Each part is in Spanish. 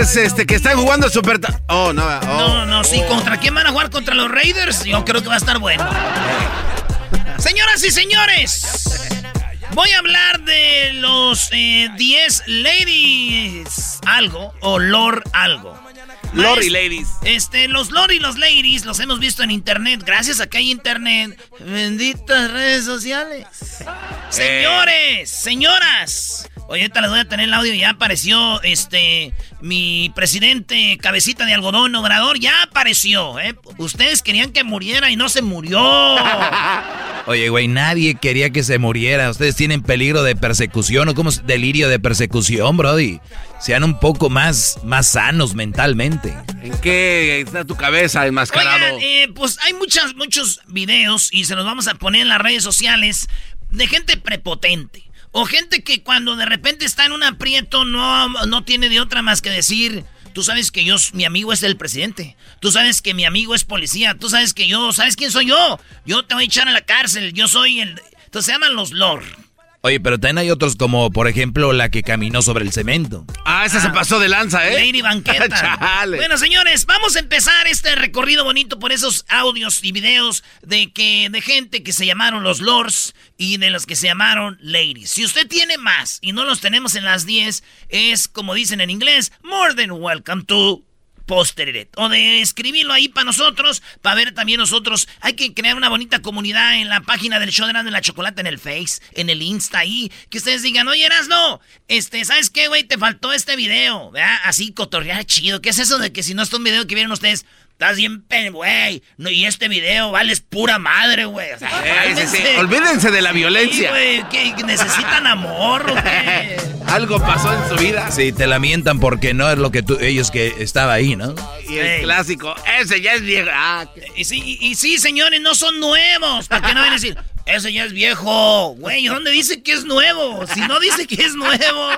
Packers este, que están jugando Super... Oh, no, oh. No, no, sí, ¿contra quién van a jugar? ¿Contra los Raiders? Yo creo que va a estar bueno. Señoras y señores, voy a hablar de los eh, 10 ladies algo o lord algo. Lord y Maes- ladies. Este, los lord y los ladies los hemos visto en internet. Gracias a que hay internet. Benditas redes sociales. Señores, señoras. Oye, ahorita les voy a tener el audio. Ya apareció este mi presidente cabecita de algodón obrador. Ya apareció, ¿eh? Ustedes querían que muriera y no se murió. Oye, güey, nadie quería que se muriera. Ustedes tienen peligro de persecución o como delirio de persecución, Brody. Sean un poco más, más sanos mentalmente. ¿En qué está tu cabeza enmascarado? Oigan, eh, pues hay muchas, muchos videos y se los vamos a poner en las redes sociales de gente prepotente. O gente que cuando de repente está en un aprieto no, no tiene de otra más que decir, tú sabes que yo, mi amigo es el presidente. Tú sabes que mi amigo es policía. Tú sabes que yo, ¿sabes quién soy yo? Yo te voy a echar a la cárcel. Yo soy el... Entonces se llaman los lord. Oye, pero también hay otros como, por ejemplo, la que caminó sobre el cemento. Ah, esa se pasó de lanza, ¿eh? Lady Banqueta. Chale. Bueno, señores, vamos a empezar este recorrido bonito por esos audios y videos de que de gente que se llamaron los lords y de los que se llamaron ladies. Si usted tiene más y no los tenemos en las 10, es como dicen en inglés, more than welcome to poster it. O de escribirlo ahí para nosotros, para ver también nosotros. Hay que crear una bonita comunidad en la página del show de Erasmo y la Chocolate, en el Face, en el Insta ahí. Que ustedes digan, oye, no este, ¿sabes qué, güey? Te faltó este video, ¿verdad? Así cotorrear chido. ¿Qué es eso de que si no está un video que vieron ustedes, estás bien güey? No, y este video vales pura madre, güey. O sea, Sí, sí, sí. cálmense. Olvídense de la Sí, violencia. güey, ¿que necesitan amor qué? Algo pasó en su vida. Sí, te lamentan porque no es lo que tú, ellos que estaba ahí, ¿no? Y el Ey. clásico, ese ya es viejo. Ah, qué- Y sí, y, y sí, señores, no son nuevos. Para que no vayan a decir, ese ya es viejo. Güey, ¿dónde dice que es nuevo? Si no dice que es nuevo.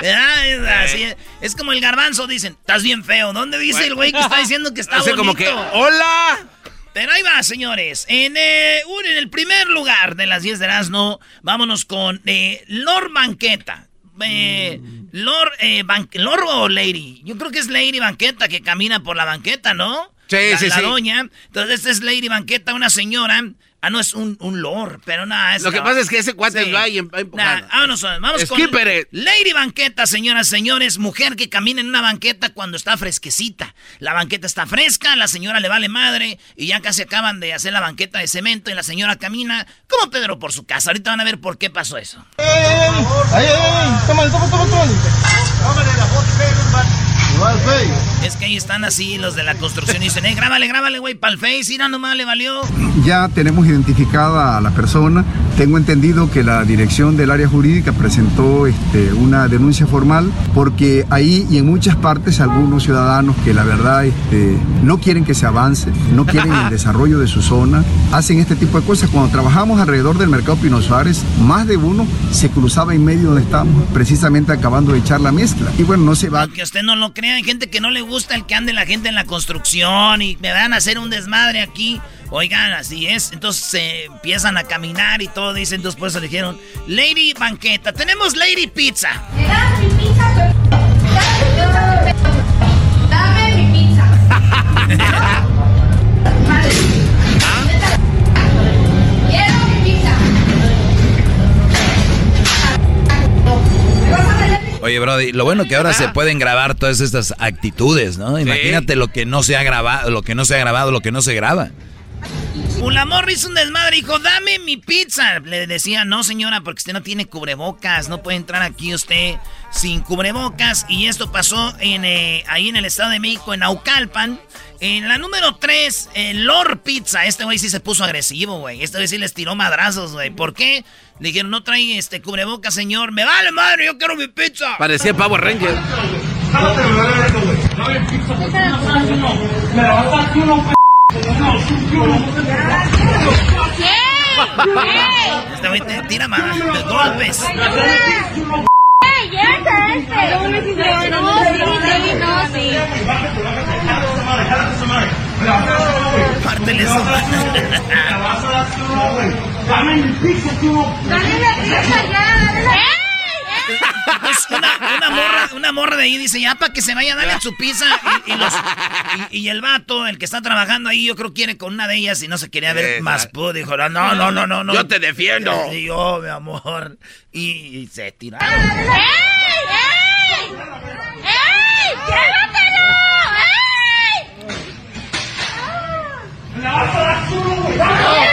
¿verdad? Es, así, es como el garbanzo, dicen, estás bien feo. ¿Dónde dice el güey que está diciendo que está Hace bonito? como que, hola. Pero ahí va, señores. En, eh, un- en el primer lugar de las 10 de Erasmo, vámonos con eh, Lord Banqueta. Eh, Lord, eh, Ban- Lord o Lady. Yo creo que es Lady Banqueta que camina por la banqueta, ¿no? Sí, la, sí, la sí. doña. Entonces, esta es Lady Banqueta, una señora. Ah, no, es un, un Lord, pero nada. Es Lo que pasa es que ese cuate Sí. va ahí em- va empujando. Nah, vámonos, vamos Skipper con. Lady Banqueta, señoras, señores, mujer que camina en una banqueta cuando está fresquecita. La banqueta está fresca, la señora le vale madre y ya casi acaban de hacer la banqueta de cemento y la señora camina como Pedro por su casa. Ahorita van a ver por qué pasó eso. ¡Ay, ay, ay! ¡Toma, toma, toma, toma! Igual, güey. Es que ahí están así los de la construcción y dicen, eh, grábale, grábale, güey, pa'l face, y nomás le valió. Ya tenemos identificada a la persona. Tengo entendido que la dirección del área jurídica presentó este, una denuncia formal porque ahí y en muchas partes algunos ciudadanos que la verdad este, no quieren que se avance, no quieren el desarrollo de su zona, hacen este tipo de cosas. Cuando trabajamos alrededor del mercado Pino Suárez, más de uno se cruzaba en medio donde estamos, precisamente acabando de echar la mezcla. Y bueno, no se va. Aunque usted no lo crea, hay gente que no le gusta el que ande la gente en la construcción y me van a hacer un desmadre aquí. Oigan, así es. Entonces se empiezan a caminar y todo. Dicen, entonces por eso dijeron, Lady Banqueta, tenemos Lady Pizza. Dame mi pizza. Dame mi pizza. Quiero Oye, Brody, lo bueno que ahora se pueden grabar todas estas actitudes, ¿no? Imagínate lo que no se ha grabado, lo que no se ha grabado, lo que no se graba. Ulamor hizo un desmadre, dijo, dame mi pizza. Le decía, no señora, porque usted no tiene cubrebocas, no puede entrar aquí usted sin cubrebocas. Y esto pasó en, eh, ahí en el Estado de México, en Aucalpan. En la número 3, el Lord Pizza. Este güey sí se puso agresivo, güey. Este güey sí les tiró madrazos, güey. ¿Por qué? Le dijeron, no trae este cubrebocas, señor. Me vale madre, yo quiero mi pizza. Parecía Power Ranger. Este güey te tira más golpes. ¡Ey, ya este! No, sí, no, sí. Pártele eso. Dame mi pizza ya, Pues una, una morra, una morra de ahí dice, ya para que se vaya, dale su pizza. Y, y los- y- y el vato, el que está trabajando ahí, yo creo quiere con una de ellas y no se quería ver más pu. Dijo, no, no, no, no, no. no. Yo te defiendo. Y yo, mi amor. Y, y se tiraron. ¡Ey, ey! ¡Ey! ¡Llévatelo! ¡Ey!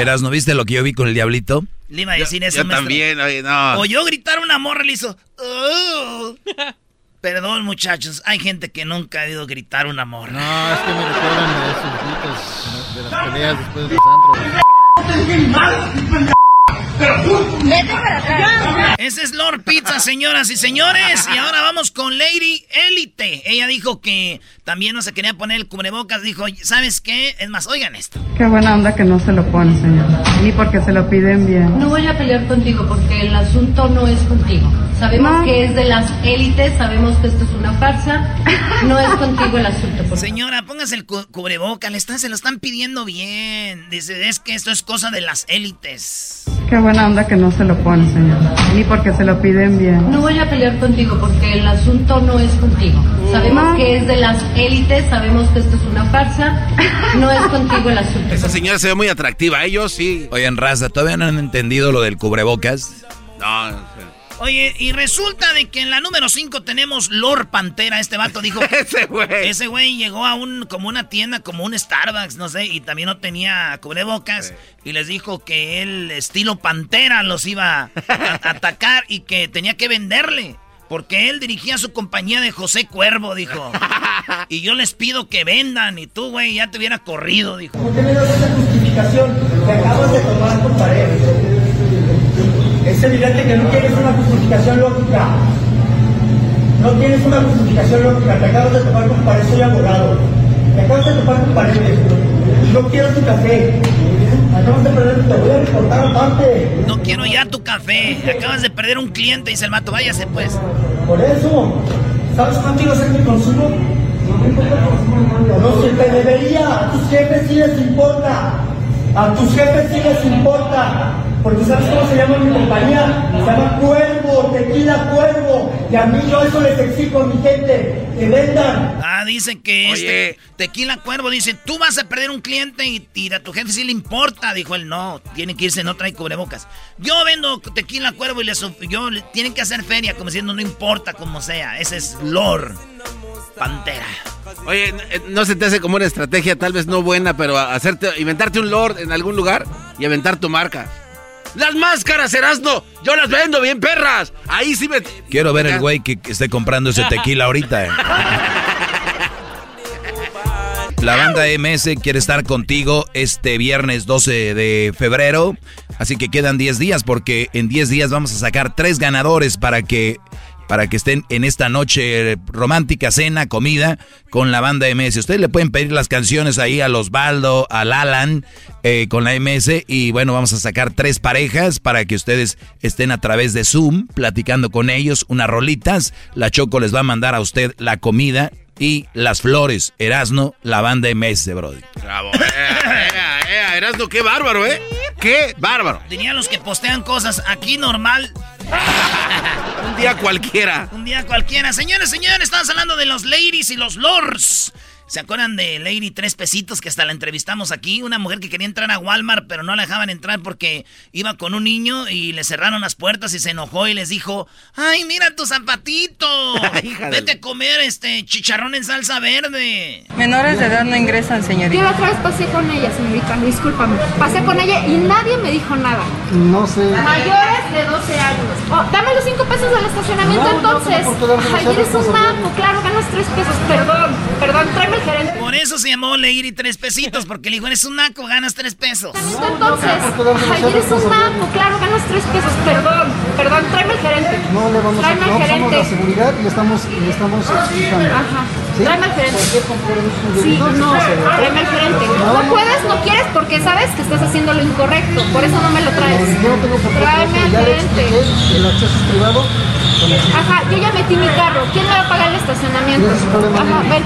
Eras, ¿no viste lo que yo vi con el diablito? Le iba a decir eso, Yo maestro. también, oye, no. Oyó gritar una morra y le hizo. "Oh". Perdón, muchachos. Hay gente que nunca ha oído gritar una morra. No, es que me recuerdan a esos gritos de las peleas después de los antros. Vete para atrás. Ese es Lord Pizza, señoras y señores. Y ahora vamos con Lady Elite. Ella dijo que también no se quería poner el cubrebocas. Dijo, ¿sabes qué? Es más, oigan esto. Qué buena onda que no se lo pone, señor. Ni porque se lo piden bien. No voy a pelear contigo porque el asunto no es contigo. Sabemos No. que es de las élites, sabemos que esto es una farsa. No es contigo el asunto. por favor. Señora, póngase el cu- cubrebocas. Le están, se lo están pidiendo bien. Dice, es que esto es cosa de las élites. Qué buena onda que no se lo pone, señor. Ni porque se lo piden bien. No voy a pelear contigo porque el asunto no es contigo. Sabemos No. que es de las élites, sabemos que esto es una farsa. No es contigo el asunto. Esa señora se ve muy atractiva, ellos sí. Oye, en raza, ¿todavía no han entendido lo del cubrebocas? No, no Oye, y resulta de que en la número 5 tenemos Lord Pantera. Este vato dijo... Ese güey. Ese güey llegó a un como una tienda, como un Starbucks, no sé, y también no tenía cubrebocas. Y les dijo que él, estilo Pantera, los iba a, a atacar y que tenía que venderle. Porque él dirigía su compañía de José Cuervo, dijo. Y yo les pido que vendan. Y tú, güey, ya te hubiera corrido, dijo. ¿Por qué me das esa justificación que acabas de tomar con pared? Es evidente que no tienes una justificación lógica. No tienes una justificación lógica. Te acabas de tomar con pared, soy abogado. Te acabas de tomar con pared. No quiero tu café. Acabas de perder, te voy a reportar aparte. No quiero ya tu café. Acabas de perder un cliente, dice el mato. Váyase, pues. Por eso, ¿sabes cuánto iba a ser mi consumo? No se te debería, a tus jefes sí les importa. A tus jefes sí les importa. Porque ¿sabes cómo se llama mi compañía? Se llama Cuervo, Tequila Cuervo. Y a mí yo eso les exijo a mi gente, que vendan. Ah, dice que Oye. este Tequila Cuervo dice, tú vas a perder un cliente y, y a tu jefe sí le importa. Dijo él, no, tiene que irse, no trae cubrebocas. Yo vendo Tequila Cuervo y les, yo, le- tienen que hacer feria, como diciendo, no importa como sea. Ese es Lord Pantera. Oye, eh, ¿no se te hace como una estrategia tal vez no buena, pero hacerte, inventarte un lord en algún lugar y aventar tu marca? Las máscaras, Erasno, yo las vendo bien perras. Ahí sí me... Quiero ver el güey que, esté comprando ese tequila ahorita. Eh. La banda MS quiere estar contigo este viernes 12 de febrero. Así que quedan 10 días porque en 10 días vamos a sacar tres ganadores para que para que estén en esta noche romántica, cena, comida con la banda MS. Ustedes le pueden pedir las canciones ahí a los Baldo, al Alan, eh, con la MS. Y bueno, vamos a sacar tres parejas para que ustedes estén a través de Zoom platicando con ellos, unas rolitas. La Choco les va a mandar a usted la comida y las flores. Erasno, la banda MS, Brody. Bravo. Erasno, qué bárbaro, ¿eh? Qué bárbaro. Dirían los que postean cosas aquí normal. Un día cualquiera. Un día cualquiera. Señores, señores, estamos hablando de los ladies y los lords. ¿Se acuerdan de Lady Tres Pesitos que hasta la entrevistamos aquí? Una mujer que quería entrar a Walmart, pero no la dejaban entrar porque iba con un niño y le cerraron las puertas y se enojó y les dijo: ¡Ay, mira tu zapatito! Vete a comer este chicharrón en salsa verde. Menores de edad no ingresan, señorita. Yo la otra vez pasé con ella, señorita, discúlpame. Pasé con ella y nadie me dijo nada. No sé. Mayores de 12 años. Oh, dame los 5 pesos del estacionamiento No, no, entonces. ¿por qué dame los Ay, eres un naco, claro, ganas 3 pesos. Perdón, perdón, tráeme el gerente. Por eso se llamó Lady Tres Pesitos, porque le dijo: Eres un naco, ganas tres pesos. Entonces, ay, eres un naco, claro, ganas 3 pesos. Perdón, perdón, tráeme el gerente. No le vamos a Tráeme no somos gerente. la seguridad y le estamos, le estamos explicando. Ajá. ¿Sí? Tráeme al gerente. ¿Por qué comprar esos Sí, no, ¿Qué pasa? tráeme al gerente. No puedes, no quieres porque sabes que estás haciendo lo incorrecto. Por eso no me lo traes. Yo no tengo por qué Tráeme al gerente. el acceso es privado. Ajá, yo ya metí mi carro. ¿Quién me va a pagar el estacionamiento? Ajá, ven.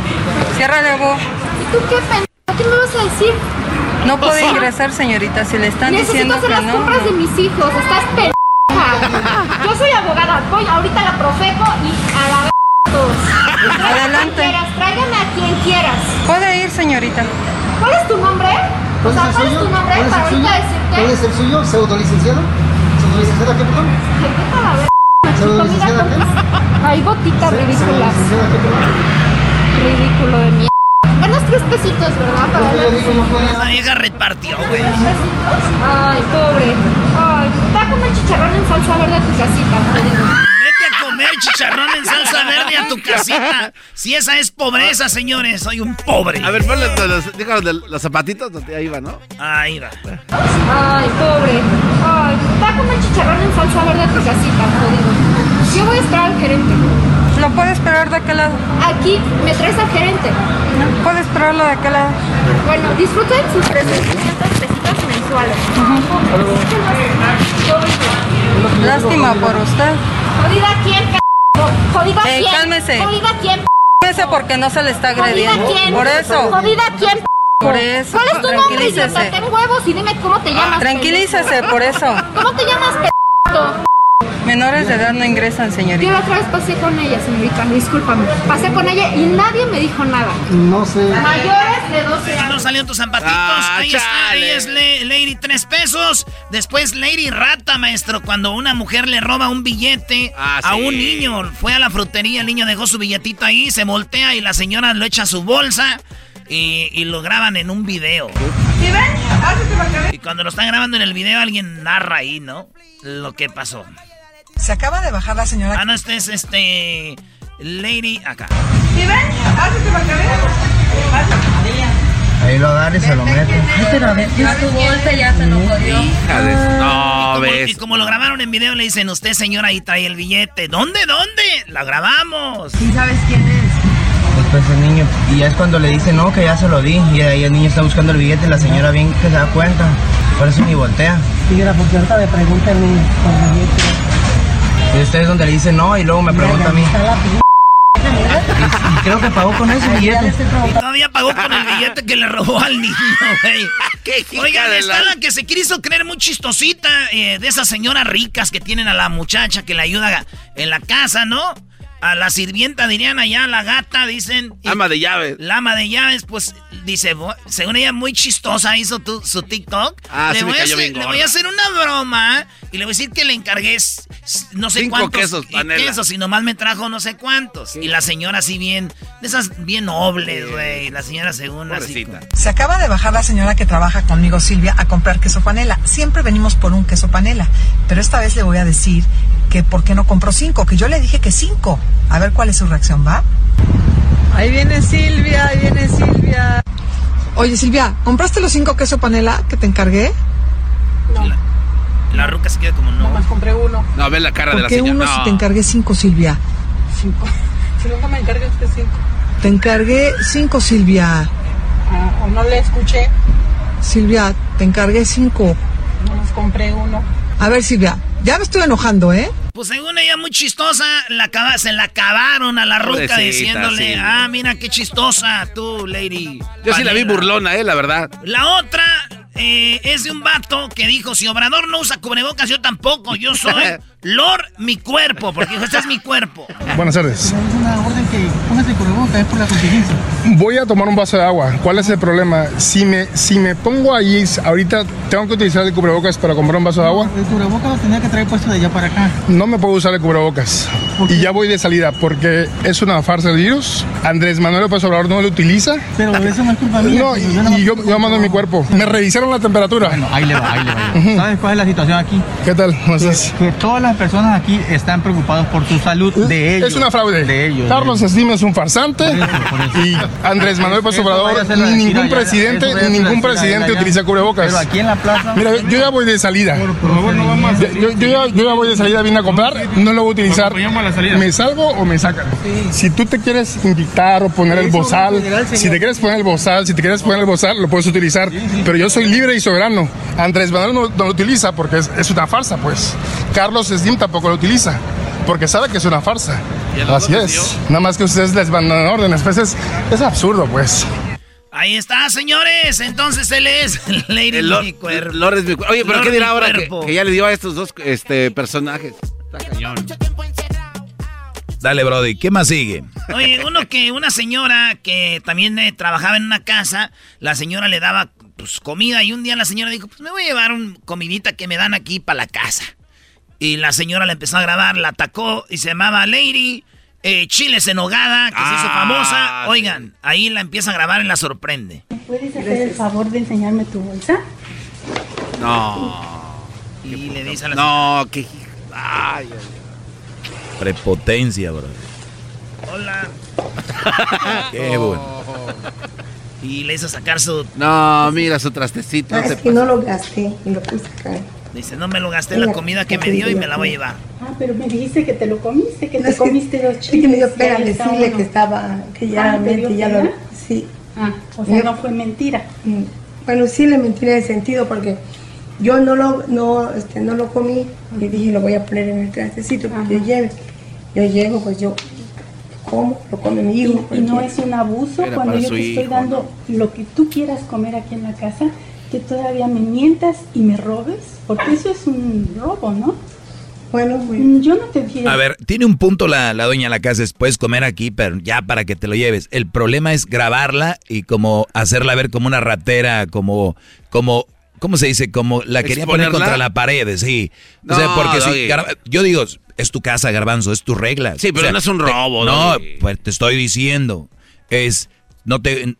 Ciérrale vos. ¿Y tú qué pendejo? ¿Qué me vas a decir? No puede O sea, ingresar, señorita. Si le están Necesito diciendo hacer que las no. compras de no. mis hijos. Estás pendeja. Yo soy abogada. Voy ahorita a la Profeco y a la. Adelante. Quieras, tráigame a quien quieras. Puede ir, señorita. ¿Cuál es tu nombre? O ¿Cuál sea, es ¿cuál el es suyo? tu nombre ¿Cuál es para el suyo? ahorita decirte? ¿Cuál es el suyo? ¿Pseudo licenciado? ¿Pseudo licenciada qué, perdón? Ay, vete a la ver- ¿Pseudo licenciada qué? Ay, botitas ¿Pseudo ridículas. licenciada qué, perdón? Ridículo de mierda. Ganas tres pesitos, ¿verdad? Para Esa vieja repartió, güey. Ay, pobre. Ay, te va a comer chicharrón en salsa verde a tu casita. Comer chicharrón en salsa verde a tu casita. Si esa es pobreza, señores, soy un pobre. A ver, ponle los, zapatitos donde ahí va, ¿no? Ahí va. Ay, pobre. Ay, va a comer chicharrón en salsa verde a tu casita, jodido. Yo voy a esperar al gerente. ¿Lo puede esperar de aquel lado? Aquí me traes al gerente. No, puede esperarlo de aquel lado. Bueno, disfruten sus 300 pesitos mensuales. Yo- Lástima por usted. Jodida quién, p***. Jodida Eh, quién. cálmese. Jodida quién, p***. Cálmese porque no se le está Jodida agrediendo. quién. Por eso. Jodida quién, p***. Por eso. ¿Cuál es tu nombre, idiota? Ten huevos y dime cómo te llamas. Tranquilícese, por eso. ¿Cómo te llamas, p***? Menores de edad no ingresan, Yo señorita. la otra vez pasé con ella, señorita, discúlpame. Pasé con ella y nadie me dijo nada. No sé. Mayores de 12 Ya no años. salieron tus zapatitos. Ah, Ahí está. Ella es Le- Lady Tres Pesos. Después Lady Rata, maestro. Cuando una mujer le roba un billete Ah, a sí. un niño. Fue a la frutería, el niño dejó su billetito ahí, se voltea y la señora lo echa a su bolsa. Y, y lo graban en un video. Y cuando lo están grabando en el video, alguien narra ahí, ¿no? Lo que pasó. Se acaba de bajar la señora. Ah, no, este es este. Lady acá. Ahí lo agarra y se lo mete. Pero a ver, es tu bolsa ya se nos jodió. De- No, Como, ves. y como lo grabaron en video, le dicen, usted señora, ahí trae el billete. ¿Dónde, dónde? La grabamos. ¿Sí sabes quién es? Después el niño, y ya es cuando le dice no, que ya se lo di. Y ahí el niño está buscando el billete y la señora bien que se da cuenta. Por eso ni voltea. Señora, porque ahorita me pregunta el niño por el billete. Y usted es donde le dice no y luego me pregunta a mí. Está la p- Y, y creo que pagó con ese billete. todavía pagó con el billete que le robó al niño, güey. ¿Qué hija Oigan, de está la- la que se quiso creer muy chistosita eh, de esas señoras ricas que tienen a la muchacha que le ayuda en la casa, ¿no? A la sirvienta dirían allá, la gata, dicen. Ama de llaves. La ama de llaves, pues, dice, "Vo- según ella muy chistosa hizo tu- su TikTok. Ah, le, sí me voy a cayó hacer, bien le voy a hacer una broma y le voy a decir que le encargué no sé Cinco cuántos quesos, quesos y nomás me trajo no sé cuántos. Y la señora así bien, de esas bien nobles, güey. La señora según así. Se acaba de bajar la señora que trabaja conmigo, Silvia, a comprar queso panela. Siempre venimos por un queso panela, pero esta vez le voy a decir que por qué no compró cinco, que yo le dije que cinco. A ver cuál es su reacción, ¿va? Ahí viene Silvia, ahí viene Silvia. Oye, Silvia, ¿compraste los cinco queso panela que te encargué? La ruca se queda como no. Nomás compré uno. No, ve la cara de ¿Por la qué señora. uno No. si te encargué cinco, Silvia? Cinco. Si nunca me encarga usted cinco. Te encargué cinco, Silvia. Ah, o no le escuché. Silvia, te encargué cinco. Nomás compré uno. A ver, Silvia, ya me estoy enojando, ¿eh? Pues según ella muy chistosa, la acaba- se la acabaron a la ruca Pobrecita, diciéndole, sí. ah, mira qué chistosa tú, lady. Yo sí la vi Panela". burlona, eh, la verdad. La otra eh, es de un vato que dijo, si Obrador no usa cubrebocas, yo tampoco, yo soy Lord mi cuerpo, porque dijo, este es mi cuerpo. Buenas tardes. Es una orden que póngase cubrebocas, es por la contingencia. Voy a tomar un vaso de agua. ¿Cuál es el problema? Si me, si me pongo ahí, ahorita tengo que utilizar el cubrebocas para comprar un vaso de agua. El cubrebocas lo tenía que traer puesto de allá para acá. No me puedo usar el cubrebocas. Y ya voy de salida porque es una farsa el virus. Andrés Manuel López Obrador no lo utiliza. Pero eso no es culpa mía. No, y, Yo y yo, yo mando mi cuerpo. Me revisaron la temperatura. Bueno, ahí le va, ahí le va. ¿Sabes cuál es la situación aquí? ¿Qué tal? ¿Cómo estás? Que todas las personas aquí están preocupadas por su salud de ellos. Es una fraude. De ellos. Carlos Slim es un farsante y Andrés Manuel López Eso vaya a Obrador, ser la ni ningún presidente, ni ningún presidente utiliza cubrebocas. Pero aquí en la plaza. Mira, yo ya voy de salida. Yo, yo- yo ya, yo ya voy de salida, vine a comprar, no lo voy a utilizar. ¿Me salgo o me sacan? Si tú te quieres invitar o poner el bozal, si te quieres poner el bozal, si te quieres poner el bozal, lo puedes utilizar. Pero yo soy libre y soberano. Andrés Manuel no, no lo utiliza porque es, es una farsa, pues. Carlos Slim tampoco lo utiliza. Porque sabe que es una farsa. Así es. Nada más que ustedes les mandan órdenes. Pues es, es absurdo, pues. Ahí está, señores. Entonces él es Lady El Lord, mi cuerpo. Lord es mi cuerpo. Oye, pero Lord ¿qué dirá ahora que ya le dio a estos dos este, personajes? Está cañón. Dale, Brody, ¿qué más sigue? Oye, uno que una señora que también eh, trabajaba en una casa, la señora le daba pues, comida y un día la señora dijo, pues me voy a llevar un comidita que me dan aquí para la casa. Y la señora le empezó a grabar, la atacó y se llamaba Lady eh, Chiles en que se hizo Ah, famosa. Oigan, ahí la empieza a grabar y la sorprende. ¿Puedes hacer el favor de enseñarme tu bolsa? No. Y le dice a la No, que. Ay, ay, Prepotencia, bro. Hola. Qué bueno. Y le hizo sacar su... No, mira su trastecito. Ah, no es que no lo gasté y lo puse acá. Dice, no me lo gasté en la comida que me dio y me la voy a llevar. Ah, pero me dijiste que te lo comiste, que te es que- comiste dos Es que me dio chiles. pena decirle uno. que estaba, que ya, Ah, ¿te dio que lo, sí. Ah, o sea, no fue mentira. Mm. Bueno, sí le mentí en el sentido porque yo no lo, no, este, no lo comí y dije lo voy a poner en el trastecito porque yo lleve. Yo llego, pues yo como, lo come mi hijo. Y, y no es un abuso Era cuando para yo te estoy hijo, dando lo que tú quieras comer aquí en la casa, que todavía me mientas y me robes, porque eso es un robo, ¿no? Bueno, yo no te dije. A ver, tiene un punto la, la dueña de la casa, es puedes comer aquí, pero ya para que te lo lleves. El problema es grabarla y como hacerla ver como una ratera, como, como, ¿cómo se dice? Como la quería poner contra la pared, sí. No, o sea, porque si, yo digo, es tu casa, Garbanzo, es tu regla. Sí, pero O sea, no es un te- robo, No, Doggy. pues te estoy diciendo, es, no te,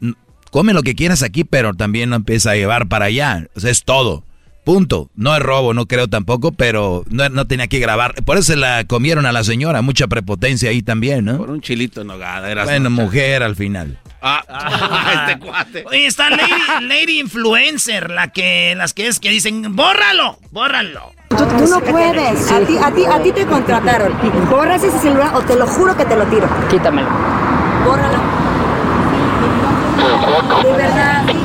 come lo que quieras aquí, pero también no empieza a llevar para allá. O sea, es todo. Punto. No es robo, no creo tampoco, pero no, no tenía que grabar. Por eso se la comieron a la señora. Mucha prepotencia ahí también, ¿no? Por un chilito en nogada. Era Bueno, mujer al final. Ah, este cuate. Oye, está Lady, Lady Influencer, la que, las que es que dicen, bórralo, bórralo. Tú no puedes. A ti, a ti, a ti te contrataron. Borras ese celular o te lo juro que te lo tiro. Quítamelo. Bórralo.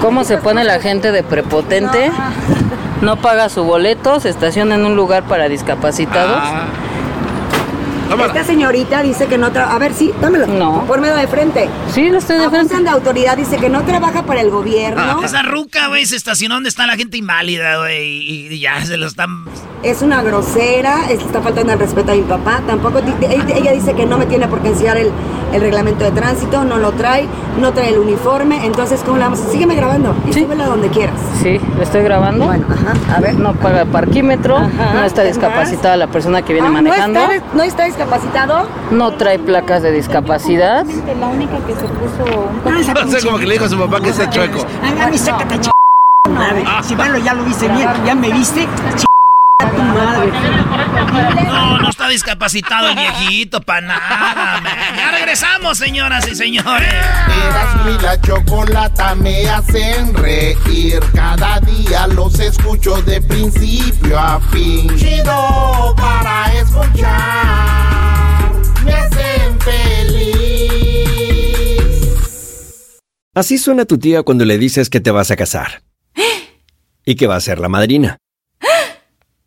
¿Cómo se pone la gente de prepotente? No paga su boleto, se estaciona en un lugar para discapacitados. Esta señorita dice que no trabaja. A ver, sí, dámelo. No. Por medio de frente. Sí, lo estoy de frente. Abusan de autoridad, dice que no trabaja para el gobierno. Esa ruca, güey, se estacionó donde está la gente inválida, güey, y, y ya se lo están... Es una grosera, es- está faltando el respeto a mi papá. Tampoco ella dice que no me tiene por qué enseñar el, el reglamento de tránsito, no lo trae, no trae el uniforme. Entonces, ¿cómo le vamos? a- Sígueme grabando y súbela donde quieras. Sí, le estoy grabando. Bueno, ajá, a ver. No paga parquímetro, Ajá, no está ¿qué discapacitada la persona que viene Ah, manejando. ¿no, está, ¿No está discapacitado? No trae placas de discapacidad. La única que se puso O sea, como que le dijo a su papá que está chueco. A mí sácate, ch... madre. Si malo ya lo viste bien, ya me viste, ch... tu madre. No, no está discapacitado el viejito, para nada. Ya regresamos, señoras y señores. Eras y la chocolata me hacen reír. Cada día los escucho de principio a fin. Chido para escuchar. Me hacen feliz. Así suena tu tía cuando le dices que te vas a casar. Y que va a ser la madrina.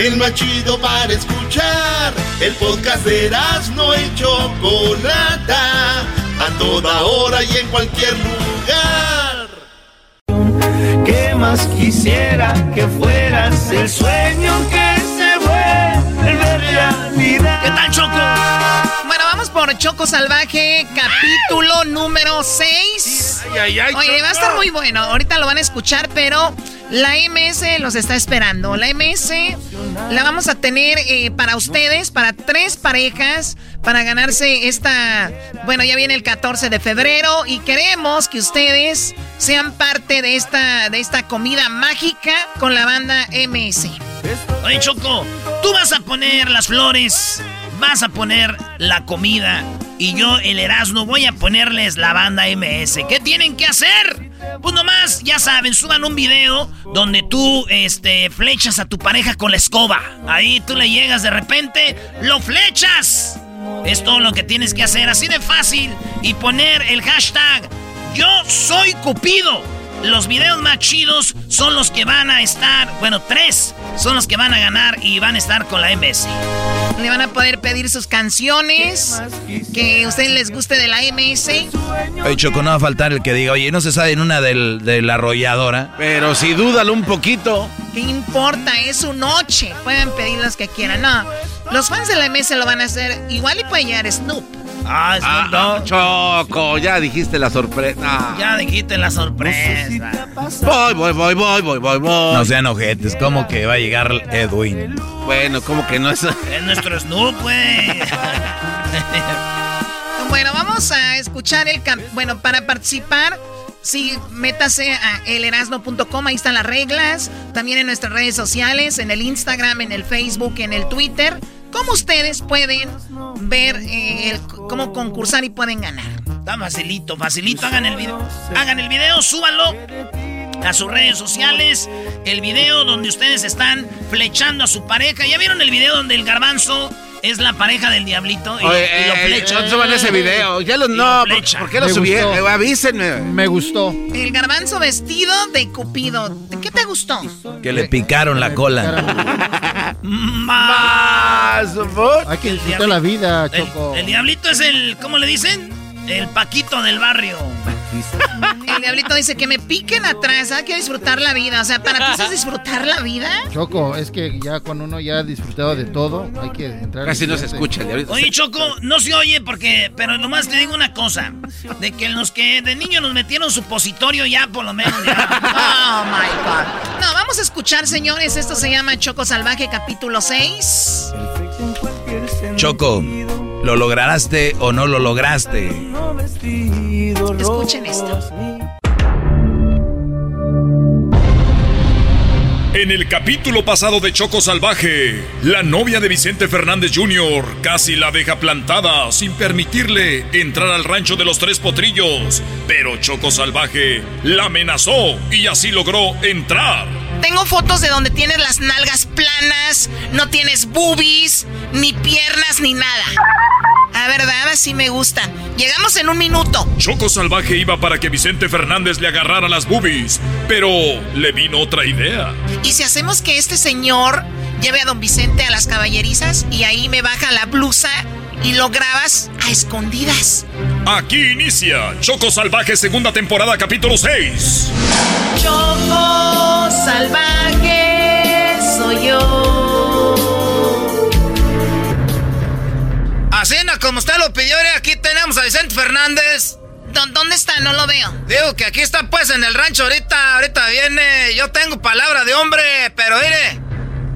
El más chido para escuchar. El podcast de no y Chocolata. A toda hora y en cualquier lugar. ¿Qué más quisiera que fueras el sueño que se vuelve realidad? ¿Qué tal, Choco? Vamos por Choco Salvaje, capítulo número 6. Ay, ay, ay, Oye, va a estar muy bueno. Ahorita lo van a escuchar, pero la MS los está esperando. La MS la vamos a tener eh, para ustedes, para tres parejas, para ganarse esta. Bueno, ya viene el 14 de febrero y queremos que ustedes sean parte de esta, de esta comida mágica con la banda MS. Oye, Choco, tú vas a poner las flores, vas a poner la comida y yo, el Erasmo, voy a ponerles la banda MS. ¿Qué tienen que hacer? Pues nomás, ya saben, suban un video donde tú, este, flechas a tu pareja con la escoba. Ahí tú le llegas de repente, lo flechas. Es todo lo que tienes que hacer, así de fácil. Y poner el hashtag Yo soy Cupido. Los videos más chidos son los que van a estar, bueno, tres son los que van a ganar y van a estar con la MS. Le van a poder pedir sus canciones que a ustedes les guste de la MS. Oye, Choco, no va a faltar el que diga, oye, no se sabe en una del, de la arrolladora. Pero si dúdalo un poquito. ¿Qué importa? Es su noche. Pueden pedir los que quieran. No, los fans de la MS lo van a hacer. Igual y puede llegar Snoop. Ah, Snoop Dogg. Choco, ya dijiste la sorpresa. Ya dijiste la sorpresa. Voy, voy, voy, voy, voy, voy, voy. No sean ojetes, ¿cómo que va a llegar Edwin? Bueno, ¿cómo que no es? Es nuestro Snoop, güey. bueno, vamos a escuchar el... Bueno, para participar... Sí, métase a elerasno.com, ahí están las reglas. También en nuestras redes sociales, en el Instagram, en el Facebook, en el Twitter. ¿Cómo ustedes pueden ver eh, cómo concursar y pueden ganar? Está facilito, facilito. Hagan el video. Hagan el video, súbanlo a sus redes sociales. El video donde ustedes están flechando a su pareja. ¿Ya vieron el video donde el garbanzo es la pareja del diablito? Y, Oye, y lo eh, flecha. no suban ese video. Ya lo, Y no, lo flecha. ¿por qué lo Me subieron? gustó. Eh, Avísenme. Me gustó. El garbanzo vestido de Cupido. ¿Qué te gustó? Que le picaron la cola. más. Hay que disfrutar la vida, Choco. El, diablito es el, ¿cómo le dicen? El Paquito del barrio. El diablito dice que me piquen atrás, hay que disfrutar la vida. O sea, ¿para ti eso es disfrutar la vida? Choco, es que ya cuando uno ya ha disfrutado de todo, hay que entrar. Casi no se escucha el diablito. Oye, Choco, no se oye porque, pero nomás te digo una cosa: de que los que de niño nos metieron supositorio ya, por lo menos. oh my God. No, vamos a escuchar, señores. Esto se llama Choco Salvaje, capítulo 6. Choco, ¿lo lograste o no lo lograste? Escuchen esto. En el capítulo pasado de Choco Salvaje, la novia de Vicente Fernández Jr. casi la deja plantada sin permitirle entrar al rancho de los tres potrillos. Pero Choco Salvaje la amenazó y así logró entrar. Tengo fotos de donde tienes las nalgas planas, no tienes boobies, ni piernas, ni nada. A verdad, así me gusta. Llegamos en un minuto. Choco Salvaje iba para que Vicente Fernández le agarrara las boobies, pero le vino otra idea. ¿Y si hacemos que este señor lleve a don Vicente a las caballerizas y ahí me baja la blusa y lo grabas a escondidas? Aquí inicia Choco Salvaje segunda temporada capítulo 6. Choco Salvaje soy yo. Así como usted lo pidió, aquí tenemos a Vicente Fernández. ¿Dónde está? No lo veo. Digo que aquí está pues en el rancho ahorita, ahorita viene. Yo tengo palabra de hombre, pero mire,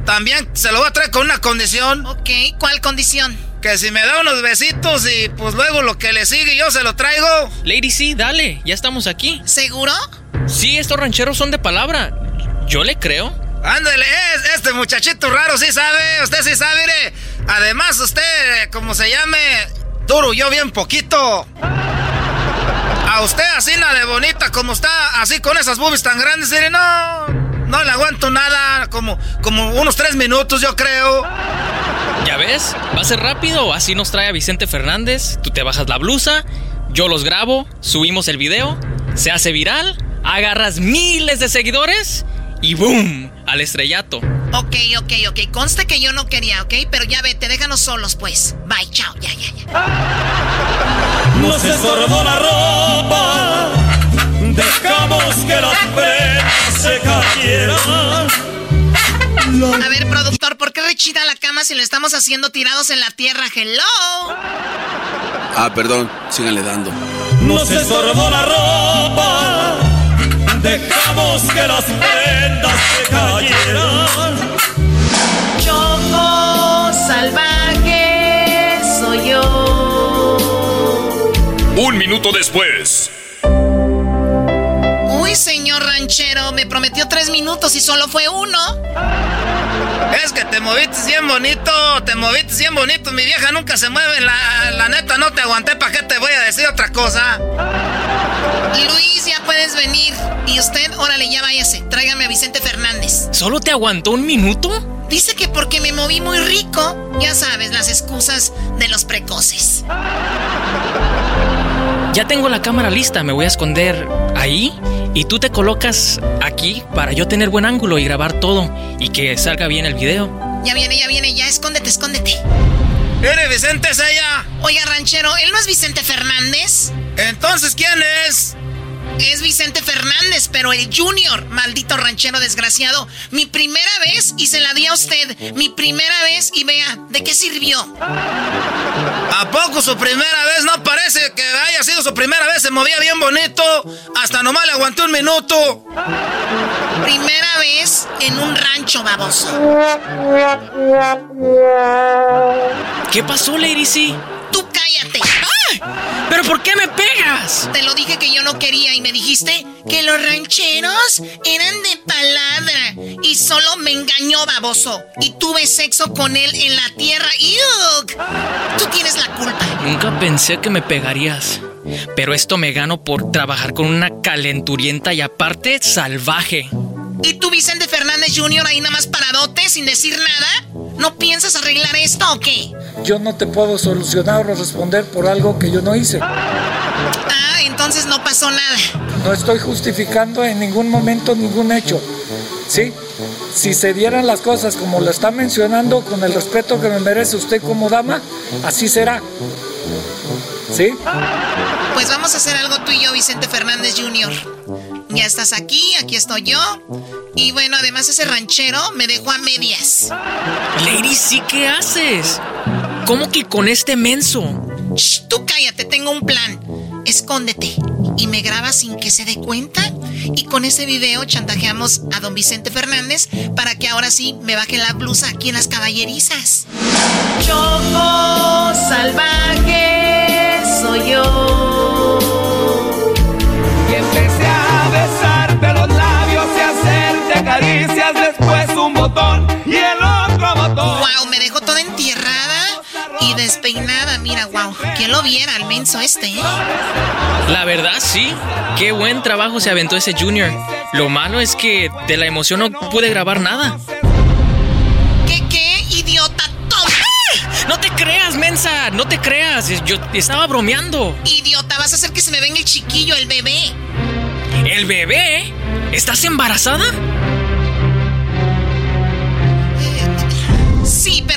también se lo voy a traer con una condición. Ok, ¿cuál condición? Que si me da unos besitos y pues luego lo que le sigue yo se lo traigo. Lady, sí, dale, ya estamos aquí. ¿Seguro? Sí, estos rancheros son de palabra. Yo le creo. Ándale, este muchachito raro sí sabe, usted sí sabe, mire. Además, usted, como se llame, duro yo bien poquito. A usted así nada de bonita como está, así con esas boobies tan grandes, mire, no, no le aguanto nada, como, como unos tres minutos yo creo. ¿Ya ves? Va a ser rápido, así nos trae a Vicente Fernández, tú te bajas la blusa, yo los grabo, subimos el video, se hace viral, agarras miles de seguidores y ¡boom! Al estrellato. Ok, ok, ok. Conste que yo no quería, ¿ok? Pero ya vete, déjanos solos, pues. Bye, chao, ya, ya, ya. Nos estorbó la ropa. Dejamos que las prendas se cayeran. A ver, productor, ¿por qué rechina la cama si lo estamos haciendo tirados en la tierra? Hello. Ah, perdón, síganle dando. Nos estorbó la ropa dejamos que las prendas se cayeran. Choco salvaje soy yo. Un minuto después. Uy, señor ranchero, me prometió tres minutos y solo fue uno. Es que te moviste bien bonito, te moviste bien bonito. Mi vieja nunca se mueve, la, la neta no te aguanté, ¿para qué te voy a decir otra cosa? Luis, ya puedes venir. Y usted, órale, ya váyase. Tráigame a Vicente Fernández. ¿Solo te aguantó un minuto? Dice que porque me moví muy rico. Ya sabes, las excusas de los precoces. Ya tengo la cámara lista, me voy a esconder ahí y tú te colocas aquí para yo tener buen ángulo y grabar todo y que salga bien el video. Ya viene, ya viene, ya escóndete, escóndete. ¡Eres Vicente es ella! Oiga, ranchero, ¿él no es Vicente Fernández? Entonces, ¿quién es? Es Vicente Fernández, pero el Junior, maldito ranchero desgraciado. Mi primera vez y se la di a usted. Mi primera vez y vea, ¿de qué sirvió? ¿A poco su primera vez? No parece que haya sido su primera vez. Se movía bien bonito. Hasta nomás le aguanté un minuto. Primera vez en un rancho baboso. ¿Qué pasó, Lady C? Tú cállate. ¡Ay! ¿Pero por qué me pegas? Te lo dije que yo no quería y me dijiste que los rancheros eran de palabra y solo me engañó baboso y tuve sexo con él en la tierra. ¡Yuk! Tú tienes la culpa. Nunca pensé que me pegarías. Pero esto me gano por trabajar con una calenturienta y aparte salvaje. ¿Y tú, Vicente Fernández Jr., ahí nada más paradote sin decir nada? ¿No piensas arreglar esto o qué? Yo no te puedo solucionar o responder por algo que yo no hice. Ah, entonces no pasó nada. No estoy justificando en ningún momento ningún hecho. ¿sí? Si se dieran las cosas como lo está mencionando, con el respeto que me merece usted como dama, así será. ¿Sí? Pues vamos a hacer algo tú y yo, Vicente Fernández Jr. Ya estás aquí, aquí estoy yo. Y bueno, además ese ranchero me dejó a medias. Lady, ¿sí qué haces? ¿Cómo que con este menso? Shh, tú cállate, tengo un plan. Escóndete y me grabas sin que se dé cuenta. Y con ese video chantajeamos a don Vicente Fernández para que ahora sí me baje la blusa aquí en las caballerizas. Choco salvaje soy yo. Botón y el otro botón. Wow, me dejó toda entierrada y despeinada. Mira, wow, que lo viera el menso este, ¿eh? La verdad, sí. Qué buen trabajo se aventó ese Junior. Lo malo es que de la emoción no pude grabar nada. ¿Qué, qué, idiota? No te creas, mensa, no te creas. Yo estaba bromeando. Idiota, vas a hacer que se me venga el chiquillo, el bebé. ¿El bebé? ¿Estás embarazada?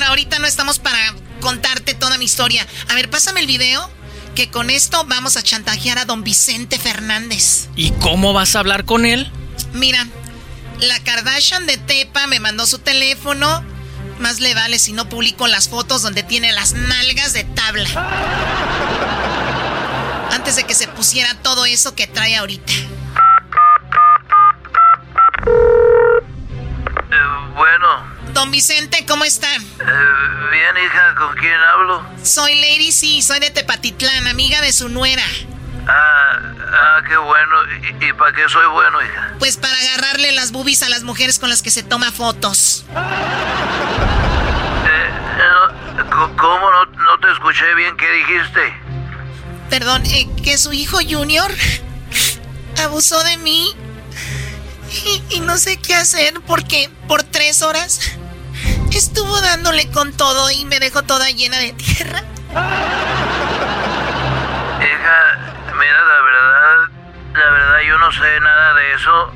Ahorita no estamos para contarte toda mi historia. A ver, pásame el video. Que con esto vamos a chantajear a don Vicente Fernández. ¿Y cómo vas a hablar con él? Mira, la Kardashian de Tepa me mandó su teléfono. Más le vale si no publico las fotos donde tiene las nalgas de tabla. Antes de que se pusiera todo eso que trae ahorita. Don Vicente, ¿cómo está? Eh, bien, hija, ¿con quién hablo? Soy Lady C, soy de Tepatitlán, amiga de su nuera. Ah, ah qué bueno. ¿Y, para qué soy bueno, hija? Pues para agarrarle las boobies a las mujeres con las que se toma fotos. Eh, no, ¿Cómo no, no, te escuché bien? ¿Qué dijiste? Perdón, eh, que su hijo Junior abusó de mí. Y, y, no sé qué hacer porque por tres horas estuvo dándole con todo y me dejó toda llena de tierra. Hija, mira, la verdad, la verdad yo no sé nada de eso.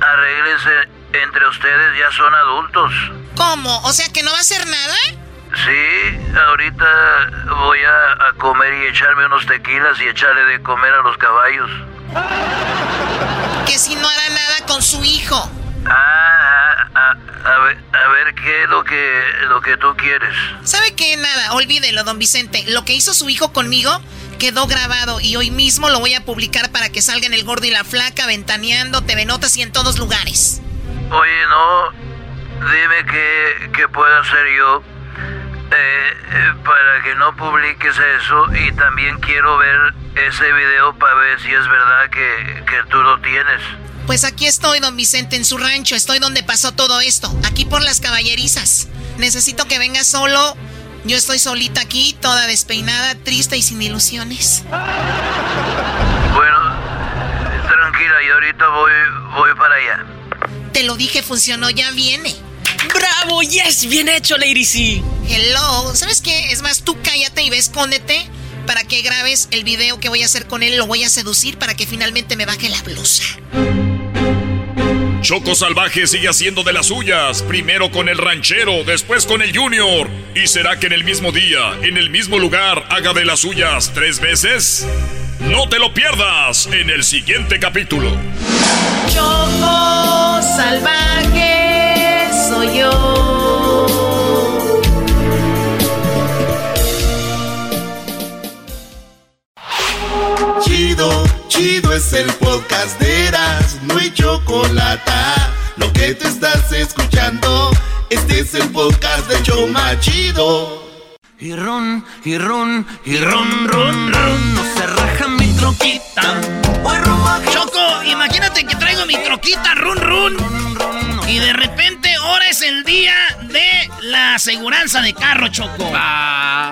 Arréglense entre ustedes, ya son adultos. ¿Cómo? O sea que no va a hacer nada? Sí, ahorita voy a, a comer y echarme unos tequilas y echarle de comer a los caballos. Que si no hará nada con su hijo. Ah, a, a, ver, a ver qué es lo que, lo que tú quieres. ¿Sabe qué? Nada, olvídelo, don Vicente. Lo que hizo su hijo conmigo quedó grabado y hoy mismo lo voy a publicar para que salga en El Gordo y la Flaca, Ventaneando, TV Notas y en todos lugares. Oye, no, dime qué, qué puedo hacer yo eh, eh, para que no publiques eso y también quiero ver ese video para ver si es verdad que, que tú lo tienes. Pues aquí estoy, don Vicente, en su rancho. Estoy donde pasó todo esto. Aquí por las caballerizas. Necesito que venga solo. Yo estoy solita aquí, toda despeinada, triste y sin ilusiones. Bueno, tranquila, y ahorita voy, voy para allá. Te lo dije, funcionó, ya viene. ¡Bravo! ¡Yes! ¡Bien hecho, Lady C! Hello. ¿Sabes qué? Es más, tú cállate y ve, escóndete para que grabes el video que voy a hacer con él. Lo voy a seducir para que finalmente me baje la blusa. Choco Salvaje sigue haciendo de las suyas. Primero con el ranchero, después con el junior. ¿Y será que en el mismo día, en el mismo lugar, haga de las suyas tres veces? No te lo pierdas en el siguiente capítulo. Choco Salvaje soy yo. Chido, es el podcast de Eras, no hay chocolate. Lo que te estás escuchando, este es el podcast de Choma Chido. Y ron, y ron, y ron, ron, ron, no se raja mi troquita. Choco, imagínate que traigo mi troquita, run, run. Y de repente ahora es el día de la aseguranza de carro, Choco.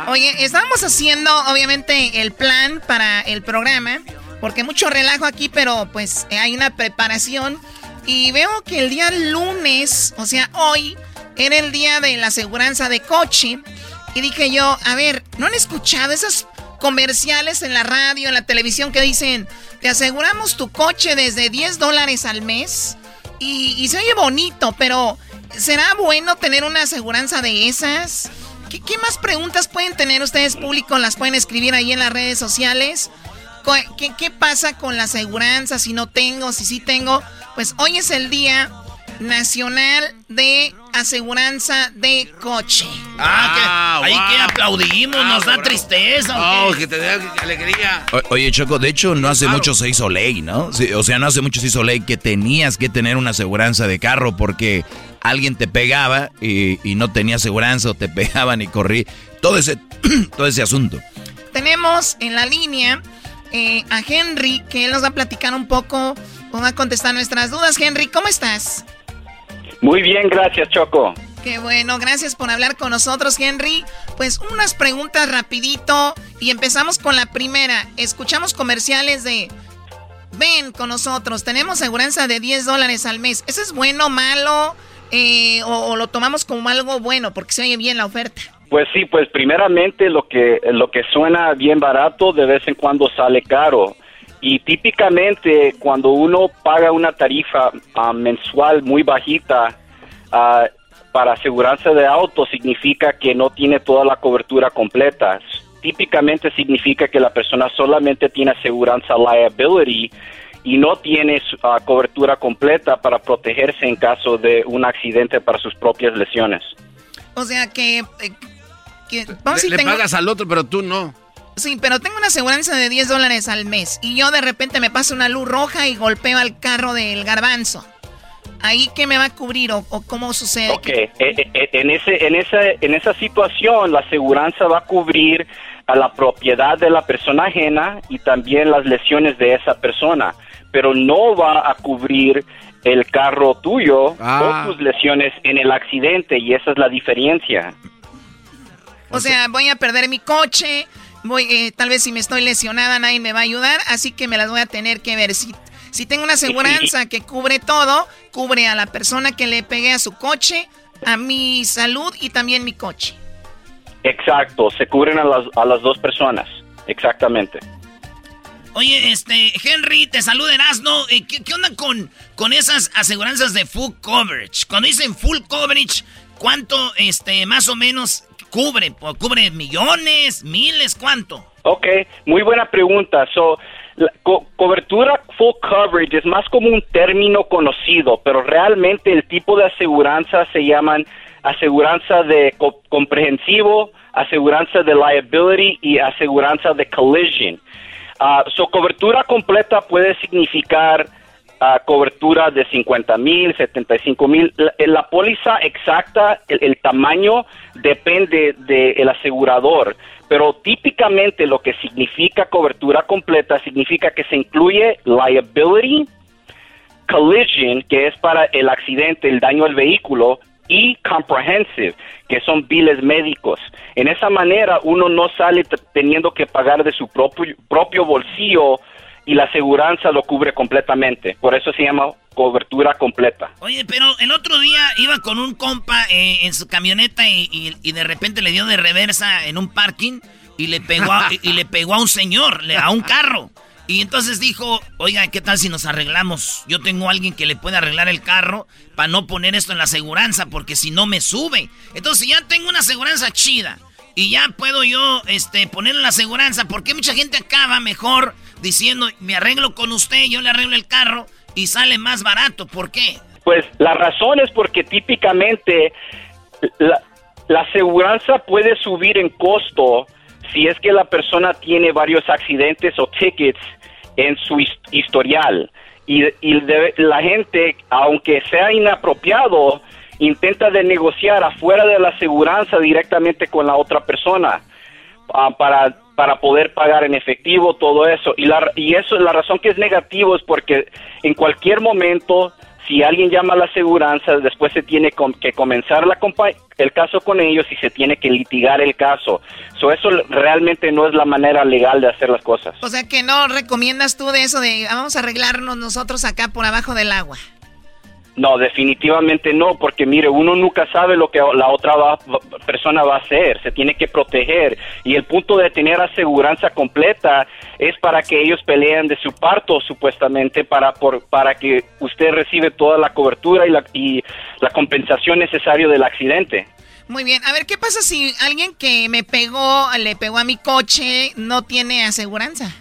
Oye, estábamos haciendo obviamente el plan para el programa, porque mucho relajo aquí, pero pues eh, hay una preparación. Y veo que el día lunes, o sea, hoy, era el día de la aseguranza de coche. Y dije yo, a ver, ¿no han escuchado esas comerciales en la radio, en la televisión que dicen, te aseguramos tu coche desde 10 dólares al mes? Y, se oye bonito, pero ¿será bueno tener una aseguranza de esas? ¿Qué, ¿Qué, más preguntas pueden tener ustedes público? Las pueden escribir ahí en las redes sociales. ¿Qué, ¿Qué, pasa con la aseguranza? Si no tengo, si sí tengo. Pues hoy es el día nacional de aseguranza de coche. Ah, que, ahí que aplaudimos, ah, nos da tristeza. Oh, que te da alegría. oye, Choco, de hecho no hace mucho se hizo ley, ¿no? o sea, no hace mucho se hizo ley que tenías que tener una aseguranza de carro porque alguien te pegaba y, no tenía aseguranza o te pegaban y corrí. Todo ese, todo ese asunto. Tenemos en la línea eh, a Henry, que él nos va a platicar un poco, va a contestar nuestras dudas. Henry, ¿cómo estás? Muy bien, gracias Choco. Qué bueno, gracias por hablar con nosotros, Henry. Pues unas preguntas rapidito y empezamos con la primera. Escuchamos comerciales de Ven con nosotros, tenemos seguranza de 10 dólares al mes. ¿Eso es bueno, malo? Eh, o, lo tomamos como algo bueno porque se oye bien la oferta? Pues sí, pues primeramente lo que, lo que suena bien barato de vez en cuando sale caro. Y típicamente cuando uno paga una tarifa ah, mensual muy bajita uh, para aseguranza de auto, significa que no tiene toda la cobertura completa. Típicamente significa que la persona solamente tiene aseguranza liability y no tiene ah, cobertura completa para protegerse en caso de un accidente para sus propias lesiones. O sea que... Eh, le, pagas al otro, pero tú no. Sí, pero tengo una aseguranza de 10 dólares al mes y yo de repente me paso una luz roja y golpeo al carro del garbanzo. ¿Ahí qué me va a cubrir o, cómo sucede? Ok, eh, eh, en, ese, en, esa, en esa situación la aseguranza va a cubrir a la propiedad de la persona ajena y también las lesiones de esa persona, pero no va a cubrir el carro tuyo o ah. tus lesiones en el accidente y esa es la diferencia. O sea, voy a perder mi coche, voy, eh, tal vez si me estoy lesionada nadie me va a ayudar, así que me las voy a tener que ver. Si, si tengo una aseguranza que cubre todo, cubre a la persona que le pegué a su coche, a mi salud y también mi coche. Exacto, se cubren a las, a las dos personas, exactamente. Oye, este, Henry, te saluda Erasno. Eh, ¿Qué, ¿Qué, onda con, con esas aseguranzas de full coverage? Cuando dicen full coverage, ¿cuánto, este, más o menos cubre? ¿Cubre millones, miles, cuánto? Ok, muy buena pregunta. So, cobertura full coverage es más como un término conocido, pero realmente el tipo de aseguranza se llaman aseguranza de comprensivo, aseguranza de liability y aseguranza de collision. Uh, so, cobertura completa puede significar cobertura de 50 mil, 75 mil. La, póliza exacta, el, tamaño depende del asegurador, pero típicamente lo que significa cobertura completa significa que se incluye liability, collision, que es para el accidente, el daño al vehículo, y comprehensive, que son biles médicos. En esa manera uno no sale teniendo que pagar de su propio, propio bolsillo y la aseguranza lo cubre completamente. Por eso se llama cobertura completa. Oye, pero el otro día iba con un compa eh, en su camioneta y, de repente le dio de reversa en un parking y le pegó a, y, le pegó a un señor, a un carro. Y entonces dijo, oiga, ¿qué tal si nos arreglamos? Yo tengo a alguien que le puede arreglar el carro para no poner esto en la aseguranza, porque si no me sube. Entonces ya tengo una aseguranza chida y ya puedo yo este, poner en la aseguranza, porque mucha gente acaba mejor diciendo, me arreglo con usted, yo le arreglo el carro y sale más barato. ¿Por qué? Pues la razón es porque típicamente la, la aseguranza puede subir en costo si es que la persona tiene varios accidentes o tickets en su historial. Y, y la gente, aunque sea inapropiado, intenta de negociar afuera de la aseguranza directamente con la otra persona ah, para para poder pagar en efectivo todo eso. Y, la, y eso, la razón que es negativo es porque en cualquier momento, si alguien llama a la aseguranza, después se tiene que comenzar la el caso con ellos y se tiene que litigar el caso. So, eso realmente no es la manera legal de hacer las cosas. O sea que no recomiendas tú de eso de vamos a arreglarnos nosotros acá por abajo del agua. No, definitivamente no, porque mire, uno nunca sabe lo que la otra persona va a hacer, se tiene que proteger y el punto de tener aseguranza completa es para que ellos peleen de su parto supuestamente para por, para que usted recibe toda la cobertura y la, y la compensación necesaria del accidente. Muy bien, a ver, ¿qué pasa si alguien que me pegó, le pegó a mi coche, no tiene aseguranza?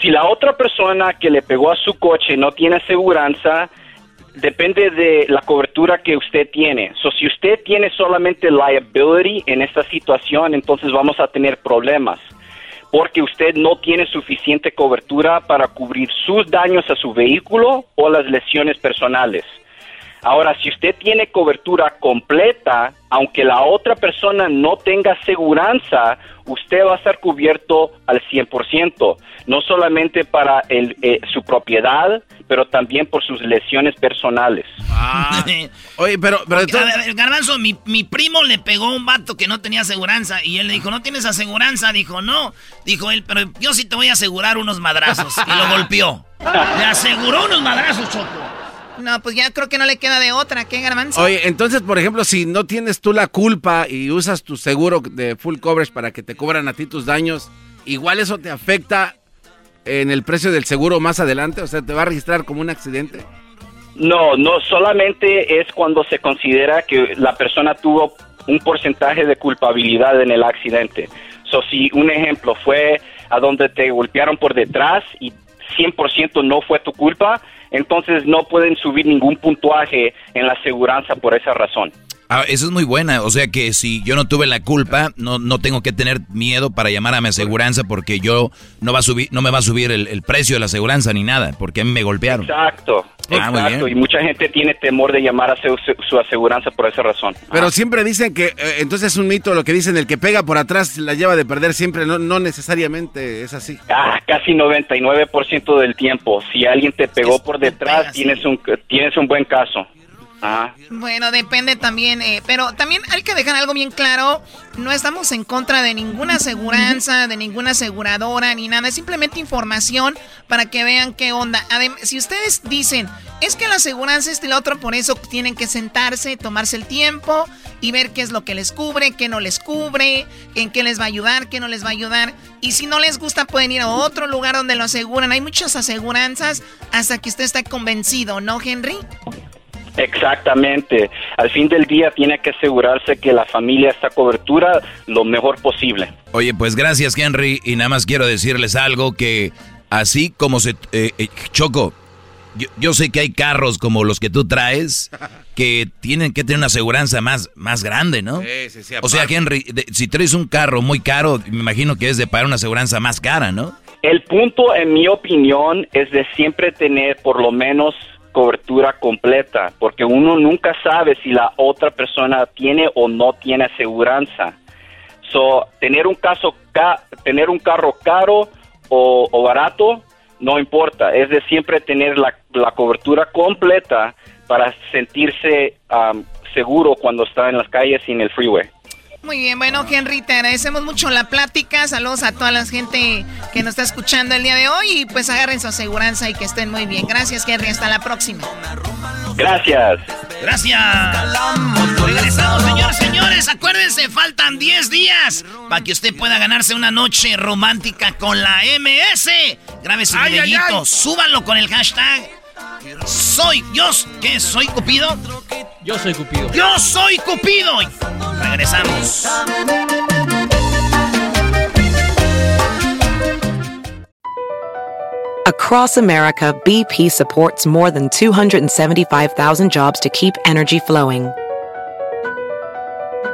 Si la otra persona que le pegó a su coche no tiene aseguranza, depende de la cobertura que usted tiene. So, si usted tiene solamente liability en esta situación, entonces vamos a tener problemas. Porque usted no tiene suficiente cobertura para cubrir sus daños a su vehículo o las lesiones personales. Ahora, si usted tiene cobertura completa, aunque la otra persona no tenga aseguranza, usted va a estar cubierto al 100%, no solamente para el, eh, su propiedad, pero también por sus lesiones personales. Ah. Oye, pero... pero Garbanzo, mi, mi, primo le pegó a un vato que no tenía aseguranza y él le dijo, ¿no tienes aseguranza? Dijo, no. Dijo él, pero yo sí te voy a asegurar unos madrazos. Y lo golpeó. Le aseguró unos madrazos, Choco. No, pues ya creo que no le queda de otra, ¿qué garbanzo? Oye, entonces, por ejemplo, si no tienes tú la culpa y usas tu seguro de full coverage para que te cubran a ti tus daños, igual eso te afecta en el precio del seguro más adelante, o sea, te va a registrar como un accidente. No, no, solamente es cuando se considera que la persona tuvo un porcentaje de culpabilidad en el accidente. So, si un ejemplo fue a donde te golpearon por detrás y 100% no fue tu culpa, entonces no pueden subir ningún puntuaje en la aseguranza por esa razón. Ah, eso es muy buena, o sea que si yo no tuve la culpa, no, no tengo que tener miedo para llamar a mi aseguranza porque yo no va a subir, no me va a subir el, precio de la aseguranza ni nada, porque a mí me golpearon. Exacto, ah, exacto, y mucha gente tiene temor de llamar a su, aseguranza por esa razón. Pero siempre dicen que, eh, entonces es un mito lo que dicen, el que pega por atrás la lleva de perder siempre, no, no necesariamente es así. Ah, casi 99% del tiempo, si alguien te pegó por detrás, tienes un, tienes un buen caso. Bueno, depende también, eh, pero también hay que dejar algo bien claro, no estamos en contra de ninguna aseguranza, de ninguna aseguradora, ni nada, es simplemente información para que vean qué onda. Además, si ustedes dicen, es que la aseguranza es el otro, por eso tienen que sentarse, tomarse el tiempo y ver qué es lo que les cubre, qué no les cubre, en qué les va a ayudar, qué no les va a ayudar. Y si no les gusta, pueden ir a otro lugar donde lo aseguran. Hay muchas aseguranzas hasta que usted está convencido, ¿no, Henry? Exactamente. Al fin del día tiene que asegurarse que la familia está cobertura lo mejor posible. Oye, pues gracias Henry y nada más quiero decirles algo que así como se... Eh, eh, Choco, yo, sé que hay carros como los que tú traes que tienen que tener una aseguranza más, más grande, ¿no? Sí, sí, o sea, Henry, si traes un carro muy caro, me imagino que es de pagar una aseguranza más cara, ¿no? El punto, en mi opinión, es de siempre tener por lo menos cobertura completa, porque uno nunca sabe si la otra persona tiene o no tiene aseguranza. So, tener un caso tener un carro caro o, barato no importa, es de siempre tener la, cobertura completa para sentirse um, seguro cuando está en las calles y en el freeway. Muy bien, bueno, Henry, te agradecemos mucho la plática. Saludos a toda la gente que nos está escuchando el día de hoy y pues agarren su aseguranza y que estén muy bien. Gracias, Henry. Hasta la próxima. Gracias. Gracias. Regresamos, señores, señores. Acuérdense, faltan 10 días para que usted pueda ganarse una noche romántica con la MS. Grabe su videito, súbanlo con el hashtag soy yo. ¿Qué? ¿Soy Cupido? Yo soy Cupido. Yo soy Cupido. Regresamos. Across America, BP supports more than 275,000 jobs to keep energy flowing.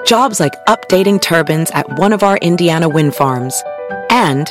Jobs like updating turbines at one of our Indiana wind farms and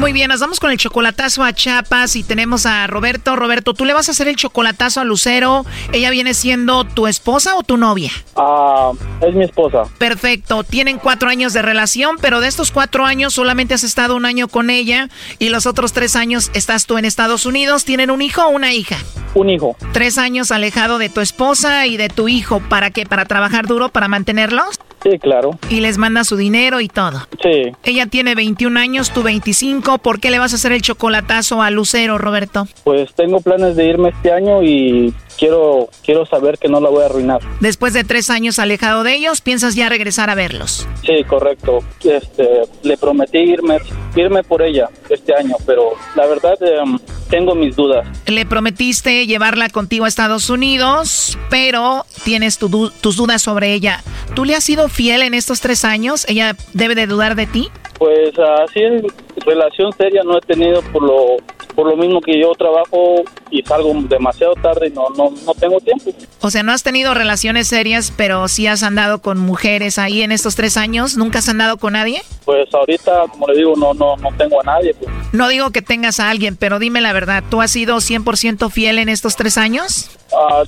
Muy bien, nos vamos con el chocolatazo a Chiapas y tenemos a Roberto. Roberto, ¿tú le vas a hacer el chocolatazo a Lucero? ¿Ella viene siendo tu esposa o tu novia? Ah, es mi esposa. Perfecto, tienen cuatro años de relación, pero de estos cuatro años solamente has estado un año con ella y los otros tres años estás tú en Estados Unidos. ¿Tienen un hijo o una hija? Un hijo. Tres años alejado de tu esposa y de tu hijo. ¿Para qué? ¿Para trabajar duro? ¿Para mantenerlos? Sí, claro. Y les manda su dinero y todo. Sí. Ella tiene 21 años, tú 25. ¿Por qué le vas a hacer el chocolatazo a Lucero, Roberto? Pues tengo planes de irme este año y quiero, quiero saber que no la voy a arruinar. Después de tres años alejado de ellos, ¿piensas ya regresar a verlos? Sí, correcto. Este, le prometí irme, irme por ella este año, pero la verdad em, tengo mis dudas. Le prometiste llevarla contigo a Estados Unidos, pero tienes tu tus dudas sobre ella. ¿Tú le has sido fiel en estos tres años? ¿Ella debe de dudar de ti? Pues así en relación seria no he tenido por lo por lo mismo que yo trabajo y salgo demasiado tarde y no no no tengo tiempo. O sea, no has tenido relaciones serias, pero sí has andado con mujeres ahí en estos tres años. ¿Nunca has andado con nadie? Pues ahorita, como le digo, no no no tengo a nadie. pues. No digo que tengas a alguien, pero dime la verdad. ¿Tú has sido 100% fiel en estos tres años? Ah,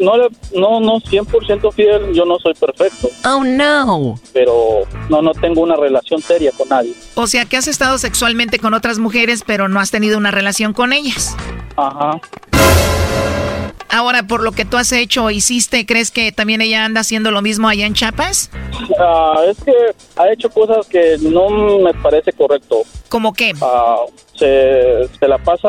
no, le- no, no, 100% fiel, yo no soy perfecto, Oh, no. pero no, no tengo una relación seria con nadie. O sea, que has estado sexualmente con otras mujeres, pero no has tenido una relación con ellas. Ajá. Ahora, por lo que tú has hecho o hiciste, ¿crees que también ella anda haciendo lo mismo allá en Chiapas? Ah, es que ha hecho cosas que no me parece correcto. ¿Cómo qué? Ah, se, se la pasa,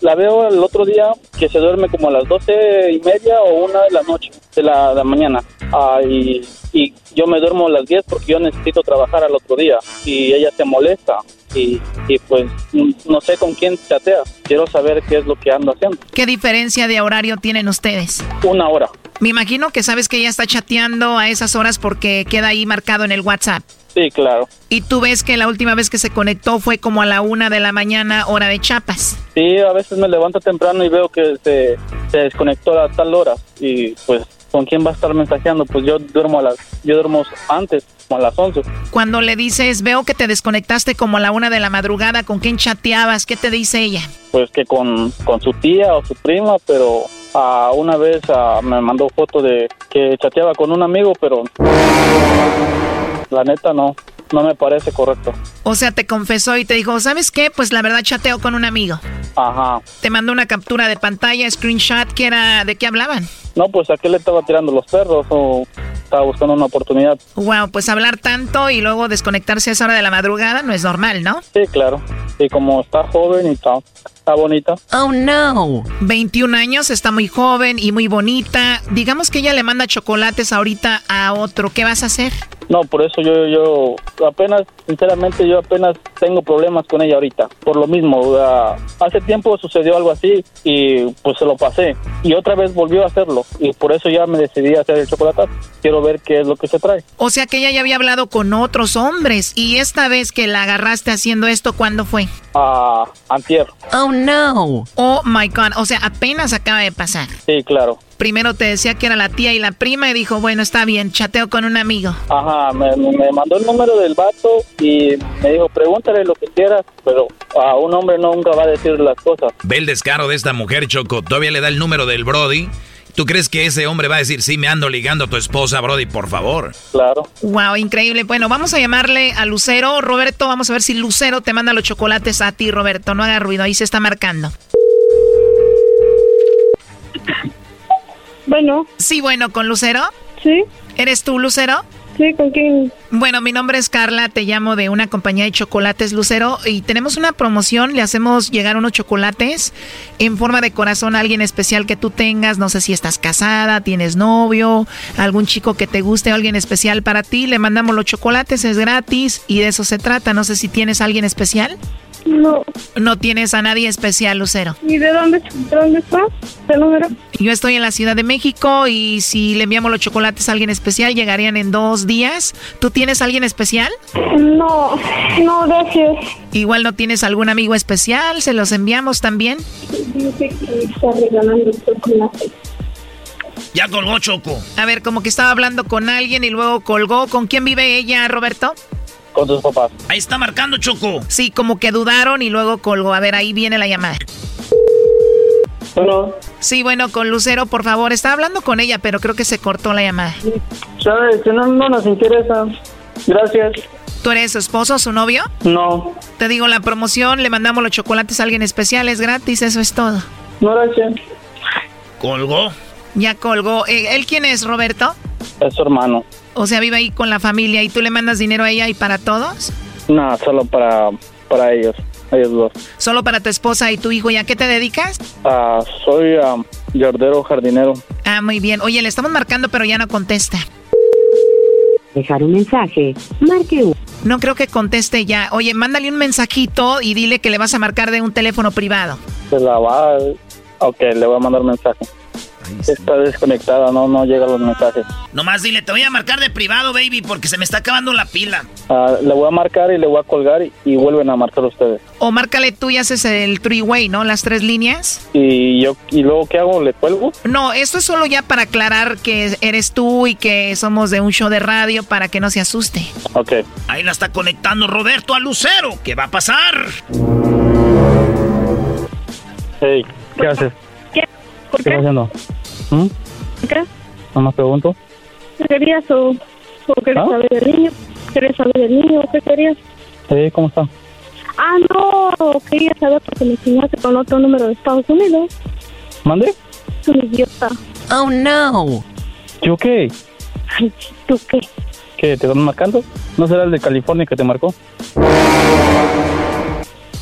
la veo el otro día que se duerme como a las doce y media o una de la noche, de la, de la mañana. Ah, y, y yo me duermo a las 10 porque yo necesito trabajar al otro día. Y ella se molesta. Y, y pues no sé con quién chatea. Quiero saber qué es lo que ando haciendo. ¿Qué diferencia de horario tienen ustedes? Una hora. Me imagino que sabes que ella está chateando a esas horas porque queda ahí marcado en el WhatsApp. Sí, claro. Y tú ves que la última vez que se conectó fue como a la una de la mañana, hora de Chiapas. Sí, a veces me levanto temprano y veo que se, se desconectó a tal hora. Y pues, ¿con quién va a estar mensajeando? Pues yo duermo a las, yo duermo antes, como a las 11. Cuando le dices, veo que te desconectaste como a la una de la madrugada, ¿con quién chateabas? ¿Qué te dice ella? Pues que con, con su tía o su prima, pero a una vez ah, me mandó foto de que chateaba con un amigo, pero la neta no, no me parece correcto. O sea, te confesó y te dijo, ¿sabes qué? Pues la verdad chateo con un amigo. Ajá. Te mandó una captura de pantalla, screenshot, que era de qué hablaban. No, pues a qué le estaba tirando los perros o estaba buscando una oportunidad. Wow, pues hablar tanto y luego desconectarse a esa hora de la madrugada no es normal, ¿no? Sí, claro. Y como está joven y está, está bonita. Oh, no. 21 años, está muy joven y muy bonita. Digamos que ella le manda chocolates ahorita a otro. ¿Qué vas a hacer? No, por eso yo, yo apenas sinceramente yo apenas tengo problemas con ella ahorita, por lo mismo, hace tiempo sucedió algo así y pues se lo pasé y otra vez volvió a hacerlo y por eso ya me decidí a hacer el chocolate. Quiero ver qué es lo que se trae. O sea que ella ya había hablado con otros hombres y esta vez que la agarraste haciendo esto, ¿cuándo fue? Ah, antier. Oh no. Oh my god, o sea, apenas acaba de pasar. Sí, claro. Primero te decía que era la tía y la prima y dijo, bueno, está bien, chateo con un amigo. Ajá, me, me mandó el número del vato y me dijo, pregúntale lo que quieras, pero a un hombre nunca va a decir las cosas. Ve el descaro de esta mujer, Choco. Todavía le da el número del Brody. ¿Tú crees que ese hombre va a decir, sí, me ando ligando a tu esposa, Brody, por favor? Claro. Wow, increíble. Bueno, vamos a llamarle a Lucero. Roberto, vamos a ver si Lucero te manda los chocolates a ti, Roberto. No haga ruido, ahí se está marcando. Bueno. Sí, bueno, ¿con Lucero? Sí. ¿Eres tú, Lucero? Sí, ¿con quién? Bueno, mi nombre es Carla, te llamo de una compañía de chocolates Lucero y tenemos una promoción, le hacemos llegar unos chocolates en forma de corazón a alguien especial que tú tengas, no sé si estás casada, tienes novio, algún chico que te guste, alguien especial para ti, le mandamos los chocolates, es gratis y de eso se trata, no sé si tienes alguien especial. No. No tienes a nadie especial, Lucero. ¿Y de dónde, de dónde estás? ¿Qué número? Yo estoy en la Ciudad de México y si le enviamos los chocolates a alguien especial, llegarían en dos días. ¿Tú tienes a alguien especial? No, no, gracias. Igual no tienes algún amigo especial, se los enviamos también. Dice que está regalando chocolate. Ya colgó Choco. A ver, como que estaba hablando con alguien y luego colgó. ¿Con quién vive ella, Roberto? Con tus papás. Ahí está marcando Choco. Sí, como que dudaron y luego colgó. A ver, ahí viene la llamada. Bueno. Sí, bueno, con Lucero, por favor. Estaba hablando con ella, pero creo que se cortó la llamada. Sabes que no, no nos interesa. Gracias. ¿Tú eres su esposo, su novio? No. Te digo, la promoción, le mandamos los chocolates a alguien especial, es gratis, eso es todo. No, gracias. Colgó. Ya colgó. Eh, ¿Él quién es, Roberto? Es su hermano. O sea, vive ahí con la familia y tú le mandas dinero a ella y para todos. No, solo para, para ellos, ellos dos. Solo para tu esposa y tu hijo. ¿Y a qué te dedicas? Ah, soy um, yardero jardinero. Ah, muy bien. Oye, le estamos marcando, pero ya no contesta. Dejar un mensaje. Marque uno. No creo que conteste ya. Oye, mándale un mensajito y dile que le vas a marcar de un teléfono privado. Se la va. Ok, le voy a mandar mensaje. Está desconectada, no, no llegan los mensajes. Nomás dile, te voy a marcar de privado, baby, porque se me está acabando la pila. Ah, le voy a marcar y le voy a colgar y, y vuelven a marcar ustedes. O márcale tú y haces el three-way, ¿no? Las tres líneas. ¿Y yo y luego qué hago? ¿Le cuelgo? No, esto es solo ya para aclarar que eres tú y que somos de un show de radio para que no se asuste. Ok. Ahí la está conectando Roberto a Lucero. ¿Qué va a pasar? Hey, ¿qué haces? ¿Qué? ¿Por ¿Qué qué? estás haciendo? ¿Mm? ¿Qué? Nomás pregunto. ¿Querías o, o querías ¿Ah? saber del niño? ¿Querías saber del niño? ¿Qué querías? Hey, ¿cómo está? Ah, no, quería saber porque me enseñaste con otro número de Estados Unidos. ¿Mande? Es un idiota. Oh, no. ¿Yo qué? Ay, ¿tú qué? ¿Qué? ¿Te están marcando? ¿No será el de California que te marcó?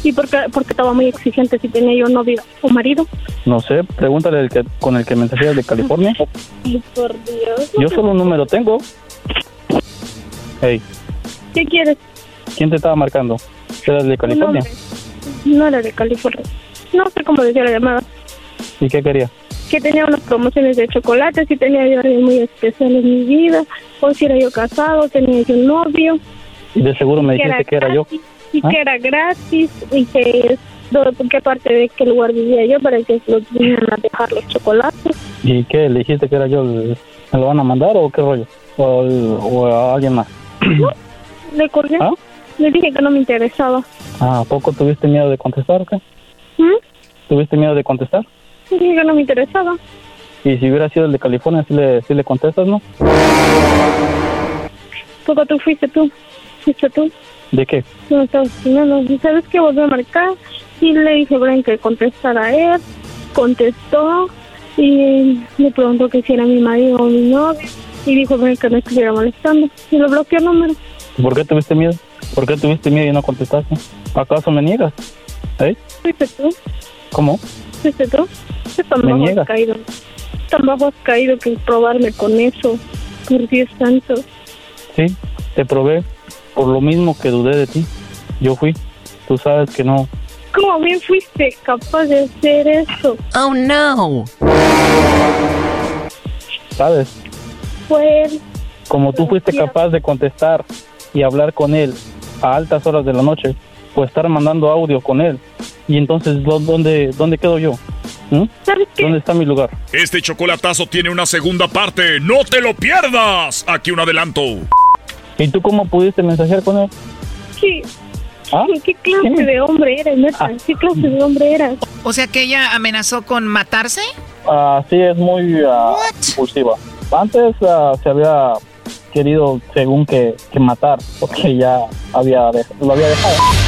¿Y por qué, porque estaba muy exigente si tenía yo novio o marido? No sé, pregúntale el que, con el que mensajeas de California. Ay, por Dios. Yo solo un número tengo. Hey, ¿Qué quieres? ¿quién te estaba marcando? ¿Era el de California? No, no era de California. No sé cómo decía la llamada. ¿Y qué quería? Que tenía unas promociones de chocolate, si tenía yo alguien muy especial en mi vida, o si era yo casado, tenía yo un novio. De seguro me que dijiste que era yo. Y ¿Ah? que era gratis, y que do- qué parte de qué lugar vivía yo para que los vinieran a dejar los chocolates. ¿Y qué? ¿Le dijiste que era yo? ¿Me lo van a mandar o qué rollo? ¿O, o a alguien más? Le colgué. ¿Ah? Le dije que no me interesaba. Ah, ¿A poco tuviste miedo de contestar o qué? ¿Mm? ¿Tuviste miedo de contestar? Le dije que no me interesaba. Y si hubiera sido el de California, ¿sí le, sí le contestas, no? Poco tú fuiste tú. Fuiste tú. ¿De qué? No me enseñando. ¿Y ¿Sabes qué? Volvió a marcar y le dije a Brian que contestara a él. Contestó y le preguntó que si era mi marido o mi novio. Y dijo Brian que no estuviera molestando. Y lo bloqueó el número. ¿Por qué tuviste miedo? ¿Por qué tuviste miedo y no contestaste? ¿Acaso me niegas? ¿Eh? Fuiste tú. ¿Cómo? Fuiste tú. ¿Qué tan Me bajo niegas. has caído? Tan bajo has caído que probarme con eso. Por Dios santo. Sí, te probé. Por lo mismo que dudé de ti, yo fui. Tú sabes que no. ¿Cómo bien fuiste capaz de hacer eso? Oh no. ¿Sabes? Pues, Como tú fuiste capaz de contestar y hablar con él a altas horas de la noche, pues estar mandando audio con él. Y entonces, ¿dó- ¿dónde, dónde quedo yo? ¿Mm? ¿Dónde está mi lugar? Este chocolatazo tiene una segunda parte. ¡No te lo pierdas! Aquí un adelanto. ¿Y tú cómo pudiste mensajear con él? ¿qué, ¿Ah? ¿qué clase de hombre eres, neta? ¿Qué clase de hombre eras? O sea que ella amenazó con matarse. Ah, sí, es muy ah, impulsiva. Antes ah, se había querido, según que, que matar, porque ya había lo había dejado.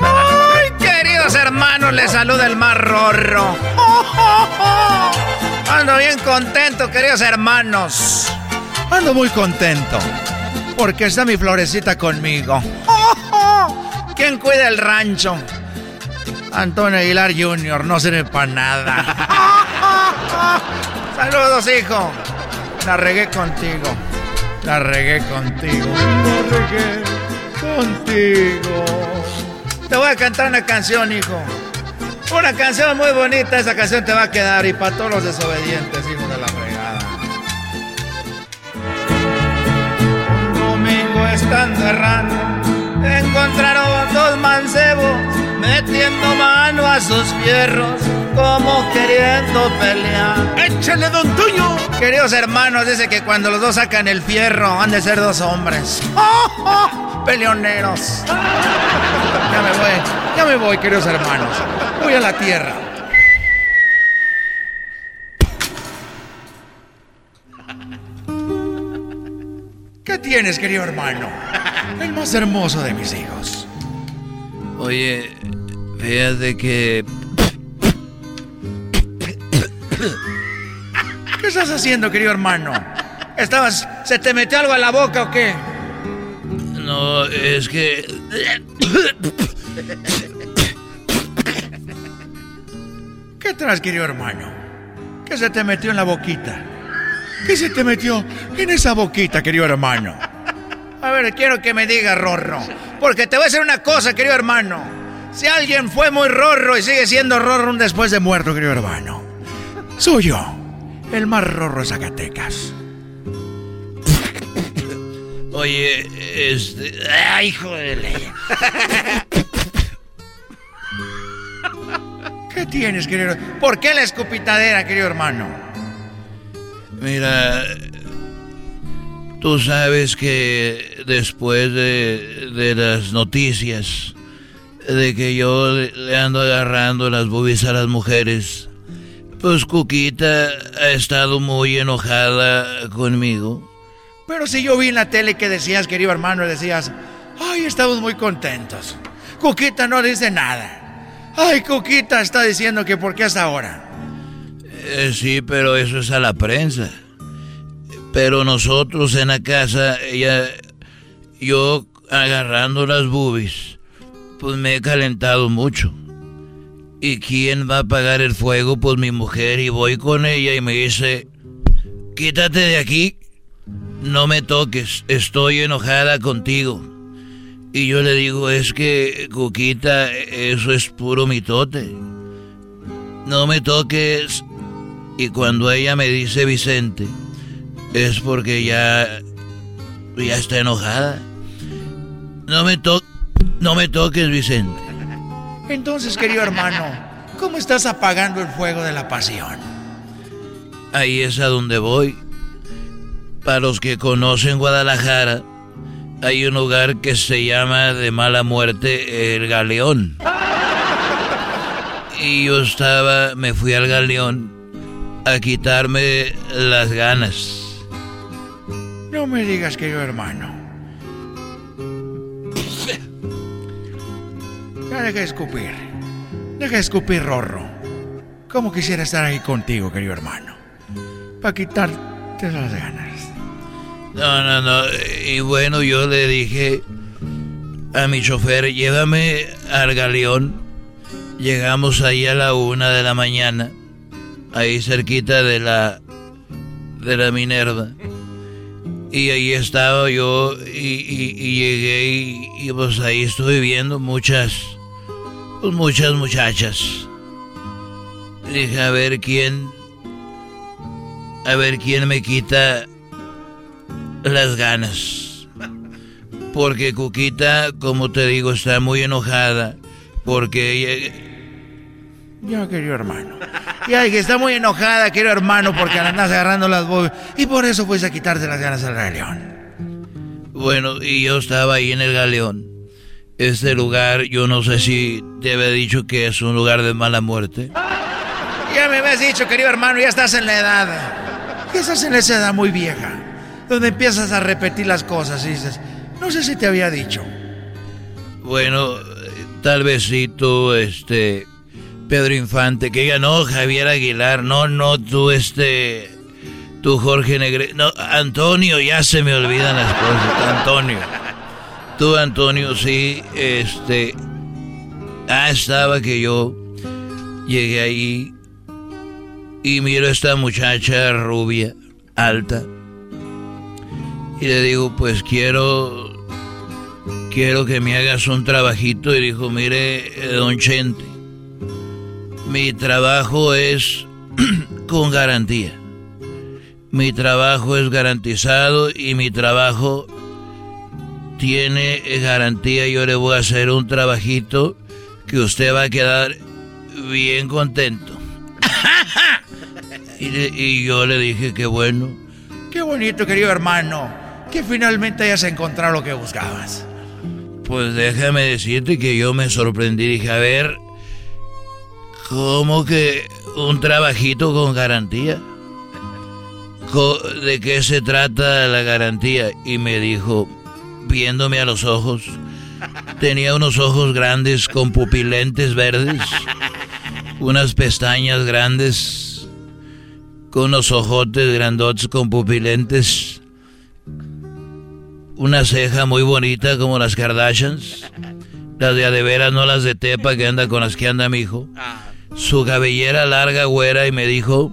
Ay, queridos hermanos, les saluda el más rorro. Ando bien contento, queridos hermanos. Ando muy contento. Porque está mi florecita conmigo. ¿Quién cuida el rancho? Antonio Aguilar Jr. no sirve para nada. Saludos, hijo. La regué contigo. La regué contigo. La regué contigo. Te voy a cantar una canción, hijo. Una canción muy bonita. Esa canción te va a quedar. Y para todos los desobedientes, hijo de la fregada. Un domingo estando errando, encontraron dos mancebos metiendo mano a sus fierros, como queriendo pelear. ¡Échale, don Tuño! Queridos hermanos, dice que cuando los dos sacan el fierro, han de ser dos hombres. ¡Oh, oh! Peleoneros. Ya me voy, ya me voy, queridos hermanos. Voy a la tierra. ¿Qué tienes, querido hermano? El más hermoso de mis hijos. Oye, fíjate que ¿Qué estás haciendo, querido hermano? ¿Estabas. ¿Se te metió algo a la boca o qué? No es que ¿Qué traes, querido hermano? ¿Qué se te metió en la boquita? ¿Qué se te metió en esa boquita, querido hermano? A ver, quiero que me diga, Rorro. Porque te voy a decir una cosa, querido hermano. Si alguien fue muy rorro y sigue siendo rorro aún después de muerto, querido hermano, soy yo, el más rorro de Zacatecas. Oye, este. ¡Ay, hijo de ley! ¿Qué tienes, querido? ¿Por qué la escupitadera, querido hermano? Mira, tú sabes que después de, de las noticias de que yo le, ando agarrando las boobies a las mujeres, pues Cuquita ha estado muy enojada conmigo. Pero si yo vi en la tele que decías, querido hermano, decías, ay, estamos muy contentos. Cuquita no dice nada. Ay, Cuquita está diciendo que por qué hasta ahora. Eh, sí, pero eso es a la prensa. Pero nosotros en la casa, ella, yo agarrando las boobies, pues me he calentado mucho. ¿Y quién va a apagar el fuego? Pues mi mujer. Y voy con ella y me dice, quítate de aquí, no me toques, estoy enojada contigo. Y yo le digo, es que, Cuquita, eso es puro mitote. No me toques. Y cuando ella me dice Vicente, es porque ya Ya está enojada. No me to no me toques, Vicente. Entonces, querido hermano, ¿cómo estás apagando el fuego de la pasión? Ahí es a donde voy. Para los que conocen Guadalajara, hay un lugar que se llama de mala muerte el Galeón. Y yo estaba, me fui al Galeón a quitarme las ganas. No me digas, querido hermano. Ya deja de escupir. Deja de escupir, Rorro. ¿Cómo quisiera estar ahí contigo, querido hermano? Para quitarte las ganas. No, no, no. Y bueno, yo le dije a mi chofer, llévame al galeón. Llegamos ahí a la una de la mañana, ahí cerquita de la de la Minerva. Y ahí estaba yo y, llegué y, y, pues ahí estuve viendo muchas, pues muchas muchachas. Dije, a ver quién, a ver quién me quita las ganas. Porque Cuquita, como te digo, está muy enojada. Porque ella... Ya, querido hermano. Ya, que está muy enojada, querido hermano, porque le andas agarrando las bobas. Y por eso fuiste a quitarte las ganas al galeón. Bueno, y yo estaba ahí en el galeón. Este lugar, yo no sé si te había dicho que es un lugar de mala muerte. Ya me habías dicho, querido hermano, ya estás en la edad. Ya estás en esa edad muy vieja donde empiezas a repetir las cosas y dices, no sé si te había dicho. Bueno, tal vez sí tú, este, Pedro Infante, que diga, no, Javier Aguilar, no, no, tú, este, tú, Jorge Negre, no, Antonio, ya se me olvidan las cosas, Antonio. Tú, Antonio, sí, este, ah, estaba que yo llegué ahí y miro a esta muchacha rubia, alta y le digo, pues quiero, quiero que me hagas un trabajito. Y dijo, mire, eh, don Chente, mi trabajo es con garantía. Mi trabajo es garantizado y mi trabajo tiene garantía. Yo le voy a hacer un trabajito que usted va a quedar bien contento. y, y yo le dije que bueno. Qué bonito, querido hermano que finalmente hayas encontrado lo que buscabas. Pues déjame decirte que yo me sorprendí. Dije, a ver, ¿cómo que un trabajito con garantía? ¿De qué se trata la garantía? Y me dijo, viéndome a los ojos, tenía unos ojos grandes con pupilentes verdes, unas pestañas grandes, con unos ojotes grandotes con pupilentes una ceja muy bonita como las Kardashians. Las de adeveras, no las de Tepa que anda con las que anda mi hijo. Su cabellera larga, güera, y me dijo,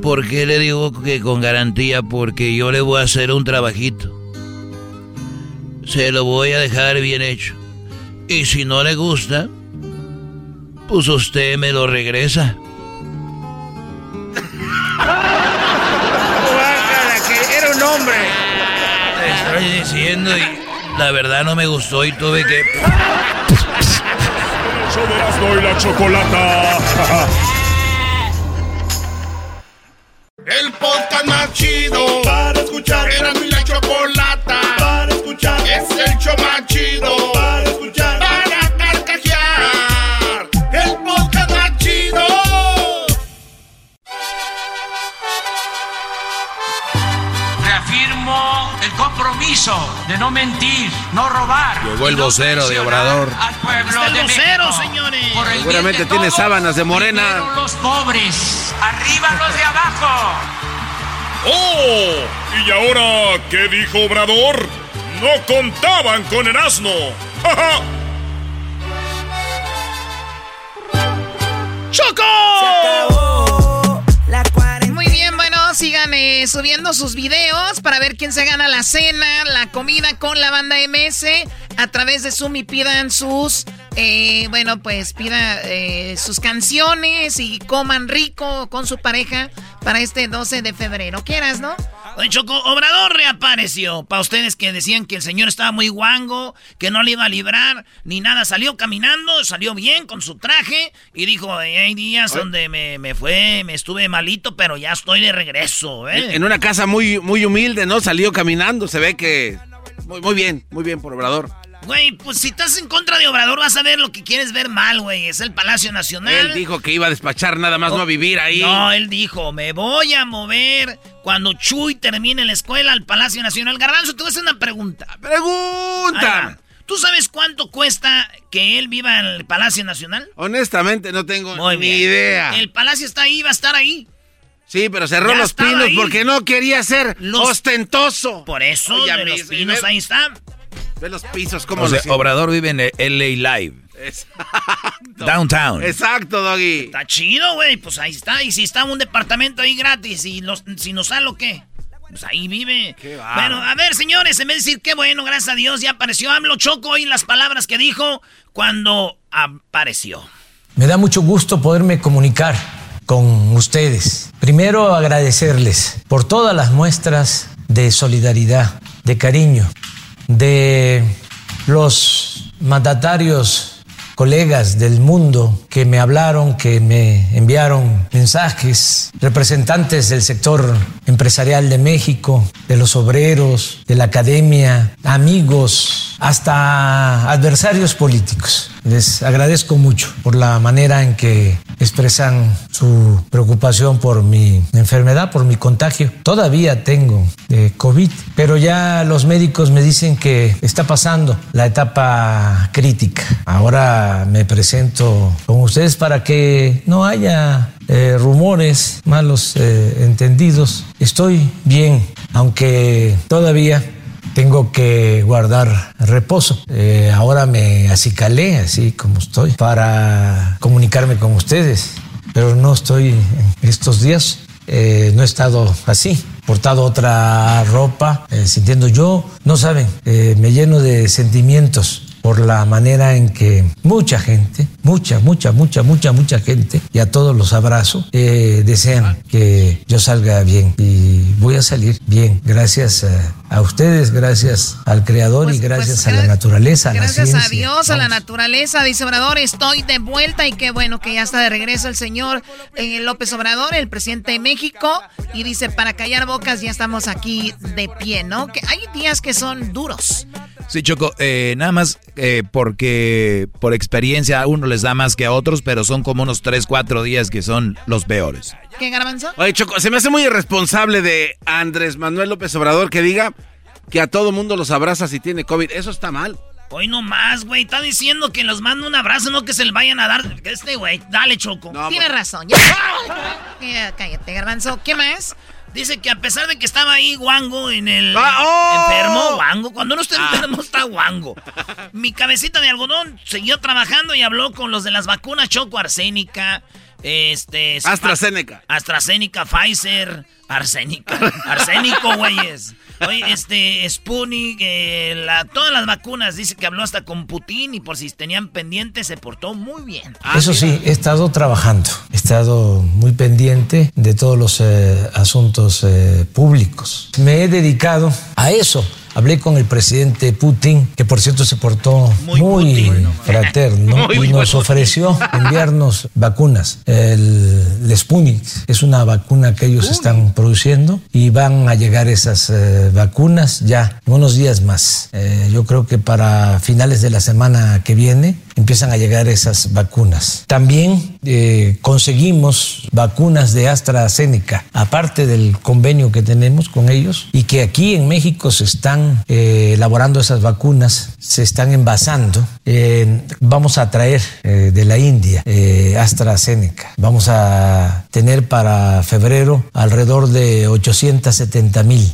¿por qué le digo que con garantía? Porque yo le voy a hacer un trabajito. Se lo voy a dejar bien hecho. Y si no le gusta, pues usted me lo regresa. que era un hombre y la verdad no me gustó y tuve que... la chocolata. Vocero de Obrador. Al pueblo Está el de vocero, México. señores. Seguramente tiene sábanas de morena. los pobres, arriba los de abajo. ¡Oh! ¿Y ahora qué dijo Obrador? No contaban con el asno. ¡Ja, ja! ¡Choco! Muy bien, bueno, sigan eh, subiendo sus videos para ver quién se gana la cena, la comida con la banda MS. A través de Zoom y pidan sus, eh, bueno, pues pidan eh, sus canciones y coman rico con su pareja para este 12 de febrero. ¿Quieras, no? Oye, Choco, Obrador reapareció. Para ustedes que decían que el señor estaba muy guango, que no le iba a librar, ni nada. Salió caminando, salió bien con su traje y dijo, hay días donde me, me, fue, me estuve malito, pero ya estoy de regreso. ¿eh? En una casa muy, muy humilde, ¿no? Salió caminando, se ve que... Muy, muy bien, muy bien por Obrador. Güey, pues si estás en contra de Obrador vas a ver lo que quieres ver mal, güey. Es el Palacio Nacional. Él dijo que iba a despachar nada más, no a vivir ahí. No, él dijo, me voy a mover cuando Chuy termine la escuela al Palacio Nacional. Garbanzo, te voy a hacer una pregunta. ¡Pregunta! ¿Tú sabes cuánto cuesta que él viva en el Palacio Nacional? Honestamente, no tengo ni idea. El palacio está ahí, va a estar ahí. Sí, pero cerró los pinos ahí. porque no quería ser ostentoso. Por eso, Oye, de los pinos, ahí está. Ve los pisos, como o sea, Obrador vive en LA Live. Exacto. Downtown. Exacto, Doggy. Está chido, güey. Pues ahí está. Y si está un departamento ahí gratis y los, si nos sale o qué. Pues ahí vive. Qué. Bueno, a ver, señores, en vez de decir qué bueno, gracias a Dios, ya apareció AMLO Choco y las palabras que dijo cuando apareció. Me da mucho gusto poderme comunicar con ustedes. Primero agradecerles por todas las muestras de solidaridad, de cariño de los mandatarios colegas del mundo que me hablaron, que me enviaron mensajes, representantes del sector empresarial de México, de los obreros, de la academia, amigos, hasta adversarios políticos. Les agradezco mucho por la manera en que expresan su preocupación por mi enfermedad, por mi contagio. Todavía tengo eh, COVID, pero ya los médicos me dicen que está pasando la etapa crítica. Ahora me presento con ustedes para que no haya eh, rumores, malos eh, entendidos. Estoy bien, aunque todavía tengo que guardar reposo. Eh, ahora me acicalé, así como estoy, para comunicarme con ustedes, pero no estoy estos días, eh, no he estado así portado otra ropa, eh, sintiendo yo, no saben, eh, me lleno de sentimientos por la manera en que mucha gente, mucha, mucha, mucha, mucha, mucha gente, y a todos los abrazo, eh, desean que yo salga bien. Y voy a salir bien, gracias a, a ustedes, gracias al Creador Pues- y gracias pues, a la naturaleza, a la Gracias a Dios, a la naturaleza, dice Obrador, estoy de vuelta y qué bueno que ya está de regreso el señor eh, López Obrador, el presidente de México, y dice, para callar bocas ya estamos aquí de pie, ¿no? Que hay días que son duros. Sí, Choco, eh, nada más eh, porque por experiencia a uno les da más que a otros, pero son como unos 3, 4 días que son los peores. ¿Qué, Garbanzo? Oye, Choco, se me hace muy irresponsable de Andrés Manuel López Obrador que diga que a todo mundo los abraza si tiene COVID. Eso está mal. Hoy no más, güey. Está diciendo que los manda un abrazo, no que se le vayan a dar. Este, güey, dale, Choco. Tiene razón. Ya. Ya, cállate, Garbanzo. ¿Qué más? Dice que a pesar de que estaba ahí guango en el Ah, oh. enfermo, guango, cuando no está enfermo está guango. Mi cabecita de algodón siguió trabajando y habló con los de las vacunas Choco Arsénica, este AstraZeneca. AstraZeneca, Pfizer, Arsénica, Arsénico, güeyes. Oye, este Sputnik, eh, la- todas las vacunas, dice que habló hasta con Putin y por si tenían pendientes se portó muy bien. Eso sí, he estado trabajando, he estado muy pendiente de todos los eh, asuntos eh, públicos. Me he dedicado a eso. Hablé con el presidente Putin, que por cierto se portó muy, fraterno Muy y nos ofreció enviarnos vacunas. El, el Sputnik es una vacuna que ellos están produciendo y van a llegar esas eh, vacunas ya en unos días más. Eh, yo creo que para finales de la semana que viene empiezan a llegar esas vacunas. También eh, conseguimos vacunas de AstraZeneca, aparte del convenio que tenemos con ellos, y que aquí en México se están eh, elaborando esas vacunas, se están envasando. Eh, vamos a traer eh, de la India AstraZeneca. Vamos a tener para febrero alrededor de 870 mil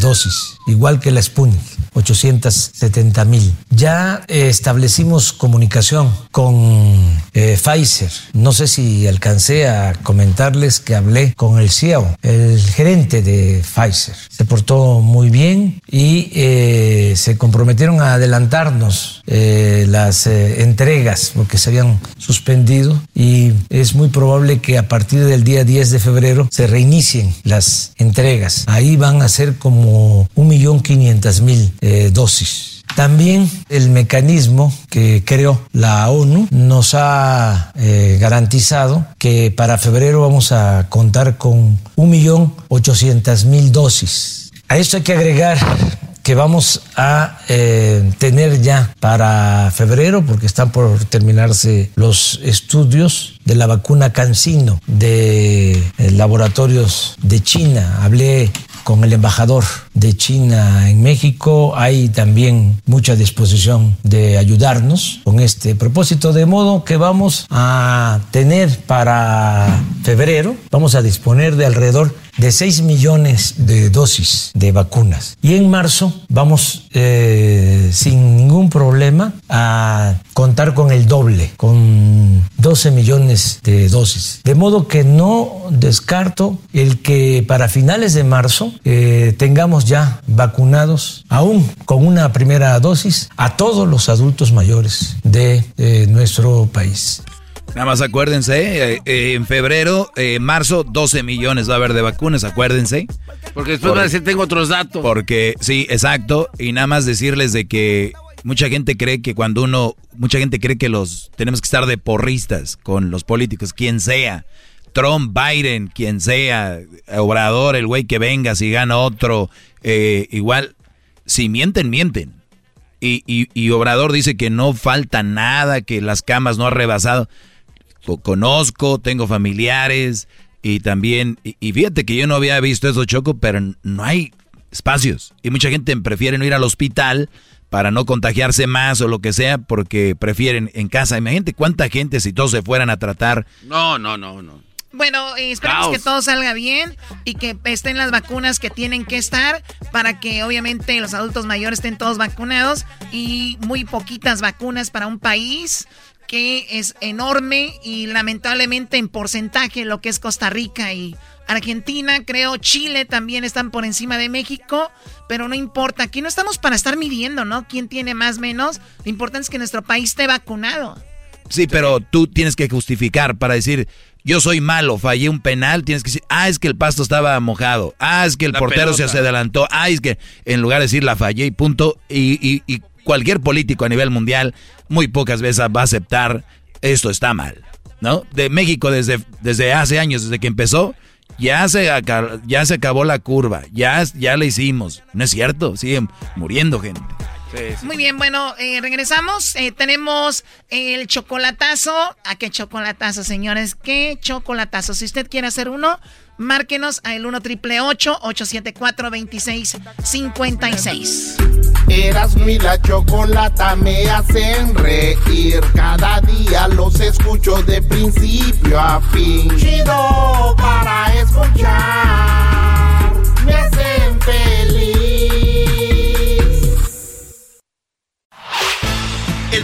dosis, igual que la Sputnik. 870 mil. Ya eh, establecimos comunicación con eh, Pfizer. No sé si alcancé a comentarles que hablé con el CEO, el gerente de Pfizer. Se portó muy bien y eh, se comprometieron a adelantarnos las entregas porque se habían suspendido y es muy probable que a partir del día 10 de febrero se reinicien las entregas. Ahí van a ser como 1.500.000 eh, dosis. También el mecanismo que creó la ONU nos ha eh, garantizado que para febrero vamos a contar con 1.800.000 dosis. A esto hay que agregar que vamos a eh, tener ya para febrero, porque están por terminarse los estudios de la vacuna Cancino de eh, laboratorios de China. Hablé con el embajador de China en México. Hay también mucha disposición de ayudarnos con este propósito, de modo que vamos a tener para febrero, vamos a disponer de alrededor de 6 millones de dosis de vacunas. Y en marzo vamos eh, sin ningún problema a contar con el doble, con 12 millones de dosis. De modo que no descarto el que para finales de marzo eh, tengamos ya vacunados, aún con una primera dosis, a todos los adultos mayores de eh, nuestro país. Nada más acuérdense, eh, eh, en febrero, eh, marzo, 12 millones va a haber de vacunas, acuérdense. Porque después van a decir, tengo otros datos. Porque, sí, exacto. Y nada más decirles de que mucha gente cree que cuando uno, mucha gente cree que los, tenemos que estar de porristas con los políticos, quien sea. Trump, Biden, quien sea, Obrador, el güey que venga, si gana otro, igual, si mienten, mienten. Y, y, y Obrador dice que no falta nada, que las camas no ha rebasado conozco, tengo familiares y también, y, fíjate que yo no había visto eso, Choco, pero no hay espacios. Y mucha gente prefiere no ir al hospital para no contagiarse más o lo que sea, porque prefieren en casa. Imagínate cuánta gente si todos se fueran a tratar. No, no, no, no. Bueno, eh, esperemos que todo salga bien y que estén las vacunas que tienen que estar para que obviamente los adultos mayores estén todos vacunados y muy poquitas vacunas para un país que es enorme y lamentablemente en porcentaje lo que es Costa Rica y Argentina, creo Chile también están por encima de México, pero no importa, aquí no estamos para estar midiendo, ¿no? ¿Quién tiene más menos? Lo importante es que nuestro país esté vacunado. Sí, pero tú tienes que justificar para decir, yo soy malo, fallé un penal, tienes que decir, ah, es que el pasto estaba mojado, ah, es que el portero se adelantó, ah, es que en lugar de decir la fallé y punto, y, y cualquier político a nivel mundial muy pocas veces va a aceptar esto está mal, ¿no? De México desde, desde hace años, desde que empezó, ya se, ya se acabó la curva, ya, ya la hicimos. No es cierto, siguen muriendo gente. Muy bien, bueno, eh, regresamos. Eh, tenemos el chocolatazo. ¿A qué chocolatazo, señores? ¿Qué chocolatazo? Si usted quiere hacer uno, márquenos al 1 triple 874 2656. Eras mi la chocolata me hacen reír. Cada día los escucho de principio a fin. Chido para escuchar. Me hacen feliz.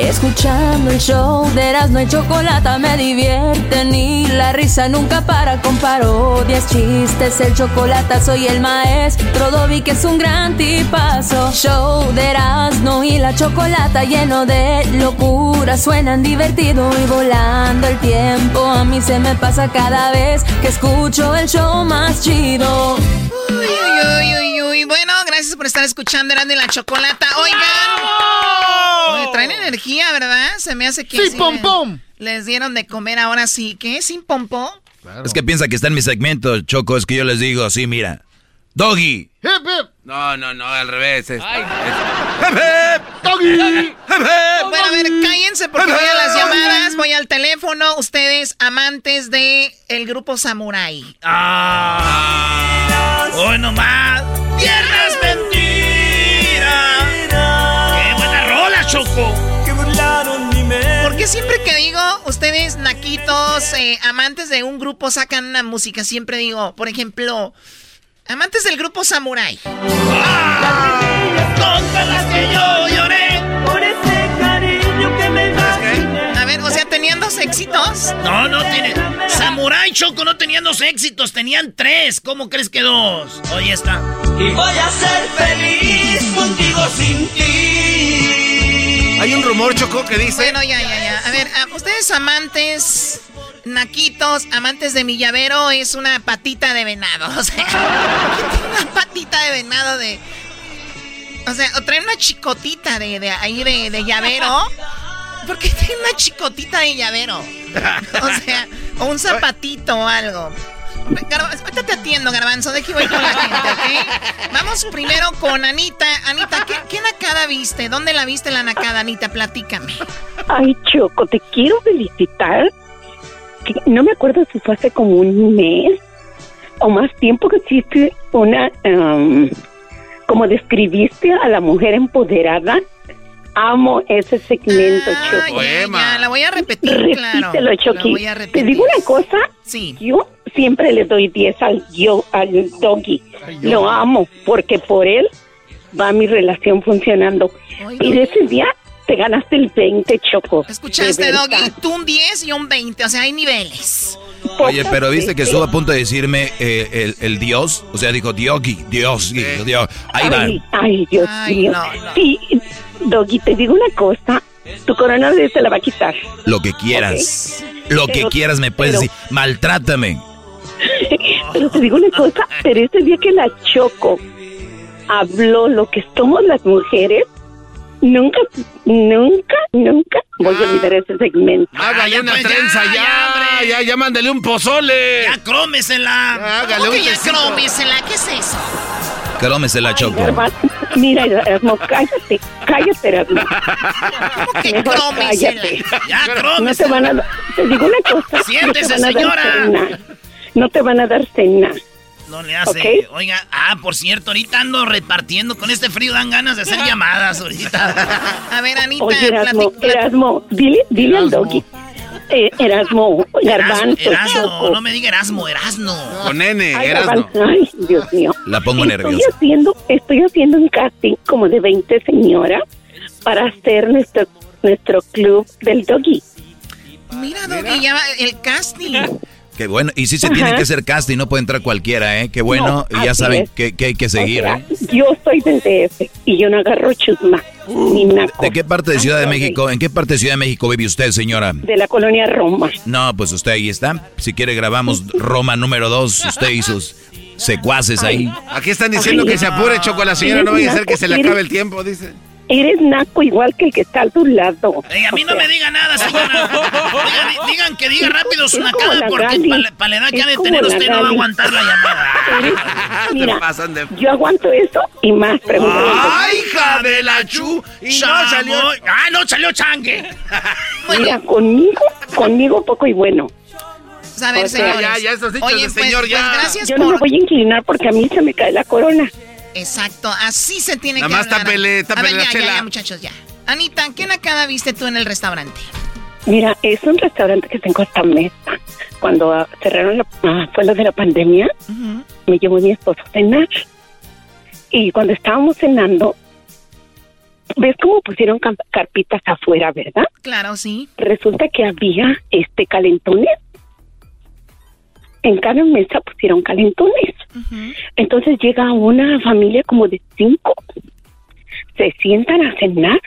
Escuchando el show de Erasmo y Chocolata me divierte ni la risa nunca para con parodias, chistes, el chocolate soy el maestro Dobby que es un gran tipazo. Show de Erasmo y la Chocolata lleno de locura, suenan divertido y volando el tiempo. A mí se me pasa cada vez que escucho el show más chido. Uy, uy, uy, uy. Bueno, gracias por estar escuchando Erasmo y la Chocolata. Oigan. Traen energía, ¿verdad? Se me hace que. Sí, pom pom. Les dieron de comer ahora sí. ¿Qué? ¿Sin pom pom? Es que piensa que está en mi segmento, Choco. Es que yo les digo, sí, mira. Doggy. Hip, hip. No, no, no, al revés. Es, Ay. hip, hip. Doggy. Hip, hip. Bueno, a ver, cállense porque voy a las llamadas, voy al teléfono. Ustedes, amantes de el grupo Samurai. Ah. Hoy nomás. Tierras siempre que digo, ustedes naquitos, eh, amantes de un grupo sacan una música, siempre digo, por ejemplo, amantes del grupo Samurai. Ah, todas las que yo lloré por ese cariño que me A ver, o sea, ¿tenían dos éxitos? No, no tiene. Samurai Choco no tenían dos éxitos, tenían tres. ¿Cómo crees que dos? Oye, está. Y voy a ser feliz contigo sin ti. Hay un rumor, Choco, que dice... Bueno, ya, ya, ya. A ver, a- ustedes amantes, naquitos, amantes de mi llavero, es una patita de venado. O sea, una patita de venado de... O sea, o traen una chicotita de, de ahí de, de llavero. ¿Por qué tiene una chicotita de llavero? O sea, o un zapatito o algo. Garbanzo, ahorita te atiendo, Garbanzo, de aquí voy con la gente, ¿ok? Vamos primero con Anita. Anita, ¿qué, qué nacada viste? ¿Dónde la viste la nacada, Anita? Platícame. Ay, Choco, te quiero felicitar. No me acuerdo si fue hace como un mes o más tiempo que hiciste una, em, como describiste a la mujer empoderada. Amo ese segmento, Choco. Ya, ya, la voy a repetir, claro. Repítelo, La Choqui. voy a Te digo una cosa. Sí. Yo siempre le doy 10 al, yo, al doggy. Lo amo porque por él va mi relación funcionando. Y de ese día te ganaste el 20, Choco. ¿Escuchaste. Doggy? Tú un 10 y un 20, o sea, hay niveles. Oye, pero viste que estuvo a punto de decirme eh, el, el Dios, o sea, dijo Diogi, Dios, Dios. Ahí va. Ay, ay, Dios Ay, mío. no, no. Sí, Doggy, te digo una cosa. Tu coronavirus se la va a quitar. Lo que quieras. Lo que quieras me puedes pero- decir. Maltrátame. Pero te digo una cosa, pero ese día que la Choco habló lo que somos las mujeres, nunca, nunca, nunca voy a olvidar ese segmento. Hágale ya, una pues, ya, trenza ya, ya, ya, ya, mándale un pozole. Ya crómesela. Hágale ¿Cómo un que ya crómesela? ¿Qué es eso? Crómese la choco. Mira, Erasmo, cállate, cállate, Erasmo. ¿Cómo que Mejor crómesela? cállate. Ya No te crómesela. van a dar, te digo una cosa. Siéntese, no señora. cena. No te van a dar cena. No le hace. Ok. Oiga, ah, por cierto, ahorita ando repartiendo. Con este frío dan ganas de hacer llamadas ahorita. A ver, Anita, Oye, Erasmo, Erasmo, dile, dile al doggy. Eh, Erasmo, Garbanzo, Erasmo, Choco. no me diga Erasmo, Erasno. Con N, Ay. Garbanzo, ay, Dios mío. La pongo estoy nerviosa. haciendo, estoy haciendo un casting como de 20 señoras para hacer nuestro, nuestro club del doggy. Mira, Doggy, ya va el casting. Qué bueno. Y sí se tiene que hacer casting, no puede entrar cualquiera, ¿eh? Qué bueno. No, y ya saben es. que, que hay que seguir, O sea, ¿eh? Yo soy del DF y yo no agarro chusma ni naco. ¿De qué parte de Ciudad de. México? ¿En qué parte de Ciudad de México vive usted, señora? De la colonia Roma. No, pues usted ahí está. Si quiere grabamos Roma número dos, usted y sus secuaces ahí. Aquí están diciendo Ay, que se apure, Choco, a la señora. No vaya a ser que se le acabe el tiempo, dice. Eres naco igual que el que está a tu lado. Ey, a mí O no sea, me diga nada, señora. Digan que diga rápido su nacada, porque para la edad que ha de tener usted no va a aguantar la llamada. eres- mira, pasan de- yo aguanto eso y más. Pregúntame. ¡Ay, hija de la chu! Y no salió. ¡Ah, no salió changue! Mira, conmigo, conmigo poco y bueno. A ver, O sea, señores. ya, ya, Oye, pues, señor, pues, ya. gracias Yo no me voy a inclinar porque a mí se me cae la corona. Exacto, así se tiene Nada que más hablar. tápele, A ver, la ya, ya, chela. ya, muchachos, ya. Anita, ¿qué nacada viste tú en el restaurante? Mira, es un restaurante que tengo esta mesa. Cuando ah, cerraron la, ah, fue lo de la pandemia, me llevó mi esposo a cenar. Y cuando estábamos cenando, ¿ves cómo pusieron carpitas afuera, verdad? Claro, sí. Resulta que había este calentones. En cada mesa pusieron calentones. Entonces llega una familia como de cinco. Se sientan a cenar.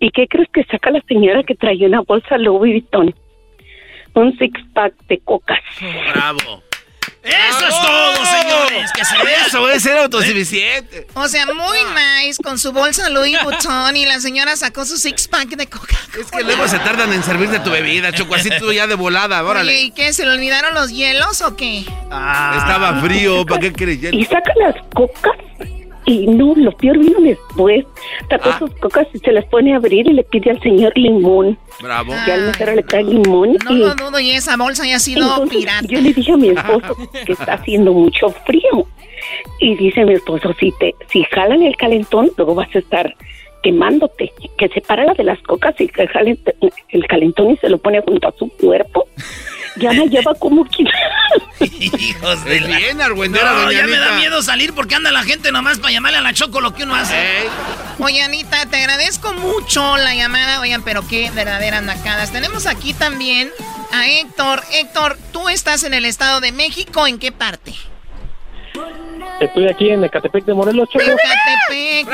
¿Y qué crees que saca la señora que traía una bolsa Louis Vuitton? Un six pack de cocas. Bravo. Eso es todo, señores. Que se vea. Eso es ser autosuficiente. O sea, muy nice con su bolsa Louis Vuitton y la señora sacó su six pack de coca. Es que luego se tardan en servirte tu bebida, Choco. Así tú ya de volada, Oye, órale. ¿y qué? ¿Se le olvidaron los hielos o qué? Estaba frío, ¿para qué quieres Y saca las cocas. Y no, lo peor vino después. Sacó Ah. sus cocas y se las pone a abrir y le pide al señor limón. Bravo. Ya al mesero le trae limón. No y lo dudo y esa bolsa ya ha sido Entonces, pirata. Yo le dije a mi esposo que está haciendo mucho frío. Y dice mi esposo, si te, si jalan el calentón, luego vas a estar quemándote, que se para la de las cocas y que jale el calentón y se lo pone junto a su cuerpo. Ya la lleva como que... Hijos de la- bien argüendera, No, doña ya me da miedo salir porque anda la gente nomás para llamarle a la Choco lo que uno hace. Oye, Anita, te agradezco mucho la llamada. Oigan, pero qué verdaderas nacadas. Tenemos aquí también a Héctor. Héctor, tú estás en el Estado de México. ¿En qué parte? Estoy aquí en Ecatepec de Morelos, Choco. Ecatepec.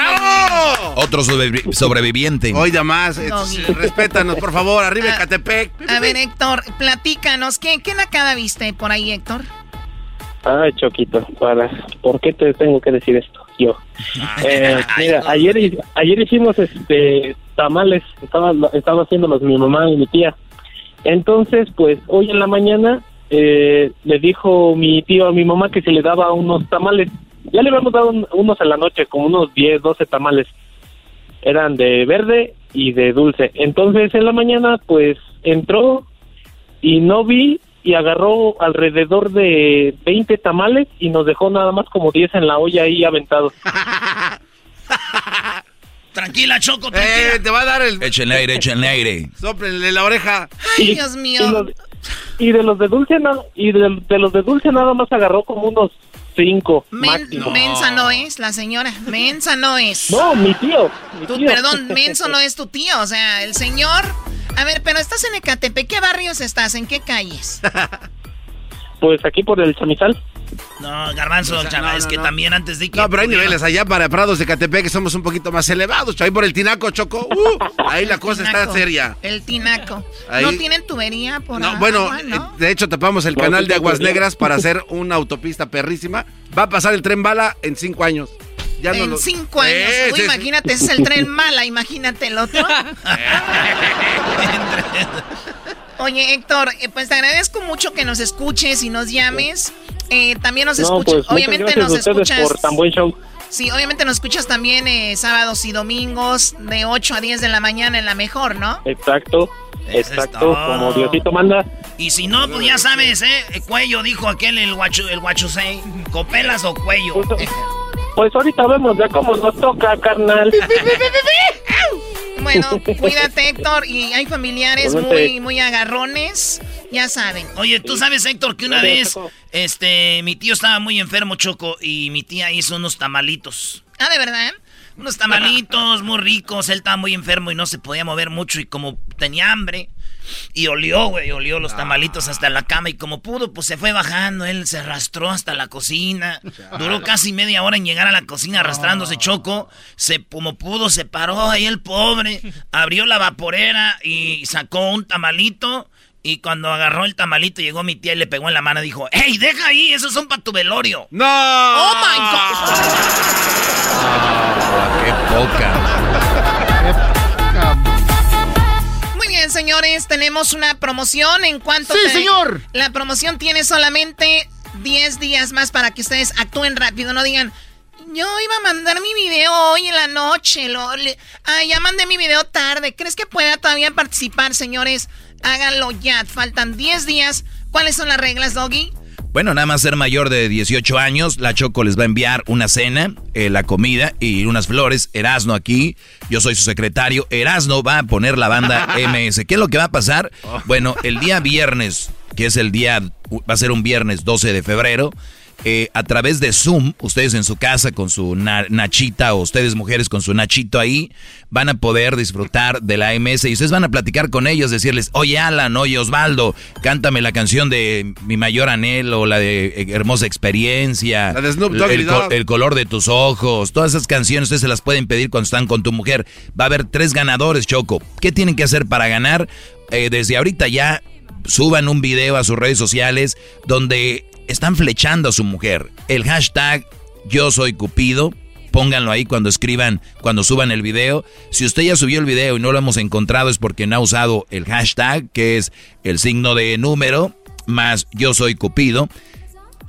Otro sobrevi- sobreviviente. Oiga más, eh, Doggy. respétanos, por favor, arriba Ecatepec. A ver, Héctor, platícanos. ¿Qué, qué nacada viste por ahí, Héctor? Ay, Choquito, para, ¿por qué te tengo que decir esto? Yo. Eh, mira, ayer, ayer hicimos este tamales, estaba, estaba haciéndolos mi mamá y mi tía. Entonces, pues hoy en la mañana eh, le dijo mi tío a mi mamá que se le daba unos tamales. Ya le habíamos dado un- unos en la noche, como unos 10, 12 tamales. Eran de verde y de dulce. Entonces en la mañana, pues entró y no vi y agarró alrededor de 20 tamales y nos dejó nada más como 10 en la olla ahí aventados. Tranquila, Choco, tranquila. Eh, te va a dar el... Échenle aire, échenle aire. Sóplenle la oreja. Ay, Dios mío. Y, y de los de dulce na- y de, de los de dulce nada más agarró como unos 5 Men-. Mensa no es la señora. Mensa no es. No, mi tío. mi Tú, tío. perdón, Menso no es tu tío. O sea, el señor. A ver, pero estás en Ecatepec. ¿Qué barrios estás? ¿En qué calles? Pues aquí por el chamizal. No, Garbanzo, chava, es que también antes de que... No, pero hay niveles allá para Prados de Catepec que somos un poquito más elevados. Ahí por el Tinaco, Choco. uh, ahí la cosa está seria. El tinaco. Ahí- ¿No tienen tubería por No, agua, bueno, no? eh, de hecho tapamos el canal de Aguas. Negras para hacer una autopista perrísima. Va a pasar el tren bala en cinco años. Ya no en lo- cinco años. Uy, sí. imagínate, ese es el tren mala, imagínate el otro. Oye, Héctor, eh, pues te agradezco mucho que nos escuches y nos llames. Eh, también nos No, escuchas, pues obviamente nos escuchas. por tan buen show. Sí, obviamente nos escuchas también eh, sábados y domingos de 8 a 10 de la mañana en la mejor, ¿no? Exacto. Eso Exacto, como Diosito manda. Y si no, pues ya sabes, ¿eh? El cuello, dijo aquel, el guacho, el guachusei. ¿Copelas o cuello? Pues ahorita vemos ya cómo nos toca, carnal. Bueno, cuídate, Héctor, y hay familiares muy, muy agarrones, ya saben. Oye, tú sabes, Héctor, que una vez, este, mi tío estaba muy enfermo, Choco, y mi tía hizo unos tamalitos. Ah, ¿de verdad? Unos tamalitos muy ricos. Él estaba muy enfermo y no se podía mover mucho. Y como tenía hambre, y olió, güey, olió los tamalitos hasta la cama. Y como pudo, pues se fue bajando. Él se arrastró hasta la cocina. Duró casi media hora en llegar a la cocina arrastrándose choco. Se, como pudo, se paró ahí el pobre. Abrió la vaporera y sacó un tamalito. Y cuando agarró el tamalito, llegó mi tía y le pegó en la mano y dijo: ¡Ey, deja ahí! ¡Esos son para tu velorio! ¡No! ¡Oh, my God! Ah, qué poca. Señores, tenemos una promoción en cuanto... Sí, te- señor. La promoción tiene solamente 10 días más para que ustedes actúen rápido, no digan... Yo iba a mandar mi video hoy en la noche. Lo, le- ah, ya mandé mi video tarde. ¿Crees que pueda todavía participar, señores? Háganlo ya. Faltan 10 días. ¿Cuáles son las reglas, Doggy? Bueno, nada más ser mayor de 18 años, la Choco les va a enviar una cena, eh, la comida y unas flores. Erasno aquí, yo soy su secretario. Erasno va a poner la banda MS. ¿Qué es lo que va a pasar? Bueno, el día viernes, que es el día, va a ser un viernes 12 de febrero, eh, a través de Zoom, ustedes en su casa con su na- nachita o ustedes mujeres con su nachito ahí, van a poder disfrutar de la MS y ustedes van a platicar con ellos, decirles, oye Alan, oye Osvaldo, cántame la canción de Mi Mayor Anhelo, la de eh, Hermosa Experiencia, La de Snoop el, Dogg. co- el color de tus ojos, todas esas canciones ustedes se las pueden pedir cuando están con tu mujer. Va a haber tres ganadores, Choco. ¿Qué tienen que hacer para ganar? Eh, desde ahorita ya suban un video a sus redes sociales donde están flechando a su mujer. El hashtag yo soy Cupido. Pónganlo ahí cuando escriban, cuando suban el video. Si usted ya subió el video y no lo hemos encontrado es porque no ha usado el hashtag, que es el signo de número, más yo soy Cupido.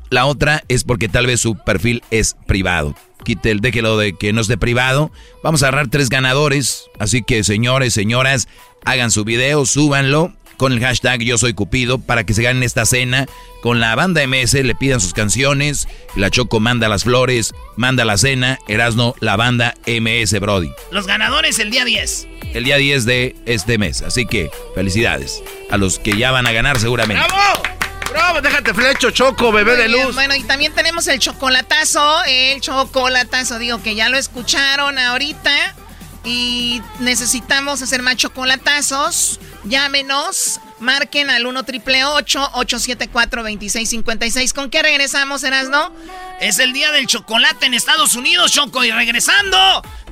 La otra es porque tal vez su perfil es privado. Quite el, déjelo de que no esté privado. Vamos a agarrar tres ganadores. Así que señores, señoras, hagan su video, súbanlo. Con el hashtag Yo Soy Cupido para que se ganen esta cena con la banda MS, le pidan sus canciones, la Choco manda las flores, manda la cena, Erasno, la banda MS Brody. Los ganadores el día 10. El día 10 de este mes, así que felicidades a los que ya van a ganar seguramente. ¡Bravo! ¡Bravo! Déjate flecho, Choco, bebé de luz. Bueno, y también tenemos el chocolatazo, el chocolatazo, digo que ya lo escucharon ahorita. Y necesitamos hacer más chocolatazos. Llámenos, marquen al 1 triple 874 2656. ¿Con qué regresamos, Erasno? Es el día del chocolate en Estados Unidos, Choco. Y regresando,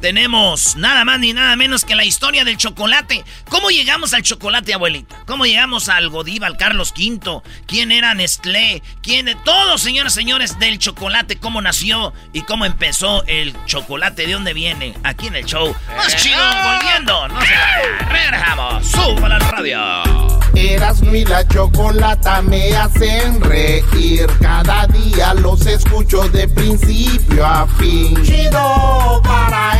tenemos nada más ni nada menos que la historia del chocolate. ¿Cómo llegamos al chocolate, abuelita? ¿Cómo llegamos al Godiva, al Carlos V? ¿Quién era Nestlé? ¿Quién? Todos, señores, señores, del chocolate. ¿Cómo nació y cómo empezó el chocolate? ¿De dónde viene? Aquí en el show. Más Eh. chido, volviendo. No se vaya. Regresamos. Súbala a la radio. Eras mi la chocolata me hacen reír. Cada día los escucho de principio a fin. Chido para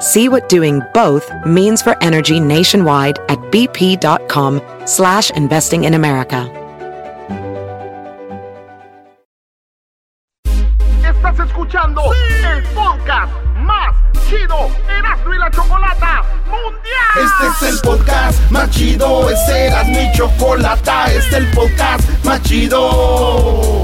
See what doing both means for energy nationwide at bp.com slash investing in America. Estás escuchando el podcast más chido Erasmo y la Chocolata Mundial. Este es el podcast más chido, este era mi chocolata, este es el podcast más chido.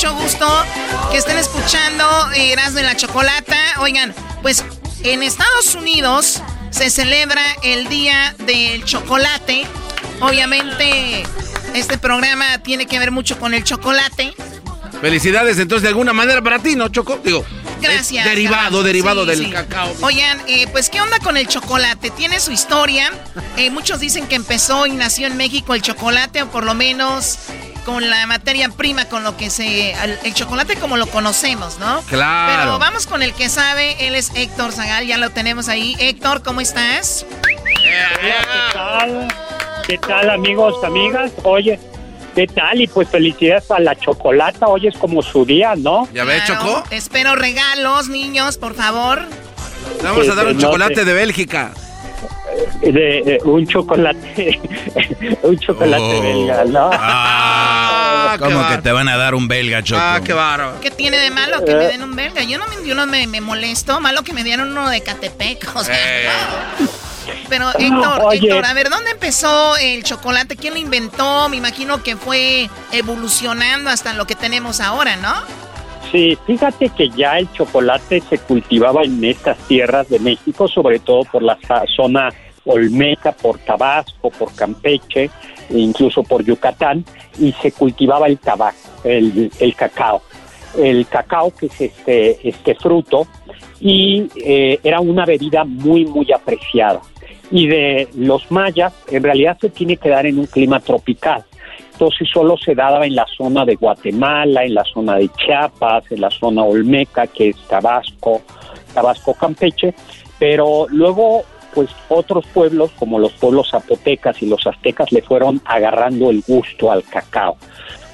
Mucho gusto que estén escuchando Erasmo y la Chocolata. Oigan, pues en Estados Unidos se celebra el Día del Chocolate. Obviamente, este programa tiene que ver mucho con el chocolate. Felicidades, entonces, de alguna manera para ti, ¿no, Choco? Digo, Gracias. derivado, derivado Sí, del sí. cacao. Oigan, eh, pues, ¿qué onda con el chocolate? Tiene su historia. Eh, muchos dicen que empezó y nació en México el chocolate, o por lo menos con la materia prima, con lo que se. El, el chocolate como lo conocemos, ¿no? Claro. Pero vamos con el que sabe. Él es Héctor Zagal, ya lo tenemos ahí. Héctor, ¿cómo estás? Hola, ¿qué tal? ¿Qué tal, amigos, amigas? Oye, ¿qué tal? Y pues felicidades a la chocolata. Hoy es como su día, ¿no? ¿Ya ves, Claro, Choco? Espero regalos, niños, por favor. Le vamos a dar un no chocolate de Bélgica. De, de un chocolate, un chocolate Oh. belga, ¿no? Ah, ¿Cómo que te van a dar un belga, Choco? Ah, qué bárbaro. ¿Qué tiene de malo que me den un belga? Yo no me, yo no me, me molesto. Malo que me dieran uno de Catepec. O sea, no. Pero Héctor, Oye. Héctor, a ver, ¿dónde empezó el chocolate? ¿Quién lo inventó? Me imagino que fue evolucionando hasta lo que tenemos ahora, ¿no? Sí, fíjate que ya el chocolate se cultivaba en estas tierras de México, sobre todo por la zona Olmeca, por Tabasco, por Campeche, e incluso por Yucatán, y se cultivaba el tabaco, el, el cacao. El cacao, que es este, este fruto, y eh, era una bebida muy, muy apreciada. Y de los mayas, en realidad se tiene que dar en un clima tropical. Entonces solo se daba en la zona de Guatemala, en la zona de Chiapas, en la zona Olmeca, que es Tabasco, Tabasco Campeche, Pero luego, pues otros pueblos, como los pueblos zapotecas y los aztecas, le fueron agarrando el gusto al cacao.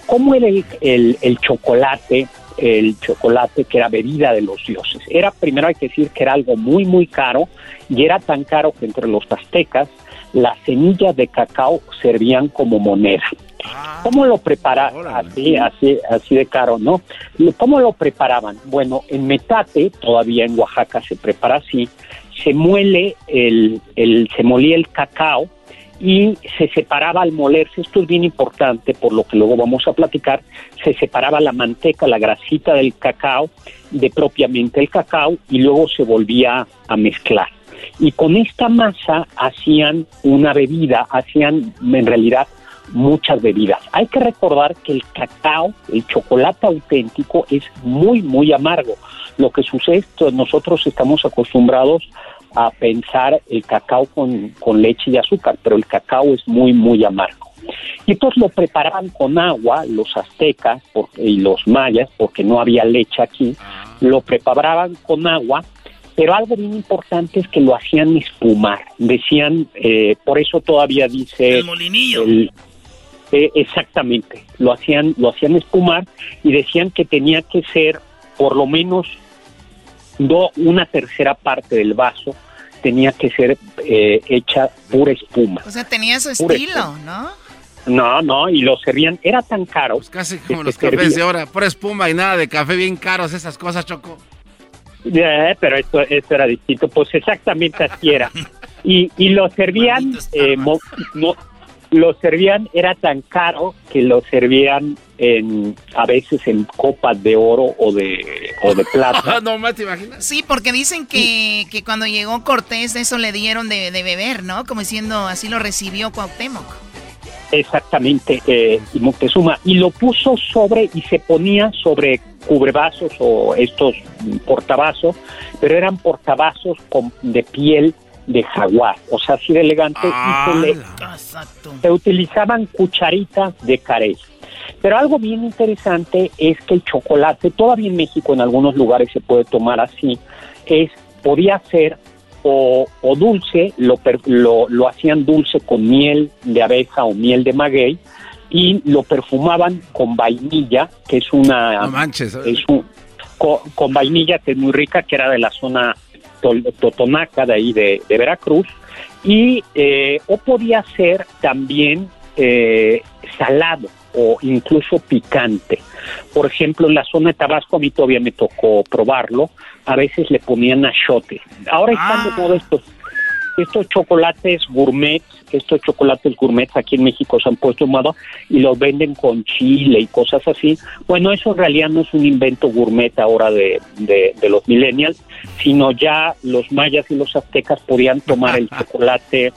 ¿Cómo era el chocolate? El chocolate que era bebida de los dioses. Era, primero hay que decir que era algo muy, muy caro y era tan caro que entre los aztecas las semillas de cacao servían como moneda. ¿Cómo lo preparaban? Así, así, así de caro, ¿no? ¿Cómo lo preparaban? Bueno, en Metate, todavía en Oaxaca se prepara así, se muele el, el, se molía el cacao y se separaba al molerse, esto es bien importante por lo que luego vamos a platicar, se separaba la manteca, la grasita del cacao de propiamente el cacao y luego se volvía a mezclar. Y con esta masa hacían una bebida, hacían en realidad muchas bebidas. Hay que recordar que el cacao, el chocolate auténtico, es muy, muy amargo. Lo que sucede es que nosotros estamos acostumbrados a pensar el cacao con, con leche y azúcar, pero el cacao es muy, muy amargo. Y entonces lo preparaban con agua, los aztecas por- y los mayas, porque no había leche aquí, lo preparaban con agua, pero algo bien importante es que lo hacían espumar. Decían, eh, por eso todavía dice... El molinillo. el- eh, exactamente, lo hacían, lo hacían espumar y decían que tenía que ser por lo menos do- una tercera parte del vaso tenía que ser eh, hecha pura espuma. O sea, tenía su estilo, ¿no? No, no, y lo servían, era tan caro. Casi como los cafés servía- de ahora, pura espuma y nada de café bien caros, esas cosas, Choco. Eh, pero esto, esto era distinto, pues exactamente así era. Y, y lo servían, eh, mo- mo- lo servían, era tan caro que lo servían en, a veces en copas de oro o de, o de plata. no más te imaginas. Sí, porque dicen que, que cuando llegó Cortés eso le dieron de, de beber, ¿no? Como diciendo, así lo recibió Cuauhtémoc. Exactamente, eh, y Moctezuma. Y lo puso sobre y se ponía sobre cubrevasos o estos portavasos, pero eran portavasos con, de piel de jaguar, o sea, así de elegante. y se, le- Exacto. se utilizaban cucharitas de carey. Pero algo bien interesante es que el chocolate, todavía en México en algunos lugares se puede tomar así, es podía ser o, o dulce, lo, per- lo, lo hacían dulce con miel de abeja o miel de maguey y lo perfumaban con vainilla, que es una... No manches. es un- con, vainilla que es muy rica, que era de la zona totonaca de ahí de, de Veracruz, y eh, o podía ser también eh, salado o incluso picante. Por ejemplo, en la zona de Tabasco a mí todavía me tocó probarlo, a veces le ponían achote. Ahora están de moda estos, estos chocolates gourmet, estos chocolates gourmet aquí en México se han puesto en moda y los venden con chile y cosas así. Bueno, eso en realidad no es un invento gourmet ahora de, de, de los millennials, sino ya los mayas y los aztecas podían tomar el chocolate,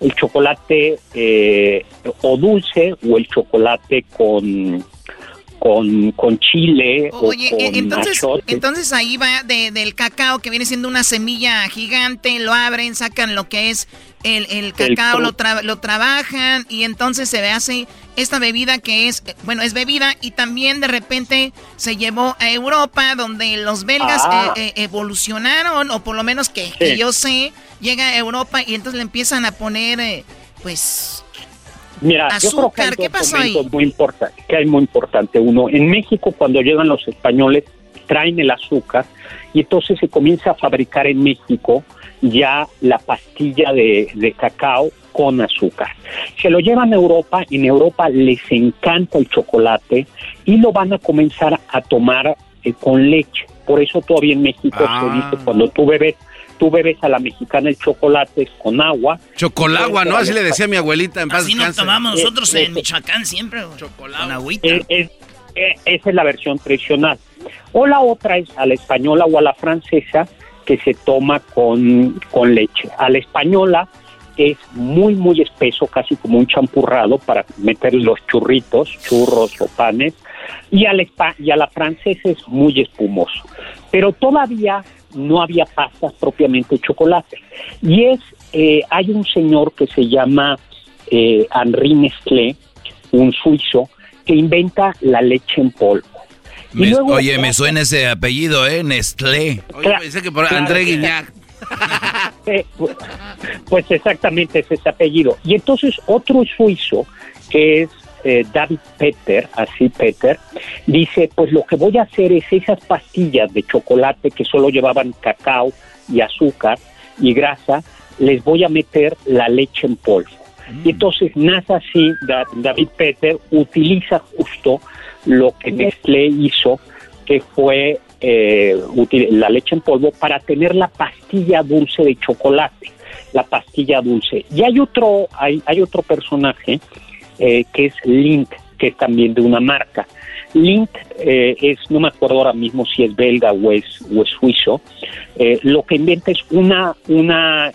el chocolate eh, o dulce o el chocolate con con, con chile Oye, o con eh, entonces, entonces ahí va de- del cacao que viene siendo una semilla gigante, lo abren, sacan lo que es el, el cacao, lo, tra- lo trabajan y entonces se hace esta bebida que es, bueno, es bebida y también de repente se llevó a Europa donde los belgas Ah. eh, eh, evolucionaron o por lo menos que, que yo sé, llega a Europa y entonces le empiezan a poner, eh, pues, Mira, yo creo que hay ¿qué dos pasó ahí? muy importantes, que hay muy importante. Uno, en México cuando llegan los españoles traen el azúcar y entonces se comienza a fabricar en México ya la pastilla de, de cacao con azúcar. Se lo llevan a Europa, en Europa les encanta el chocolate y lo van a comenzar a tomar eh, con leche. Por eso todavía en México Ah. se dice cuando tú bebes, tú bebes a la mexicana el chocolate con agua. Chocolagua, ¿no? Así le decía mi abuelita en paz Así nos tomamos Eh, nosotros eh, en Michoacán siempre, agüita. Eh, es- eh, esa es la versión tradicional. O la otra es a la española o a la francesa que se toma con, con leche. A la española es muy, muy espeso, casi como un champurrado para meter los churritos, churros o panes. Y a la, espa- y a la francesa es muy espumoso. Pero todavía no había pastas propiamente de chocolate. Y es, eh, hay un señor que se llama eh, Henri Nestlé, un suizo, que inventa la leche en polvo. Y Me- luego- oye, me suena ese apellido, ¿eh? Nestlé. Oye, pensé que por André Guiñac. Eh, pu- pues exactamente es ese apellido. Y entonces otro suizo, que es eh, David Peter, así Peter, dice, pues lo que voy a hacer es esas pastillas de chocolate que solo llevaban cacao y azúcar y grasa, les voy a meter la leche en polvo. Y entonces nace así, Da- David Peter utiliza justo lo que Nestlé hizo, que fue eh, util- la leche en polvo para tener la pastilla dulce de chocolate, la pastilla dulce. Y hay otro, hay, hay otro personaje eh, que es Lindt, que es también de una marca. Lindt eh, es, no me acuerdo ahora mismo si es belga o es, suizo, eh, lo que inventa es una, una,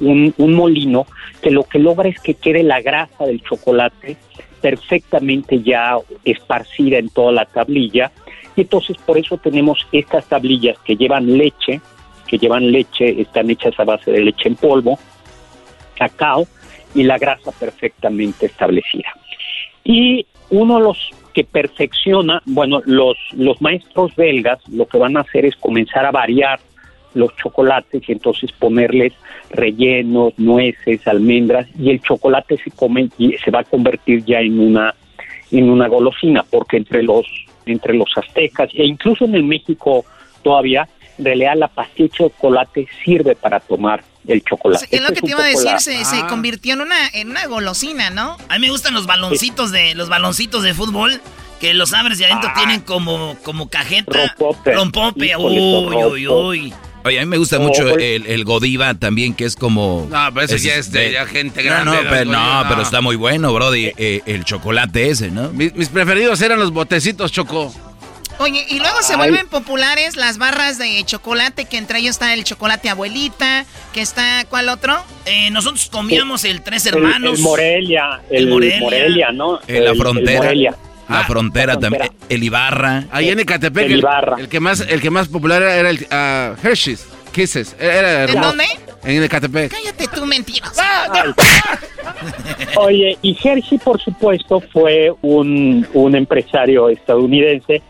un, un molino que lo que logra es que quede la grasa del chocolate perfectamente ya esparcida en toda la tablilla y entonces por eso tenemos estas tablillas que llevan leche, que llevan leche, están hechas a base de leche en polvo, cacao y la grasa perfectamente establecida. Y uno de los que perfecciona, bueno, los, los maestros belgas lo que van a hacer es comenzar a variar los chocolates y entonces ponerles rellenos, nueces, almendras y el chocolate se come y se va a convertir ya en una en una golosina porque entre los entre los aztecas e incluso en el México todavía en realidad la pastilla de chocolate sirve para tomar el chocolate. Es lo que te iba a decir, se, se convirtió en una, en una golosina, ¿no? A mí me gustan los baloncitos de los baloncitos de fútbol que los abres y adentro tienen como como cajeta. Rompope. Rompope. Uy, uy, uy. Oye, a mí me gusta mucho el, el Godiva también, que es como... No, pero eso ya es de ya gente No, grande, No, el pero, no, no. pero está muy bueno, brody. eh, el chocolate ese, ¿no? Mis, mis preferidos eran los botecitos Choco. Oye, y luego se vuelven populares las barras de chocolate, que entre ellos está el chocolate abuelita, que está, ¿cuál otro? Eh, nosotros comíamos el Tres El- Hermanos. El, Morelia, el, El Morelia. Morelia. ¿no? Eh, la El- el frontera. Morelia. La frontera también. El Ibarra. Ahí en Ecatepec, El el, Ibarra. el que más el que más popular era, el ah, Hershey's Kisses. Era ¿En hermoso. dónde? En Ecatepec. Cállate tú, mentiras. Oye, y Hershey, por supuesto, fue un, un empresario estadounidense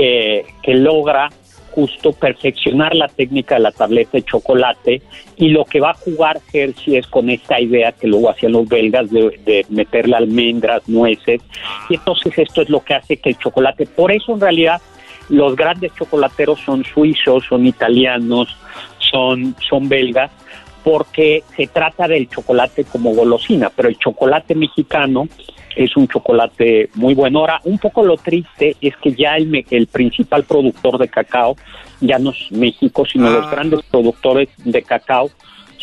que, que logra justo perfeccionar la técnica de la tableta de chocolate y lo que va a jugar Hershey es con esta idea que luego hacían los belgas de, de meterle almendras, nueces. Y entonces esto es lo que hace que el chocolate, por eso en realidad los grandes chocolateros son suizos, son italianos, son, son belgas, porque se trata del chocolate como golosina, pero el chocolate mexicano es un chocolate muy bueno. Ahora, un poco lo triste es que ya el, el principal productor de cacao ya no es México, sino los grandes productores de cacao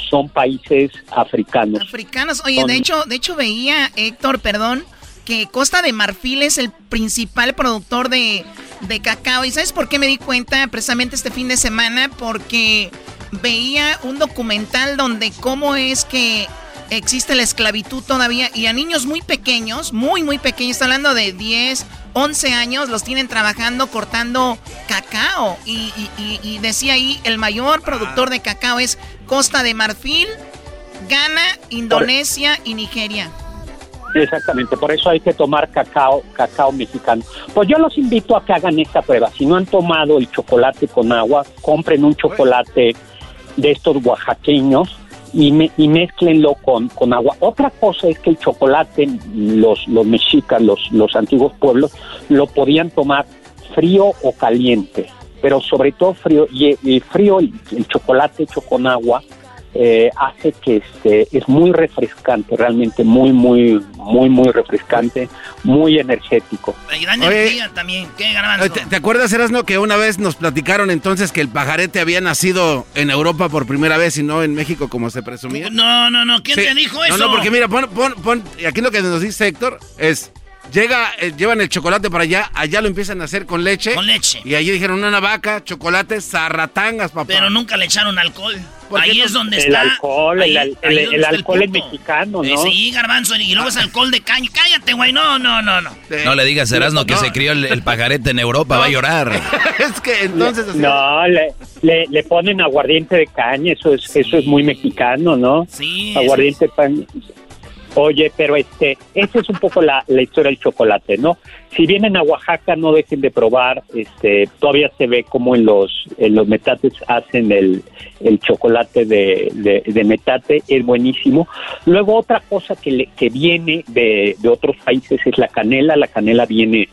son países africanos. Africanos. Oye, Son- de hecho, de hecho veía, Héctor, perdón, que Costa de Marfil es el principal productor de, de cacao. ¿Y sabes por qué me di cuenta precisamente este fin de semana? Porque veía un documental donde cómo es que existe la esclavitud todavía y a niños muy pequeños, muy, muy pequeños, está hablando de 10, 11 años, los tienen trabajando cortando cacao. Y, y- y- decía ahí, el mayor productor de cacao es Costa de Marfil, Ghana, Indonesia y Nigeria. Exactamente, por eso hay que tomar cacao, cacao mexicano. Pues yo los invito a que hagan esta prueba. Si no han tomado el chocolate con agua, compren un chocolate de estos oaxaqueños y, me, y mezclenlo con, con agua. Otra cosa es que el chocolate, los, los mexicas, los, los antiguos pueblos, lo podían tomar frío o caliente, pero sobre todo frío. Y, y frío, el, el chocolate hecho con agua, eh, hace que este es muy refrescante, realmente muy, muy, muy, muy refrescante, muy energético. Y da Oye. energía también. ¿Qué garbanzo? ¿Te, te acuerdas, Erasno, que una vez nos platicaron entonces que el pajarete había nacido en Europa por primera vez y no en México como se presumía? No, no, no. ¿Quién Sí. te dijo eso? No, no, porque mira, pon, pon, pon, aquí lo que nos dice Héctor es, llega, eh, llevan el chocolate para allá, allá lo empiezan a hacer con leche. Con leche. Y allí dijeron una vaca, chocolate, zarratangas, papá. Pero nunca le echaron alcohol. ¿Por qué Ahí no? es donde El está. alcohol, el, ahí- el- donde el alcohol es mexicano, Eh, ¿no? sí, garbanzo. Y luego es alcohol de caña. Cállate, güey. No, no, no, no. No le digas, Erasno, que No. se crió el, el pajarete en Europa, va a llorar. es que entonces... así- No, le, le, le ponen aguardiente de caña, eso es, eso es muy mexicano, ¿no? Sí. Aguardiente de caña. Oye, pero este, esa es un poco la, la historia del chocolate, ¿no? Si vienen a Oaxaca, no dejen de probar, este, todavía se ve como en los, en los metates hacen el, el chocolate de, de, metate, es buenísimo. Luego otra cosa que, le- que viene de, de otros países es la canela, la canela viene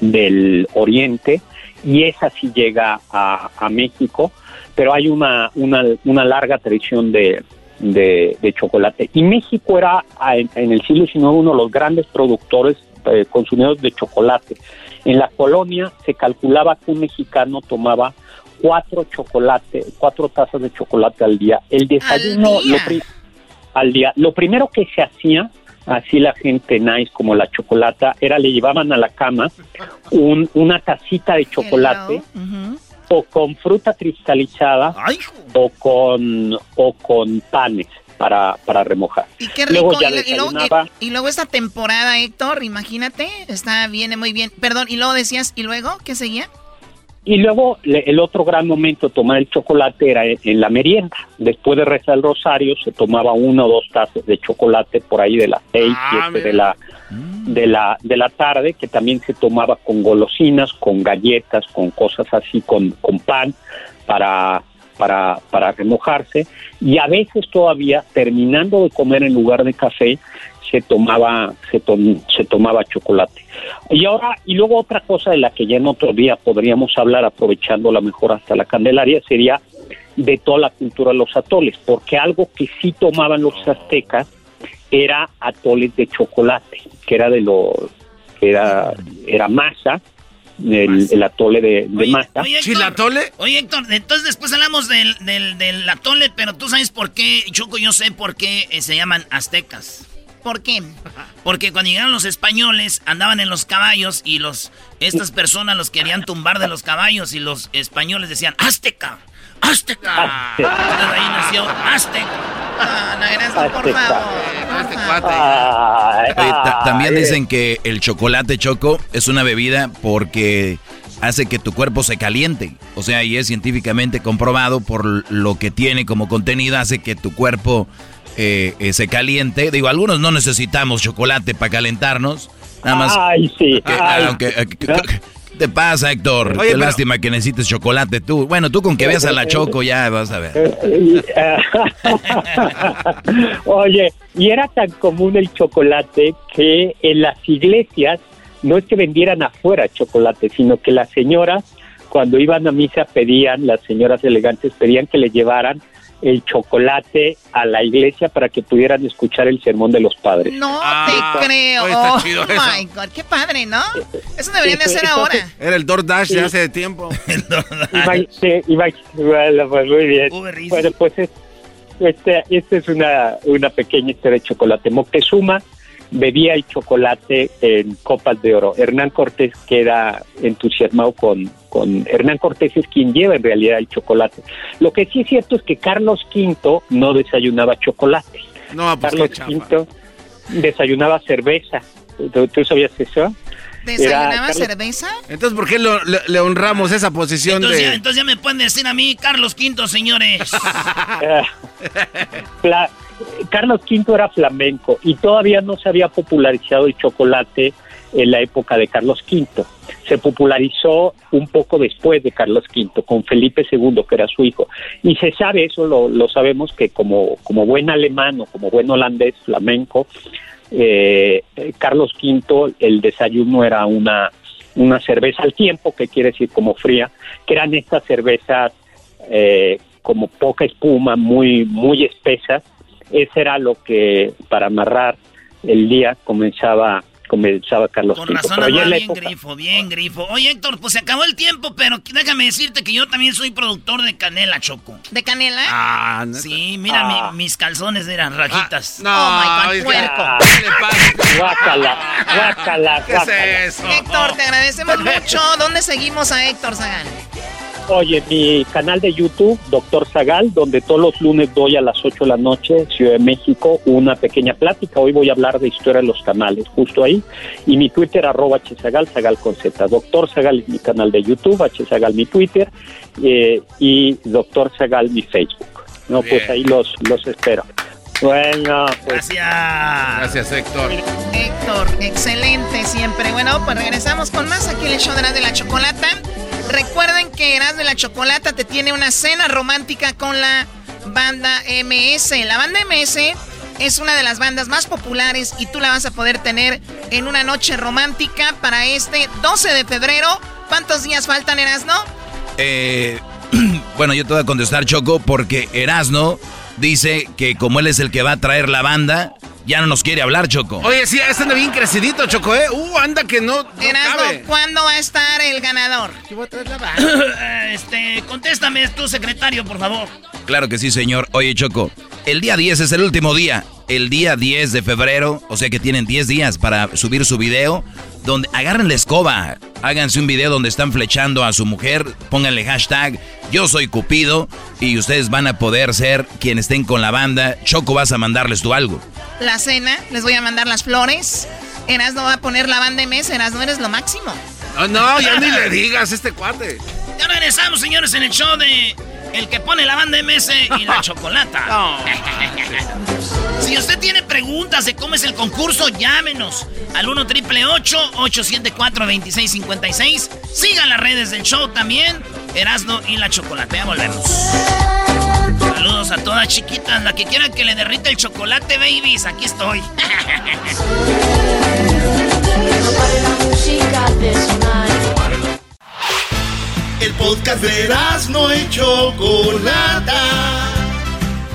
del oriente y esa sí llega a, a México, pero hay una, una, una larga tradición de, de, de chocolate. Y México era en, en el siglo XIX uno de los grandes productores, eh, consumidores de chocolate. En la colonia se calculaba que un mexicano tomaba cuatro chocolates, cuatro tazas de chocolate al día. El desayuno día? Lo, pri- al día. Lo primero que se hacía, así la gente nice como la chocolata, era le llevaban a la cama un- una tacita de chocolate o con fruta cristalizada o con o con panes para, para remojar. Y qué rico. Luego ya y, y luego, y luego esta temporada, Héctor, imagínate, está viene muy bien. Perdón, y luego decías, ¿y luego qué seguía? Y luego le- el otro gran momento de tomar el chocolate era en, la merienda. Después de rezar el rosario se tomaba una o dos tazas de chocolate por ahí de las seis, siete de la de la de la tarde, que también se tomaba con golosinas, con galletas, con cosas así, con, con pan para para para remojarse. Y a veces todavía terminando de comer en lugar de café se tomaba se, tom- se tomaba chocolate. Y ahora, y luego otra cosa de la que ya en otro día podríamos hablar, aprovechando la mejor hasta la Candelaria, sería de toda la cultura de los atoles, porque algo que sí tomaban los aztecas era atoles de chocolate, que era de los, que era, era masa, el, el atole de, de masa. ¿Chilatole? Oye, Héctor, entonces después hablamos del, del, del atole, pero tú sabes por qué, Choco, yo sé por qué eh, se llaman aztecas. ¿Por qué? Porque cuando llegaron los españoles, andaban en los caballos y los estas personas los querían tumbar de los caballos y los españoles decían, ¡Azteca! ¡Azteca! Entonces ahí nació Azteca. Ah, no, Erasmo, por favor. Oye, ta- también dicen que el chocolate choco es una bebida porque hace que tu cuerpo se caliente. O sea, y es científicamente comprobado por lo que tiene como contenido, hace que tu cuerpo eh, eh, se caliente. Digo, algunos no necesitamos chocolate para calentarnos. Nada más. Ay, sí. que- ay. aunque- eh, que- ¿Qué te pasa, Héctor? Oye, Qué pero- lástima que necesites chocolate tú. Bueno, tú con que veas a la Choco ya vas a ver. Oye, y era tan común el chocolate que en las iglesias no es que vendieran afuera chocolate, sino que las señoras cuando iban a misa pedían, las señoras elegantes pedían que le llevaran el chocolate a la iglesia para que pudieran escuchar el sermón de los padres. No Ah, te creo. oye, está Oh chido eso. my God, qué padre, ¿no? Eso deberían de hacer ahora. Era el DoorDash de Sí. hace tiempo. Ima- sí, ima- bueno, pues muy bien. Bueno, pues es- este, esta es una, una pequeña historia de chocolate. Moctezuma bebía el chocolate en copas de oro. Hernán Cortés queda entusiasmado con, con... Hernán Cortés es quien lleva en realidad el chocolate. Lo que sí es cierto es que Carlos V no desayunaba chocolate. No, pues Carlos. V desayunaba cerveza. ¿Tú, tú sabías eso? ¿Desayunaba cerveza? Entonces, ¿por qué lo- le, le honramos esa posición Entonces, ya, de... entonces ya me pueden decir a mí, Carlos V, señores. Carlos V era flamenco y todavía no se había popularizado el chocolate en la época de Carlos V. Se popularizó un poco después de Carlos V, con Felipe II, que era su hijo. Y se sabe, eso lo, sabemos, que como, buen alemán o como buen holandés flamenco, eh, Carlos V, el desayuno era una, una cerveza al tiempo, que quiere decir como fría, que eran estas cervezas eh, como poca espuma, muy, muy espesas. Ese era lo que para amarrar el día comenzaba comenzaba Carlos Con razón Pero ya bien época- grifo, bien grifo. Oye, Héctor, pues se acabó el tiempo, pero déjame decirte que yo también soy productor de canela, Choco. ¿De canela? Ah, sí, mira, Ah. mi- mis calzones eran rajitas. no, oh my God, puerco. Ah, guácala, guácala, ¿Qué es eso? Héctor, te agradecemos mucho. ¿Dónde seguimos a Héctor Sagan? Oye, mi canal de YouTube, Doctor Zagal, donde todos los lunes doy a las 8 de la noche, Ciudad de México, una pequeña plática. Hoy voy a hablar de historia de los canales, justo ahí. Y mi Twitter, arroba hzagal, zagal con z. Doctor Zagal es mi canal de YouTube, hzagal mi Twitter, eh, y Doctor Zagal mi Facebook. No, pues ahí los, los espero. Bueno, pues. Gracias. Gracias, Héctor. Héctor, excelente siempre. Bueno, pues regresamos con más aquí en el show de Eras de la Chocolata. Recuerden que Eras de la Chocolata te tiene una cena romántica con la banda MS. La banda MS es una de las bandas más populares y tú la vas a poder tener en una noche romántica para este 12 de febrero. ¿Cuántos días faltan, Erasno? Eh, bueno, yo te voy a contestar, Choco, porque Erasno dice que como él es el que va a traer la banda, ya no nos quiere hablar, Choco. Oye, sí, está bien crecidito, Choco, ¿eh? Uh, anda que no, no Erasno, ¿cuándo va a estar el ganador? este, contéstame, es tu secretario, por favor. Claro que sí, señor. Oye, Choco, el día 10 es el último día. El día 10 de febrero, o sea que tienen 10 días para subir su video, donde agarren la escoba, háganse un video donde están flechando a su mujer, pónganle hashtag yo soy Cupido y ustedes van a poder ser quienes estén con la banda. Choco, vas a mandarles tú algo. La cena, les voy a mandar las flores. Eras no va a poner la banda de mesa, Eras no eres lo máximo. No, no, ya ni le digas este cuate. Ya regresamos, señores, en el show de el que pone la banda MS y la chocolata. si usted tiene preguntas de cómo es el concurso, llámenos al 1 triple 874 2656. Sigan las redes del show también. Erasno y la chocolate. Ya volvemos. Saludos a todas chiquitas, la que quieran que le derrita el chocolate, babies. Aquí estoy. El podcast de no y Chocolata.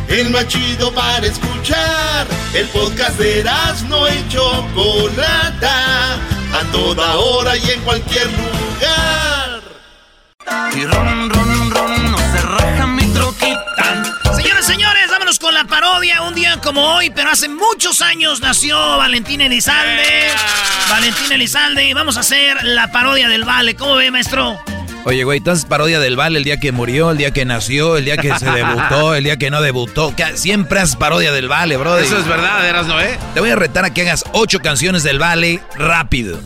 El más chido para escuchar. El podcast de no y Chocolata. A toda hora y en cualquier lugar. Y ron, ron, ron, no se raja mi troquita. Señoras, señores, vámonos con la parodia. Un día como hoy, pero hace muchos años nació Valentín Elizalde. Valentín Elizalde. Y vamos a hacer la parodia del Vale. ¿Cómo ve, maestro? Oye, güey, entonces parodia del Vale el día que murió, el día que nació, el día que se debutó, el día que no debutó. Siempre haces parodia del Vale, bro. Eso es verdad, eras no, ¿eh? Te voy a retar a que hagas ocho canciones del Vale rápido.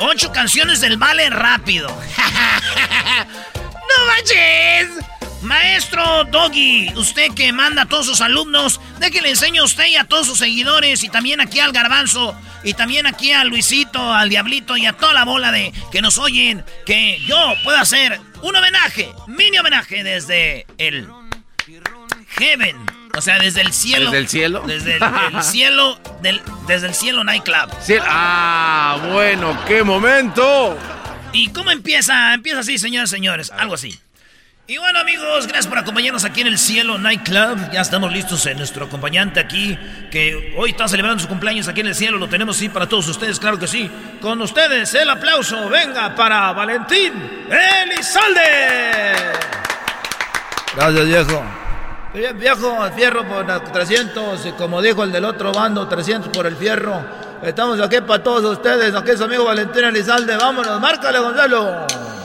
Ocho canciones del Vale rápido. ¡No manches! Maestro Doggy, usted que manda a todos sus alumnos, de que le enseño a usted y a todos sus seguidores y también aquí al garbanzo y también aquí a Luisito, al Diablito y a toda la bola de que nos oyen, que yo puedo hacer un homenaje, mini homenaje desde el Heaven. O sea, desde el cielo. ¿Desde el cielo? Desde el, cielo, del, desde el cielo nightclub. ah, bueno, qué momento. ¿Y cómo empieza? Empieza así, señores, señores, algo así. Y bueno amigos, gracias por acompañarnos aquí en el Cielo Nightclub. Ya estamos listos en nuestro acompañante aquí, que hoy está celebrando su cumpleaños aquí en el cielo. Lo tenemos sí para todos ustedes, claro que sí. Con ustedes el aplauso, venga para Valentín Elizalde. Gracias viejo. Bien, viejo, el fierro por 300, y como dijo el del otro bando, 300 por el fierro. Estamos aquí para todos ustedes, aquí es amigo Valentín Elizalde. Vámonos, márcale Gonzalo.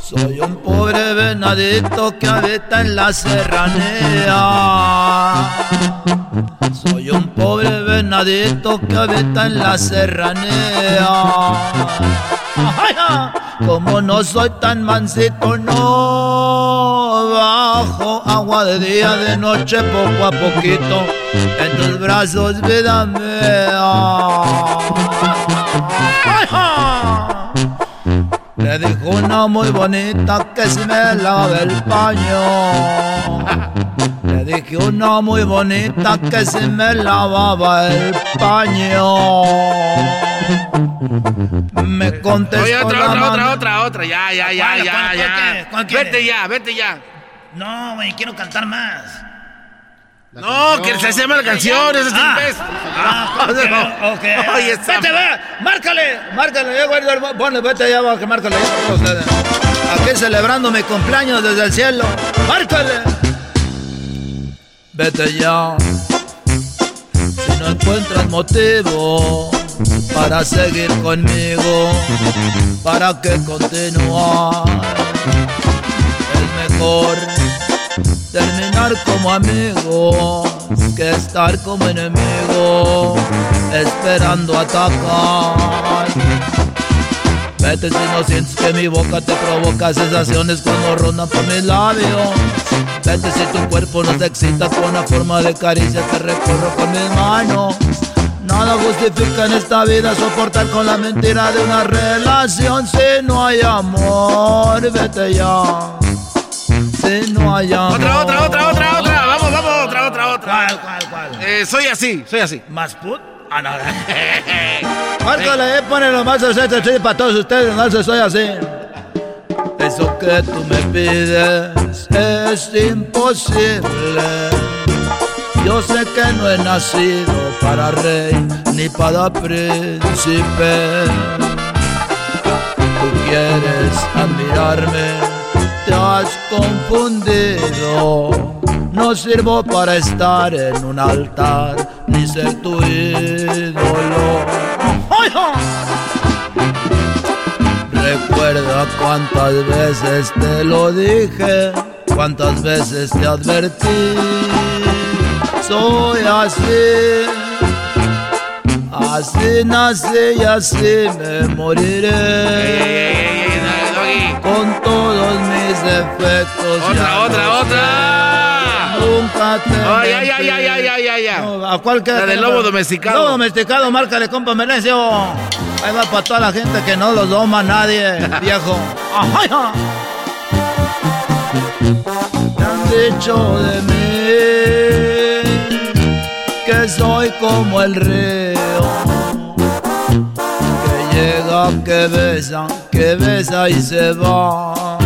Soy un pobre venadito que habita en la serranía. Soy un pobre venadito que habita en la serranía. Como no soy tan mansito, no bajo agua de día, de noche, poco a poquito. En tus brazos, vida mía. Le dijo una muy bonita que si me lave el paño. Le dije una muy bonita que si me lavaba el paño. Me contestó Oye, otra, la otra, mano- otra, otra, otra. Ya, ya, ya, ¿Cuál, ya, cuál, ya. vete ya, vete ya. No, güey, quiero cantar más. No, que se llama la canción, ese es. Oye, está- Vete, ve, márcale, márcale, güey, ponle, vete allá abajo, que márcale. Aquí celebrando mi cumpleaños desde el cielo. Márcale. Vete ya. Si no encuentras motivo para seguir conmigo, para que continuar, es mejor terminar como amigos que estar como enemigo esperando atacar. Vete si no sientes que mi boca te provoca sensaciones cuando rondan por mis labios. Vete si tu cuerpo no te excita con una forma de caricia que recorro con mis manos. Nada justifica en esta vida soportar con la mentira de una relación si no hay amor. Vete ya. No hay amor. Otra, otra, otra, otra, otra. Vamos, vamos, otra, otra, otra. ¿Cuál, cuál, cuál? Eh, soy así, soy así. ¿Más put? Ah, no. Márcale, eh, ponelo más de sí, para todos ustedes, no sé, soy así. Eso que tú me pides es imposible. Yo sé que no he nacido para rey ni para príncipe. Tú quieres admirarme, te has confundido. No sirvo para estar en un altar ni ser tu ídolo. Recuerda cuántas veces te lo dije, cuántas veces te advertí. Soy así, así nací y así me moriré. Con defectos. Otra, otra, otra. Nunca te. Ay, ay, ay, ay, ay, ay, ay, ¿A cuál queda? La del lobo domesticado. Lobo domesticado, márcale, compa Menecio. Ahí va para toda la gente que no lo doma nadie, viejo. Me han dicho de mí que soy como el río. Que llega, que besa, que besa y se va.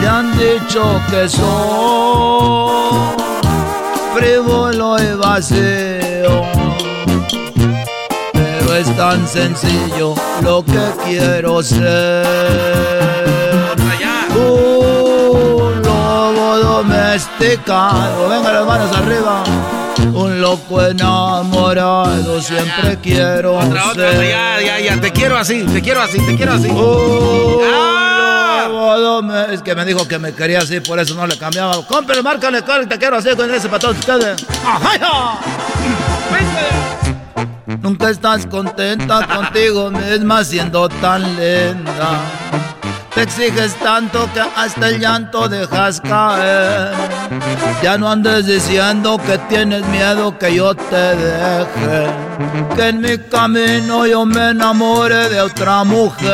Me han dicho que soy frívolo y vacío. Pero es tan sencillo lo que quiero ser. Un lobo domesticado. Venga las manos arriba. Un loco enamorado, siempre quiero Otra, otra, ser. ya, ya, ya. Te quiero así, te quiero así, te quiero así. Un Es que me dijo que me quería así, por eso no le cambiaba. Cómprale, márcale, cómprale, te quiero así con ese para todos ustedes. ¡Ajá! Nunca estás contenta contigo misma siendo tan linda. Te exiges tanto que hasta el llanto dejas caer. Ya no andes diciendo que tienes miedo que yo te deje. Que en mi camino yo me enamore de otra mujer.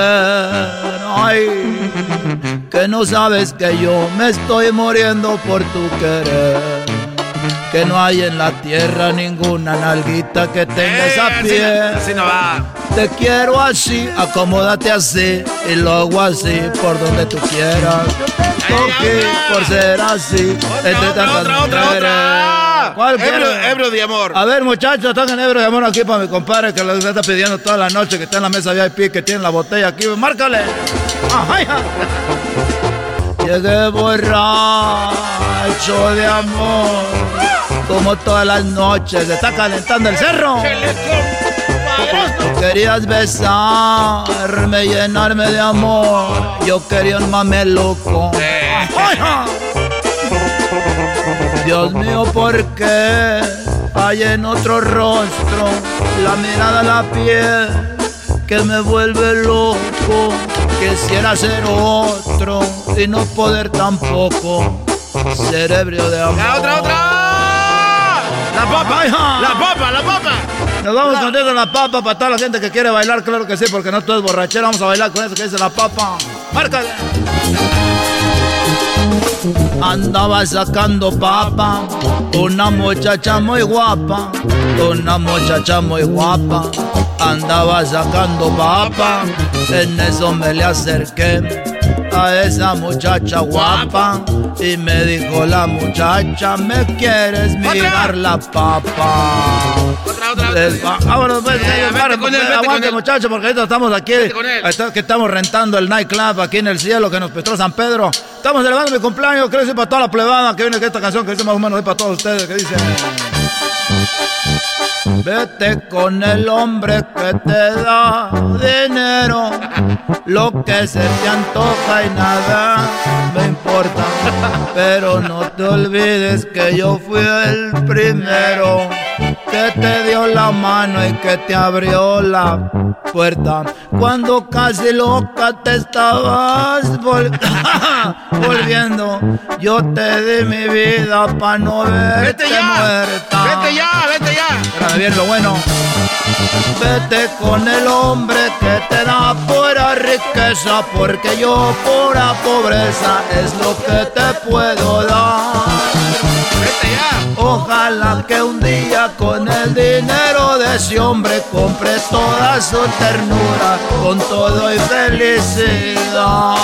Ay, que no sabes que yo me estoy muriendo por tu querer. Que no hay en la tierra ninguna nalguita que tenga esa así piel. así no va. Te quiero así, acomódate así y lo hago así por donde tú quieras. Toque por ser así, entre tantas otra, otra, otra. ¿Cuál quiere? ebrio de amor. A ver, muchachos, toquen ebrio de amor aquí para mi compadre que lo está pidiendo toda la noche, que está en la mesa VIP, que tiene la botella aquí. Márcale. Ajá. Llegué borracho de amor, como todas las noches. Se está calentando el cerro. Querías besarme, llenarme de amor. Yo quería un mameluco. Ajá. Dios mío, ¿por qué hay en otro rostro la mirada, la piel que me vuelve loco? Quisiera ser otro y no poder tampoco ser ebrio de amor. Otra, otra. La papa, la papa, la papa. Nos vamos con eso, la papa para toda la gente que quiere bailar, claro que sí, porque no todo es borrachera. Vamos a bailar con eso que dice la papa. ¡Márcale! Andaba sacando papa, una muchacha muy guapa, una muchacha muy guapa. Andaba sacando papa, en eso me le acerqué a esa muchacha guapa y me dijo la muchacha, ¿me quieres mirar la papa? Les va- Vámonos, pues, Eh, eh, vete con él, vete con aguante, él. muchachos, porque ahorita estamos aquí. con él. está- que estamos rentando el nightclub aquí en el cielo que nos prestó San Pedro. Estamos celebrando mi cumpleaños, quiero decir para toda la plebada que viene que esta canción que dice más o menos es para todos ustedes, que dice... Vete con el hombre que te da dinero, lo que se te antoja y nada me importa. Pero no te olvides que yo fui el primero que te dio la mano y que te abrió la puerta. Cuando casi loca te estabas volviendo, yo te di mi vida para no verte vete ya, muerta. Vete ya, vete ya. Espérame bien lo bueno. Vete con el hombre que te da pura riqueza, porque yo pura pobreza es lo que te puedo dar. Ojalá que un día con el dinero de ese hombre compre toda su ternura con todo y felicidad.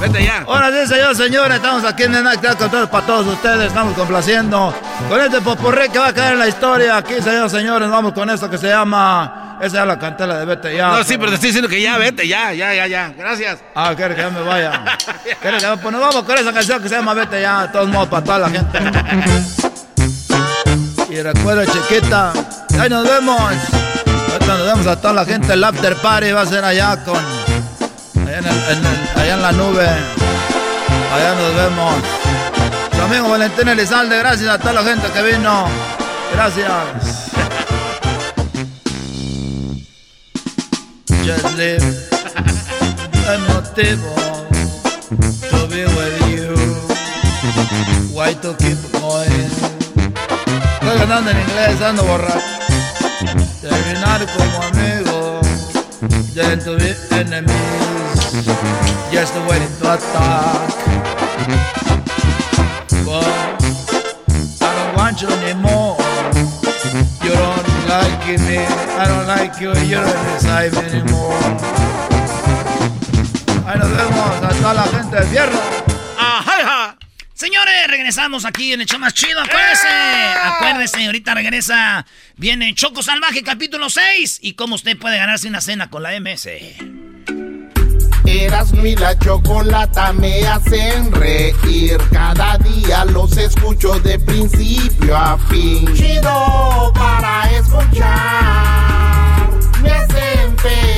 Vete ya. Ahora sí, señor, señores, estamos aquí en el con todos para todos ustedes, estamos complaciendo con este popurrí que va a caer en la historia. Aquí, señores, señores, vamos con esto que se llama. Esa es la cantela de Vete ya. No, sí, pero te estoy diciendo que ya, vete, ya, ya, ya, ya. Gracias. Ah, quiere que ya me vaya. quiere que me... Pues nos vamos con esa canción que se llama Vete ya, de todos modos, para toda la gente. y recuerda, chiquita, ahí nos vemos. Ahorita nos vemos a toda la gente. El after party va a ser allá con. Allá en, el, la nube. Allá nos vemos. Su amigo Valentín Elizalde, gracias a toda la gente que vino. Gracias. Just. Why to keep going? Estoy cantando en inglés, ando borracho. Terminar como amigos, then to be enemies. Just waiting to attack. But I don't want you anymore. You don't like me, I don't like you, you don't decide anymore. Ahí nos vemos a toda la gente del viernes. Señores, regresamos aquí en el show más chido. Acuérdese, acuérdese, ahorita regresa. Viene Choco Salvaje, capítulo 6. Y cómo usted puede ganarse una cena con la MS. Eras mi la chocolata me hacen reír. Cada día los escucho de principio a fin. Chido para escuchar. Me hacen feliz.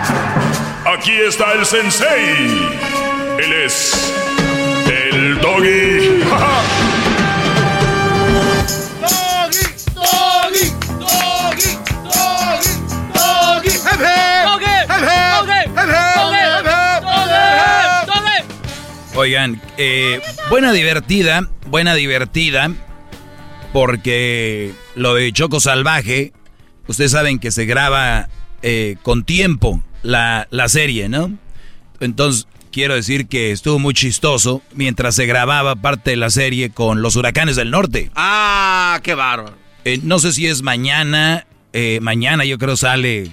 Aquí está el sensei. Él es el doggy. Doggy, doggy, doggy, doggy, doggy. Hep, hep. Hep, hep. Hep, hep. Hep. Oigan, eh, buena divertida, buena divertida, porque lo de Choco Salvaje, ustedes saben que se graba eh, con tiempo la, la serie, ¿no? Entonces, quiero decir que estuvo muy chistoso mientras se grababa parte de la serie con los huracanes del norte. Ah, qué bárbaro. Eh, no sé si es mañana, eh, mañana yo creo sale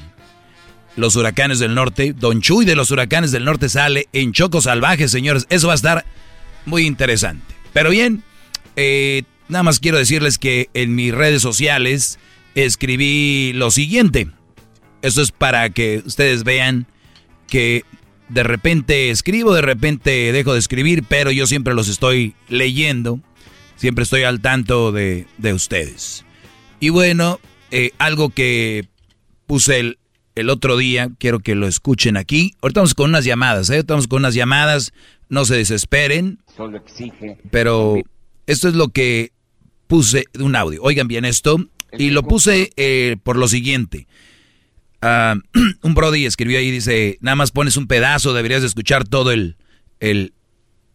los huracanes del norte. Don Chuy de los huracanes del norte sale en Choco Salvaje, señores. Eso va a estar muy interesante. Pero bien, eh, nada más quiero decirles que en mis redes sociales escribí lo siguiente. Eso es para que ustedes vean que de repente escribo, de repente dejo de escribir, pero yo siempre los estoy leyendo. Siempre estoy al tanto de, de ustedes. Y bueno, eh, algo que puse el, el otro día, quiero que lo escuchen aquí. Ahorita vamos con unas llamadas, ¿eh? Estamos con unas llamadas, no se desesperen. Solo exige. Pero esto es lo que puse de un audio. Oigan bien esto. Y lo puse eh, por lo siguiente. Ah, un Brody escribió ahí, dice, nada más pones un pedazo, deberías de escuchar todo el, el,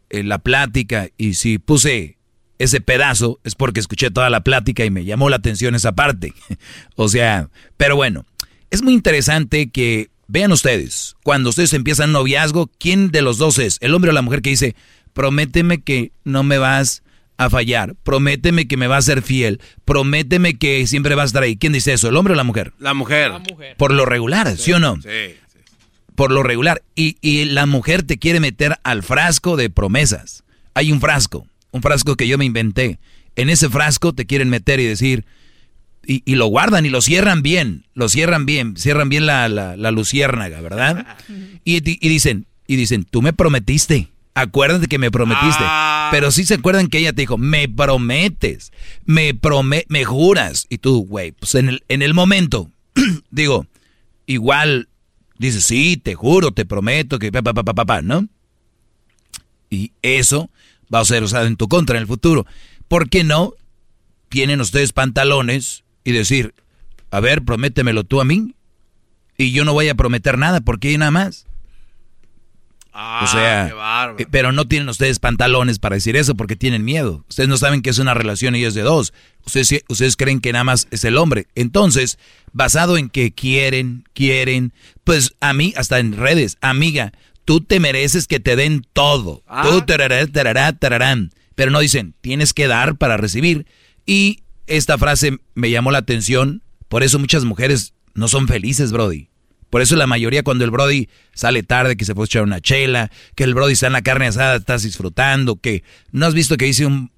el- la plática. Y si puse ese pedazo es porque escuché toda la plática y me llamó la atención esa parte. o sea, pero bueno, es muy interesante que vean ustedes, cuando ustedes empiezan noviazgo, ¿quién de los dos es? ¿El hombre o la mujer que dice, prométeme que no me vas a fallar, prométeme que me vas a ser fiel, prométeme que siempre vas a estar ahí? ¿Quién dice eso, el hombre o la mujer? La mujer. Por lo regular, ¿sí, o no? Sí. Por lo regular. Y, y la mujer te quiere meter al frasco de promesas. Hay un frasco un frasco que yo me inventé. En ese frasco te quieren meter y decir, y, lo guardan y lo cierran bien, lo cierran bien, cierran bien la, la, luciérnaga, ¿verdad? Y, dicen, y dicen, tú me prometiste, acuérdate que me prometiste. Ah. Pero sí se acuerdan que ella te dijo, me prometes, me prome me juras. Y tú, güey, pues en el, en el momento, digo, igual dices, sí, te juro, te prometo que papá, papá, papá, ¿no? Y eso va a ser usado en tu contra en el futuro. ¿Por qué no tienen ustedes pantalones y decir, a ver, prométemelo tú a mí? Y yo no voy a prometer nada porque hay nada más. Ah, o sea, eh, pero no tienen ustedes pantalones para decir eso porque tienen miedo. Ustedes no saben que es una relación y es de dos. Ustedes, ustedes creen que nada más es el hombre. Entonces, basado en que quieren, quieren, pues a mí, hasta en redes, amiga, tú te mereces que te den todo. Ah. Tú, tarará, tararán. Pero no dicen, tienes que dar para recibir. Y esta frase me llamó la atención. Por eso muchas mujeres no son felices, Brody. Por eso la mayoría cuando el Brody sale tarde, que se puede echar una chela, que el Brody está en la carne asada, estás disfrutando, que no has visto que dice un,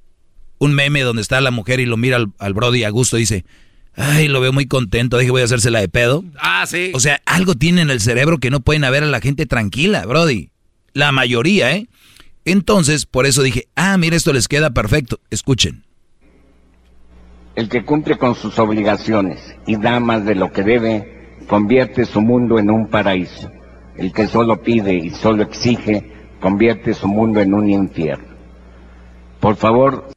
un meme donde está la mujer y lo mira al, al Brody a gusto, dice, Ay, lo veo muy contento, dije voy a hacérsela de pedo. Ah, sí. O sea, algo tiene en el cerebro que no pueden haber a la gente tranquila, Brody. La mayoría, ¿eh? Entonces, por eso dije, ah, mira, esto les queda perfecto. Escuchen. El que cumple con sus obligaciones y da más de lo que debe, convierte su mundo en un paraíso. El que solo pide y solo exige, convierte su mundo en un infierno. Por favor,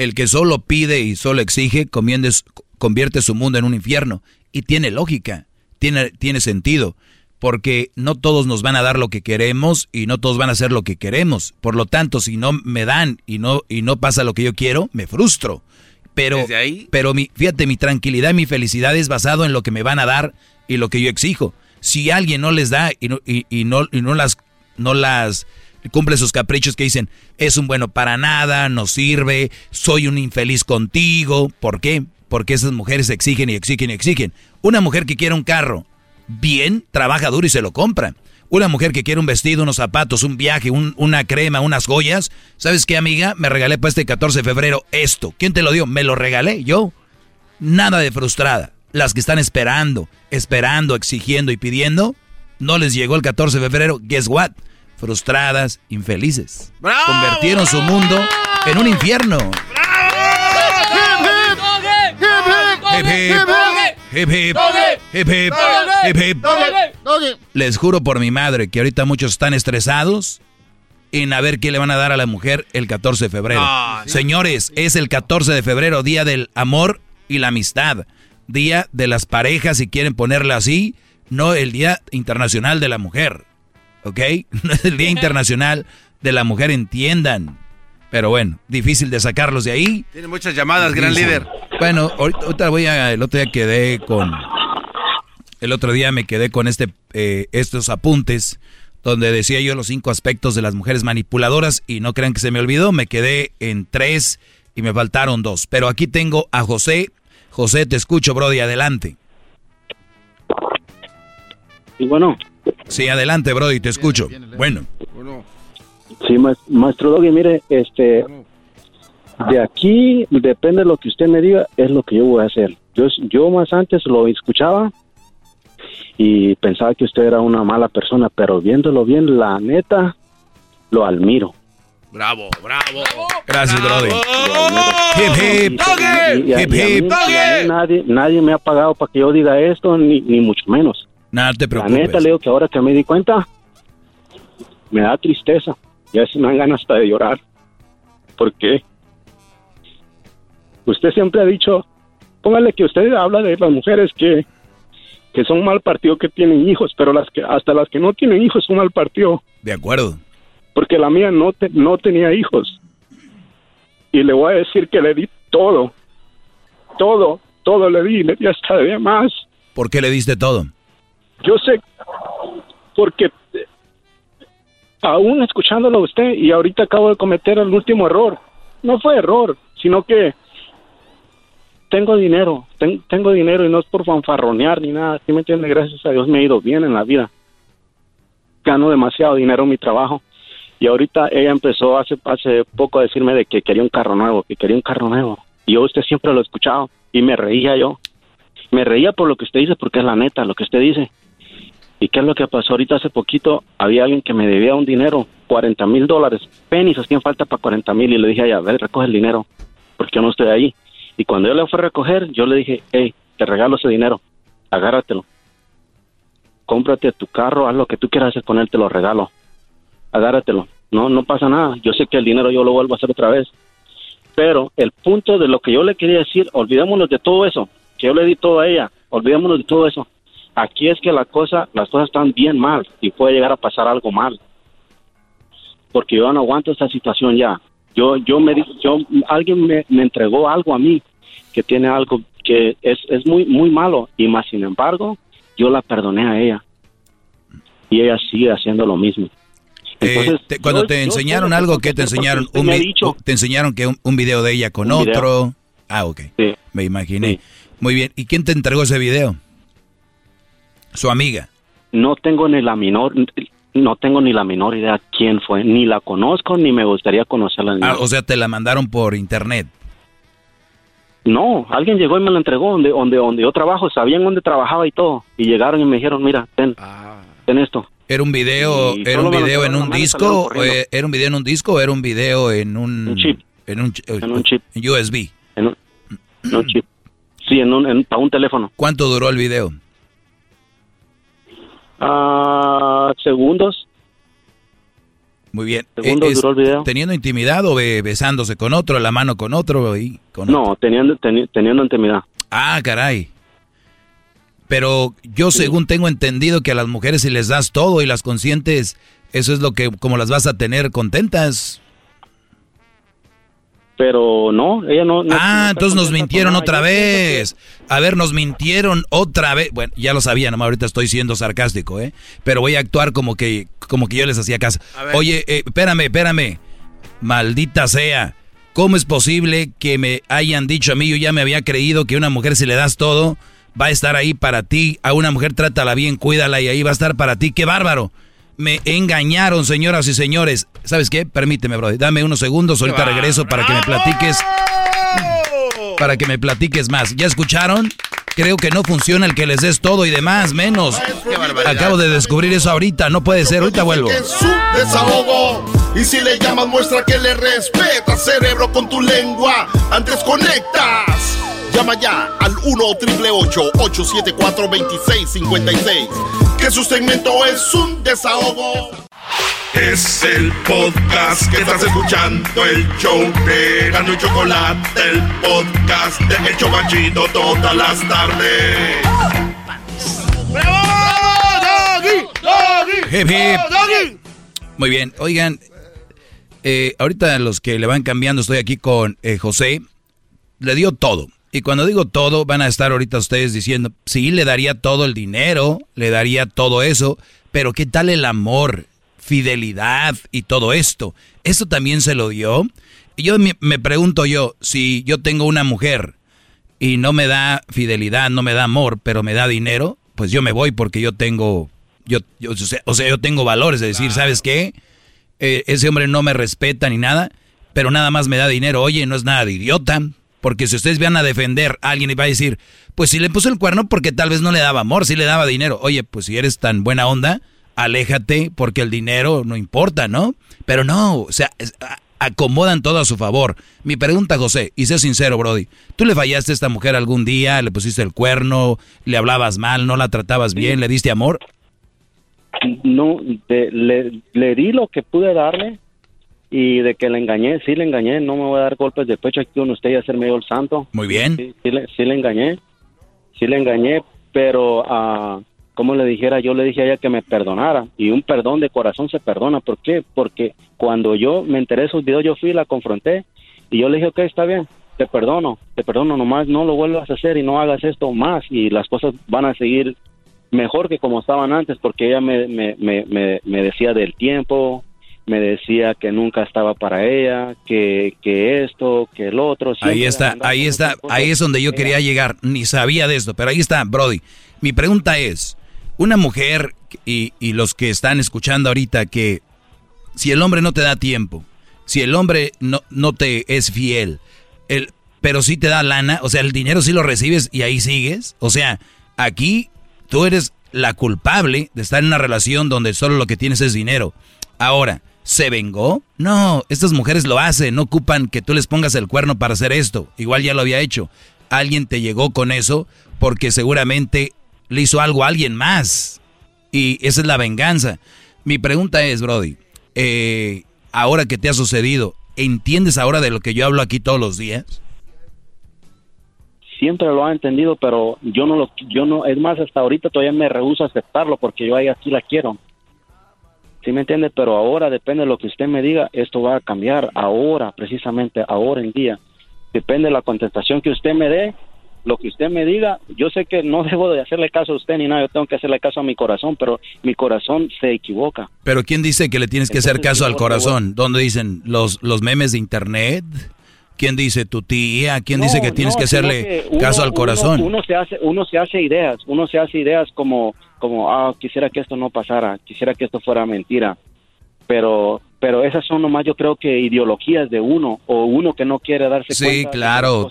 el que solo pide y solo exige convierte su mundo en un infierno. Y tiene lógica, tiene, tiene sentido, porque no todos nos van a dar lo que queremos y no todos van a hacer lo que queremos. Por lo tanto, si no me dan y no, y no pasa lo que yo quiero, me frustro. Pero, pero mi, fíjate, mi tranquilidad, mi felicidad es basado en lo que me van a dar y lo que yo exijo. Si alguien no les da y no, y no, y no las, no las cumple sus caprichos que dicen, es un bueno para nada, no sirve, soy un infeliz contigo. ¿Por qué? Porque esas mujeres exigen y exigen y exigen. Una mujer que quiere un carro, bien, trabaja duro y se lo compra. Una mujer que quiere un vestido, unos zapatos, un viaje, una crema, unas joyas. ¿Sabes qué, amiga? Me regalé para este 14 de febrero esto. ¿Quién te lo dio? Me lo regalé yo. Nada de frustrada. Las que están esperando, esperando, exigiendo y pidiendo, no les llegó el 14 de febrero. Guess what? frustradas, infelices. Convirtieron su mundo en un infierno. Les juro por mi madre que ahorita muchos están estresados en a ver qué le van a dar a la mujer el 14 de febrero. Señores, es el 14 de febrero, día del amor y la amistad. Día de las parejas, si quieren ponerla así, no el Día Internacional de la Mujer. ¿ok? No es el Día Internacional de la Mujer, entiendan. Pero bueno, difícil de sacarlos de ahí. Tiene muchas llamadas, gran líder. Bueno, ahorita, voy a, el otro día quedé con, el otro día me quedé con este, eh, estos apuntes donde decía yo los cinco aspectos de las mujeres manipuladoras y no crean que se me olvidó, me quedé en tres y me faltaron dos. Pero aquí tengo a José. José, te escucho, Brody, adelante. Y bueno. Sí, adelante, Brody, te escucho. Bueno. Sí, maestro Doggy, mire, este, de aquí depende de lo que usted me diga, es lo que yo voy a hacer. Yo, yo más antes lo escuchaba y pensaba que usted era una mala persona, pero viéndolo bien, la neta, lo admiro. Bravo, bravo. Gracias, Brody. Hip, hip, hip, hip. Nadie, nadie me ha pagado para que yo diga esto, ni, ni mucho menos. Nada te preocupes. La neta, Leo, que ahora que me di cuenta, me da tristeza. Ya se me dan ganas hasta de llorar. ¿Por qué? Usted siempre ha dicho, póngale que usted habla de las mujeres que, que son mal partido que tienen hijos, pero las que hasta las que no tienen hijos son mal partido. De acuerdo. Porque la mía no, no tenía hijos. y le voy a decir que le di todo, todo, todo le di, le di hasta de más. ¿Por qué le diste todo? Yo sé, porque aún escuchándolo a usted y ahorita acabo de cometer el último error. No fue error, sino que tengo dinero, ten- tengo dinero y no es por fanfarronear ni nada, ¿sí me entiende? Gracias a Dios me ha ido bien en la vida. Gano demasiado dinero en mi trabajo y ahorita ella empezó hace hace poco a decirme de que quería un carro nuevo, que quería un carro nuevo. Y yo usted siempre lo he escuchado y me reía yo. Me reía por lo que usted dice porque es la neta lo que usted dice. ¿Y qué es lo que pasó ahorita hace poquito? Había alguien que me debía un dinero, 40 mil dólares. Pennies hacían falta para 40 mil y le dije a a ver, recoge el dinero, porque yo no estoy ahí. Y cuando yo le fui a recoger, yo le dije, hey, te regalo ese dinero, agárratelo. Cómprate tu carro, haz lo que tú quieras hacer con él, te lo regalo. Agárratelo. No, no pasa nada. Yo sé que el dinero yo lo vuelvo a hacer otra vez. Pero el punto de lo que yo le quería decir, olvidémonos de todo eso, que yo le di todo a ella, olvidémonos de todo eso. Aquí es que la cosa, las cosas están bien mal y puede llegar a pasar algo mal. Porque yo no aguanto esta situación ya. Yo, yo me, yo, alguien me, me entregó algo a mí que tiene algo que es, es muy, muy malo y más sin embargo, yo la perdoné a ella y ella sigue haciendo lo mismo. Eh, te- cuando yo- te enseñaron algo, tengo ¿qué que te enseñaron? Un me dicho. te enseñaron que un, un video de ella con Un video. otro. Ah, ok. Me imaginé. Muy bien. ¿Y quién te entregó ese video? Su amiga. no tengo ni la menor no tengo ni la menor idea quién fue ni la conozco ni me gustaría conocerla Ah, o sea, te la mandaron por internet. No alguien llegó y me la entregó donde donde donde yo trabajo sabían dónde trabajaba y todo y llegaron y me dijeron mira ten ten esto ¿Era un video, Y era un video en un disco? eh, ¿Era un video en un disco o era un video en un, Un chip. En un, En un chip. en USB. en un, en un chip sí en un en- para un teléfono ¿Cuánto duró el video? ah segundos Muy bien. Segundos Eh, duró el video. ¿Teniendo intimidad o be- besándose con otro, la mano con otro y con no teniendo teni- teniendo intimidad Ah, caray. Pero yo según tengo entendido que a las mujeres si les das todo y las consientes, eso es lo que como las vas a tener contentas. Pero no ella no, no- Ah, no entonces nos mintieron otra vez. A ver, nos mintieron otra vez. Bueno, ya lo sabía, nomás ahorita estoy siendo sarcástico, ¿eh? Pero voy a actuar como que, como que yo les hacía caso. Oye, eh, espérame, espérame. Maldita sea. ¿Cómo es posible que me hayan dicho a mí, yo ya me había creído que una mujer si le das todo, va a estar ahí para ti? A una mujer trátala bien, cuídala y ahí va a estar para ti. ¡Qué bárbaro! Me engañaron, señoras y señores. ¿Sabes qué? Permíteme, brother. Dame unos segundos, ahorita regreso para que me platiques para que me platiques más. ¿Ya escucharon? Creo que no funciona el que les des todo y demás, menos. Acabo de descubrir eso ahorita, no puede ser, ahorita vuelvo. Desahogo. Y si le llamas, muestra que le respeta, cerebro, con tu lengua. Antes conectas. Llama ya al 1-888-874-2656. Su segmento es un desahogo. Es el podcast que estás escuchando, el show de Gano y Chocolate, el podcast de El Chocachito todas las tardes. Hip, hip. Muy bien, oigan, eh, ahorita los que le van cambiando, estoy aquí con eh, José, le dio todo. Y cuando digo todo, van a estar ahorita ustedes diciendo, sí, le daría todo el dinero, le daría todo eso, pero ¿qué tal el amor, fidelidad y todo esto? ¿Eso también se lo dio? Y yo me, me pregunto yo, si yo tengo una mujer y no me da fidelidad, no me da amor, pero me da dinero, pues yo me voy porque yo tengo, yo, yo- o, sea, o sea, yo tengo valores de decir, ¿sabes qué? Eh, ese hombre no me respeta ni nada, pero nada más me da dinero. Oye, no es nada de idiota, porque si ustedes van a defender a alguien y va a decir, pues si le puso el cuerno porque tal vez no le daba amor, sí le daba dinero. Oye, pues si eres tan buena onda, aléjate porque el dinero no importa, ¿no? Pero no, o sea, acomodan todo a su favor. Mi pregunta, José, y sé sincero, Brody, ¿tú le fallaste a esta mujer algún día? ¿Le pusiste el cuerno? ¿Le hablabas mal? ¿No la tratabas bien? ¿Le diste amor? no le di lo que pude darle y de que le engañé, sí le engañé, no me voy a dar golpes de pecho aquí con usted y hacerme yo el santo. Muy bien. Sí, sí le, sí le engañé, sí le engañé, pero ah, como le dijera, yo le dije a ella que me perdonara y un perdón de corazón se perdona. ¿Por qué? Porque cuando yo me enteré de esos videos, yo fui y la confronté Y yo le dije, ok, está bien, te perdono, te perdono, nomás no lo vuelvas a hacer y no hagas esto más y las cosas van a seguir mejor que como estaban antes porque ella me, me, me, me, me decía del tiempo, me decía que nunca estaba para ella, que, que esto, que el otro. Ahí está, ahí está, ahí es donde yo quería llegar, ni sabía de esto, pero ahí está, Brody. Mi pregunta es, una mujer y, y los que están escuchando ahorita que si el hombre no te da tiempo, si el hombre no, no te es fiel, el, pero sí te da lana, o sea, el dinero sí lo recibes y ahí sigues, o sea, aquí tú eres la culpable de estar en una relación donde solo lo que tienes es dinero. Ahora, ¿Se vengó? No, estas mujeres lo hacen, no ocupan que tú les pongas el cuerno para hacer esto. Igual ya lo había hecho. Alguien te llegó con eso porque seguramente le hizo algo a alguien más. Y esa es la venganza. Mi pregunta es, Brody, eh, ahora que te ha sucedido, ¿entiendes ahora de lo que yo hablo aquí todos los días? Siempre lo ha entendido, pero yo no lo, yo no, es más, hasta ahorita todavía me rehúso a aceptarlo porque yo ahí aquí la quiero. ¿Sí me entiende? Pero ahora depende de lo que usted me diga, esto va a cambiar ahora, precisamente ahora en día. Depende de la contestación que usted me dé, lo que usted me diga. Yo sé que no debo de hacerle caso a usted ni nada, yo tengo que hacerle caso a mi corazón, pero mi corazón se equivoca. Pero ¿quién dice que le tienes que hacer caso al corazón? ¿Dónde dicen los, los memes de internet? ¿Quién dice tu tía? ¿Quién dice que tienes que hacerle caso al corazón? Uno, se hace, uno se hace ideas, uno se hace ideas como, como, ah, quisiera que esto no pasara, quisiera que esto fuera mentira, pero, pero esas son nomás yo creo que ideologías de uno o uno que no quiere darse sí, cuenta. Sí, claro.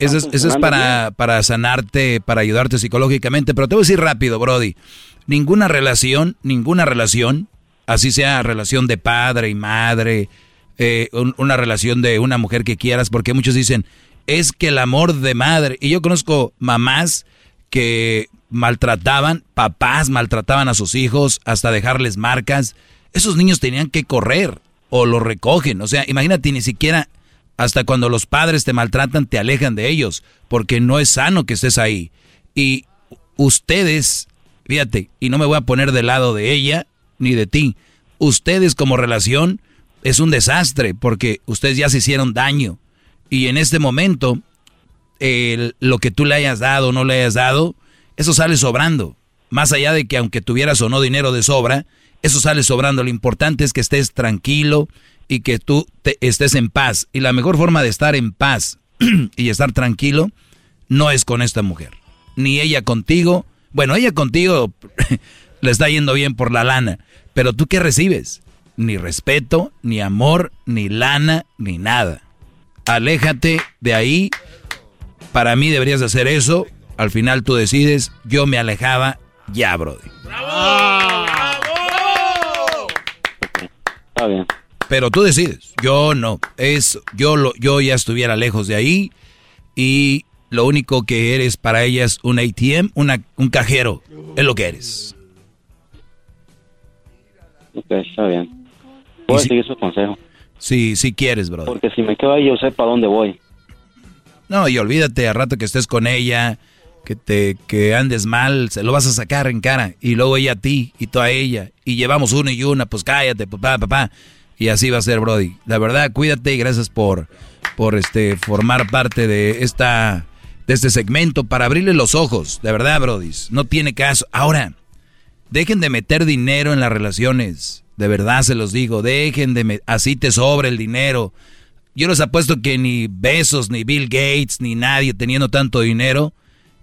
eso es, eso es para, para sanarte, para ayudarte psicológicamente, pero te voy a decir rápido, Brody. Ninguna relación, ninguna relación, así sea relación de padre y madre, eh, una relación de una mujer que quieras, porque muchos dicen, es que el amor de madre, y yo conozco mamás que maltrataban, papás maltrataban a sus hijos hasta dejarles marcas, esos niños tenían que correr o lo recogen, o sea, imagínate, ni siquiera hasta cuando los padres te maltratan te alejan de ellos, porque no es sano que estés ahí. Y ustedes, fíjate, y no me voy a poner del lado de ella ni de ti, ustedes como relación, es un desastre porque ustedes ya se hicieron daño. Y en este momento, lo que tú le hayas dado o no le hayas dado, eso sale sobrando. Más allá de que aunque tuvieras o no dinero de sobra, eso sale sobrando. Lo importante es que estés tranquilo y que tú te, estés en paz. Y la mejor forma de estar en paz y estar tranquilo no es con esta mujer. Ni ella contigo. Bueno, ella contigo le está yendo bien por la lana. Pero tú qué recibes? ni respeto, ni amor, ni lana, ni nada. Aléjate de ahí. Para mí deberías hacer eso. Al final tú decides. Yo me alejaba ya, Brody. ¡Bravo! Está bien. Pero tú decides. Yo no. Es, yo, lo, yo ya estuviera lejos de ahí. Y lo único que eres para ella es un ATM, una, un cajero. Es lo que eres. Ok, está bien. Voy a seguir su consejo. Sí, si quieres, brother. Porque si me quedo ahí, yo sé para dónde voy. No, y olvídate, a rato que estés con ella, que te que andes mal, se lo vas a sacar en cara. Y luego ella a ti, y tú a ella. Y llevamos una y una, pues cállate, papá, papá. Y así va a ser, Brody. La verdad, cuídate y gracias por, por este, formar parte de esta de este segmento para abrirle los ojos. De verdad, Brody. No tiene caso. Ahora, dejen de meter dinero en las relaciones. De verdad se los digo, dejen de... así te sobra el dinero. Yo les apuesto que ni Besos, ni Bill Gates, ni nadie teniendo tanto dinero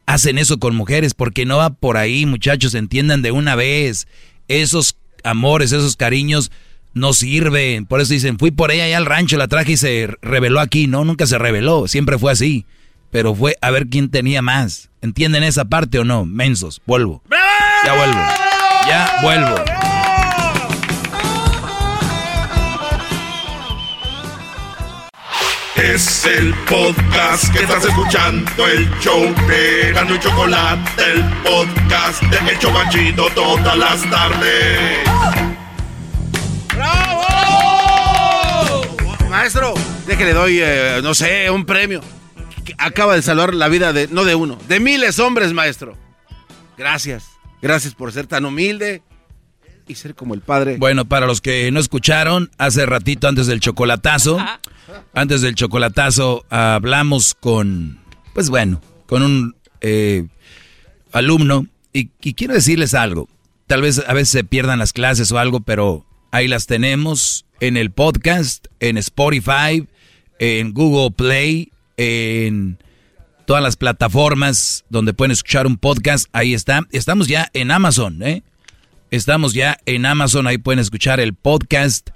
hacen eso con mujeres, porque no va por ahí, muchachos, entiendan de una vez. Esos amores, esos cariños no sirven. Por eso dicen, fui por ella allá al rancho, la traje y se reveló aquí. No, nunca se reveló, siempre fue así. Pero fue a ver quién tenía más. ¿Entienden esa parte o no? Mensos, vuelvo. Ya vuelvo. Ya vuelvo. Es el podcast que estás escuchando, el show de Gano y Chocolate, el podcast de Hecho Banchito todas las tardes. ¡Bravo! Maestro, de que le doy, eh, no sé, un premio. Acaba de salvar la vida de, no de uno, de miles hombres, maestro. Gracias. Gracias por ser tan humilde y ser como el padre. Bueno, para los que no escucharon, hace ratito antes del chocolatazo. Antes del chocolatazo hablamos con, pues bueno, con un eh, alumno y, quiero decirles algo. Tal vez a veces se pierdan las clases o algo, pero ahí las tenemos en el podcast, en Spotify, en Google Play, en todas las plataformas donde pueden escuchar un podcast. Ahí está. Estamos ya en Amazon, ¿eh? Estamos ya en Amazon. Ahí pueden escuchar el podcast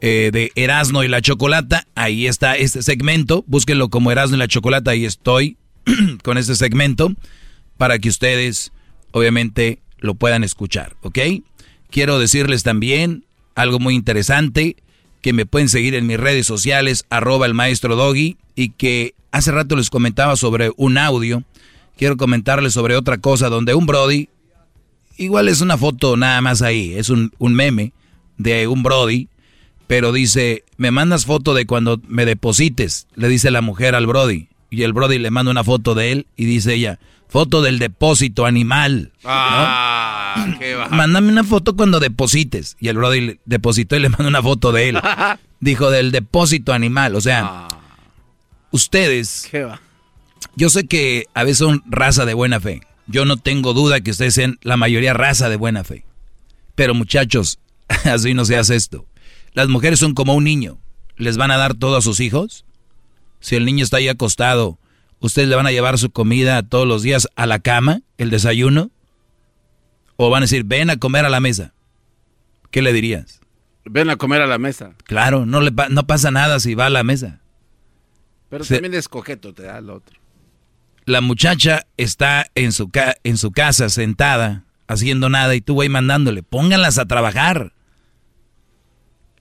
eh, de Erasno y la Chocolata. Ahí está este segmento. Búsquenlo como Erasno y la Chocolata. Ahí estoy con este segmento para que ustedes, obviamente, lo puedan escuchar, ¿ok? Quiero decirles también algo muy interesante, que me pueden seguir en mis redes sociales, arroba el maestro Doggy, y que hace rato les comentaba sobre un audio. Quiero comentarles sobre otra cosa donde un Brody, igual es una foto nada más ahí, es un, un meme de un Brody pero dice, me mandas foto de cuando me deposites, le dice la mujer al Brody. Y el Brody le manda una foto de él y dice ella, foto del depósito animal. Ah, Mándame una foto cuando deposites. Y el Brody le depositó y le manda una foto de él. Dijo del depósito animal. O sea, ah. ustedes, yo sé que a veces son raza de buena fe. Yo no tengo duda que ustedes sean la mayoría raza de buena fe. Pero muchachos, así no se hace esto. Las mujeres son como un niño. ¿Les van a dar todo a sus hijos? Si el niño está ahí acostado, ¿ustedes le van a llevar su comida todos los días a la cama, el desayuno? ¿O van a decir, ven a comer a la mesa? ¿Qué le dirías? Ven a comer a la mesa. Claro, no, le no pasa nada si va a la mesa. Pero también es coqueto, te da el otro. La muchacha está en su, en su casa sentada, haciendo nada, y tú, güey, mandándole, pónganlas a trabajar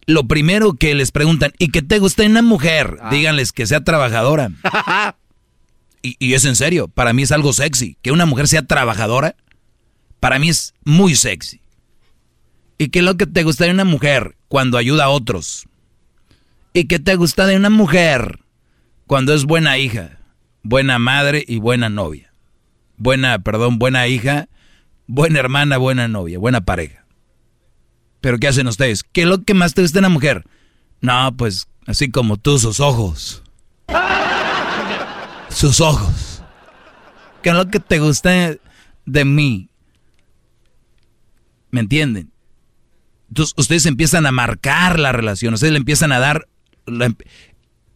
lo primero que les preguntan, ¿y qué te gusta una mujer? Ah. Díganles que sea trabajadora. y, es en serio, para mí es algo sexy. Que una mujer sea trabajadora, para mí es muy sexy. ¿Y qué es lo que te gusta de una mujer? Cuando ayuda a otros. ¿Y qué te gusta de una mujer? Cuando es buena hija, buena madre y buena novia. Buena, perdón, buena hija, buena hermana, buena novia, buena pareja. Pero ¿qué hacen ustedes? ¿Qué es lo que más te gusta en la mujer? No, pues así como tú, sus ojos. sus ojos. ¿Qué es lo que te gusta de mí? ¿Me entienden? Entonces ustedes empiezan a marcar la relación, ustedes le empiezan a dar...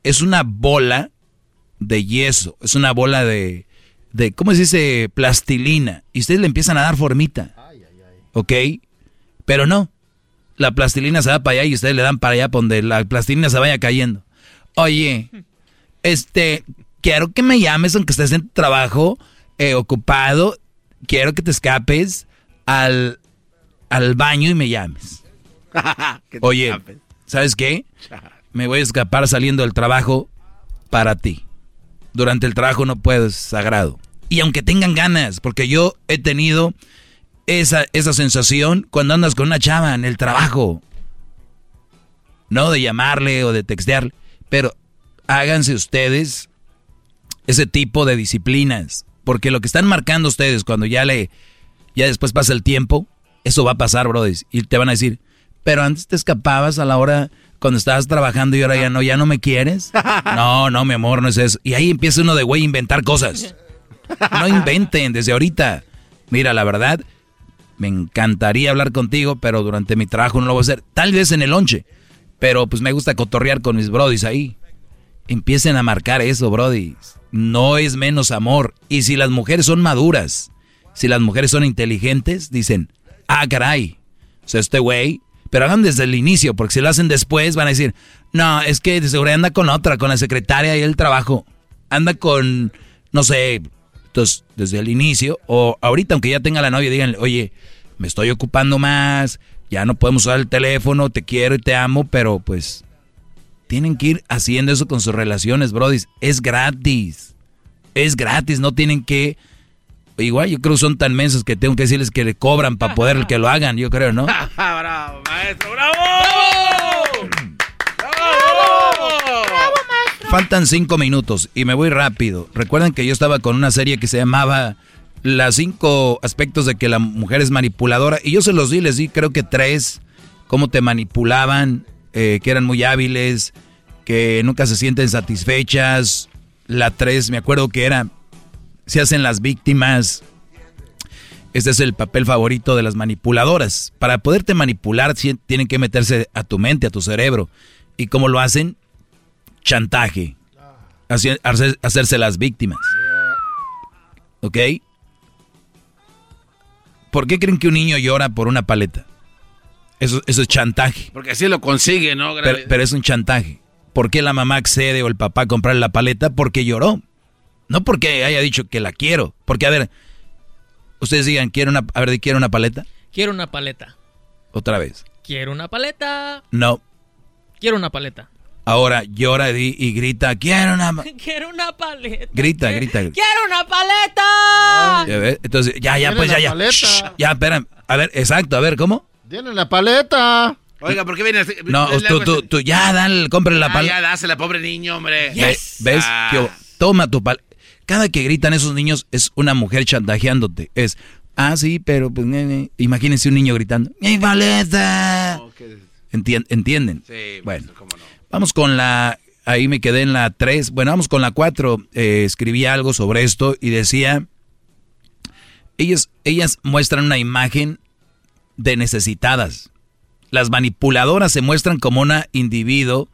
es una bola de yeso, es una bola de, de, ¿cómo se dice? Plastilina. Y ustedes le empiezan a dar formita. ¿Ok? Pero no, la plastilina se va para allá y ustedes le dan para allá donde la plastilina se vaya cayendo. Oye, este, quiero que me llames aunque estés en trabajo eh, ocupado. Quiero que te escapes al, al baño y me llames. Oye, ¿sabes qué? Me voy a escapar saliendo del trabajo para ti. Durante el trabajo no puedo, es sagrado. Y aunque tengan ganas, porque yo he tenido esa, esa sensación cuando andas con una chava en el trabajo. No de llamarle o de textearle, pero háganse ustedes ese tipo de disciplinas. Porque lo que están marcando ustedes cuando ya le, ya después pasa el tiempo, eso va a pasar, brother. Y te van a decir, pero antes te escapabas a la hora cuando estabas trabajando y ahora ya no, ya no me quieres. No, no, mi amor, no es eso. Y ahí empieza uno de güey a inventar cosas. No inventen desde ahorita. Mira, la verdad, me encantaría hablar contigo, pero durante mi trabajo no lo voy a hacer. Tal vez en el lonche, pero pues me gusta cotorrear con mis brodis ahí. Empiecen a marcar eso, brodis. No es menos amor. Y si las mujeres son maduras, si las mujeres son inteligentes, dicen, ah, caray, o sea, este güey, pero hagan desde el inicio, porque si lo hacen después van a decir, no, es que de seguridad anda con otra, con la secretaria y el trabajo. Anda con, no sé, entonces, desde el inicio, o ahorita, aunque ya tenga la novia, díganle, oye, me estoy ocupando más, ya no podemos usar el teléfono, te quiero y te amo, pero pues tienen que ir haciendo eso con sus relaciones, brodis. Es gratis. Es gratis, no tienen que... Igual yo creo que son tan mensos que tengo que decirles que le cobran para poder que lo hagan, yo creo, ¿no? ¡Bravo, maestro! ¡Bravo! Faltan cinco minutos y me voy rápido. Recuerden que yo estaba con una serie que se llamaba Las cinco aspectos de que la mujer es manipuladora. Y yo se los di, les di creo que tres. Cómo te manipulaban, eh, que eran muy hábiles, que nunca se sienten satisfechas. La tres, me acuerdo que era, se hacen las víctimas. Este es el papel favorito de las manipuladoras. Para poderte manipular tienen que meterse a tu mente, a tu cerebro. ¿Y cómo lo hacen? Chantaje. hacerse las víctimas. ¿Ok? ¿Por qué creen que un niño llora por una paleta? Eso, eso es chantaje. Porque así lo consigue, ¿no? Pero, es un chantaje. ¿Por qué la mamá accede o el papá a comprar la paleta? Porque lloró. No porque haya dicho que la quiero. Porque, a ver, ustedes digan, ¿quiero una, a ver, ¿quiero una paleta? Quiero una paleta. Otra vez. Quiero una paleta. No. Quiero una paleta. Ahora llora y, grita, quiero una... Quiero una paleta. Grita, grita. ¡Quiero una paleta! Ya Entonces, ya, ya, pues, ya, ya. ya, espera. A ver, exacto, a ver, ¿cómo? Tiene la paleta. Oiga, ¿por qué viene así? No, tú, tú, tú, ya, dale, compre la paleta. Ya, dásela, pobre niño, hombre. ¿Ves? Ah. Toma tu paleta. Cada que gritan esos niños es una mujer chantajeándote. Es, ah, sí, pero pues, imagínense un niño gritando, ¡mi paleta! ¿Entienden? Sí, bueno. Pues, ¿cómo no? Vamos con la, ahí me quedé en la 3, bueno, vamos con la 4, eh, escribí algo sobre esto y decía, ellas, ellas muestran una imagen de necesitadas. Las manipuladoras se muestran como una individuo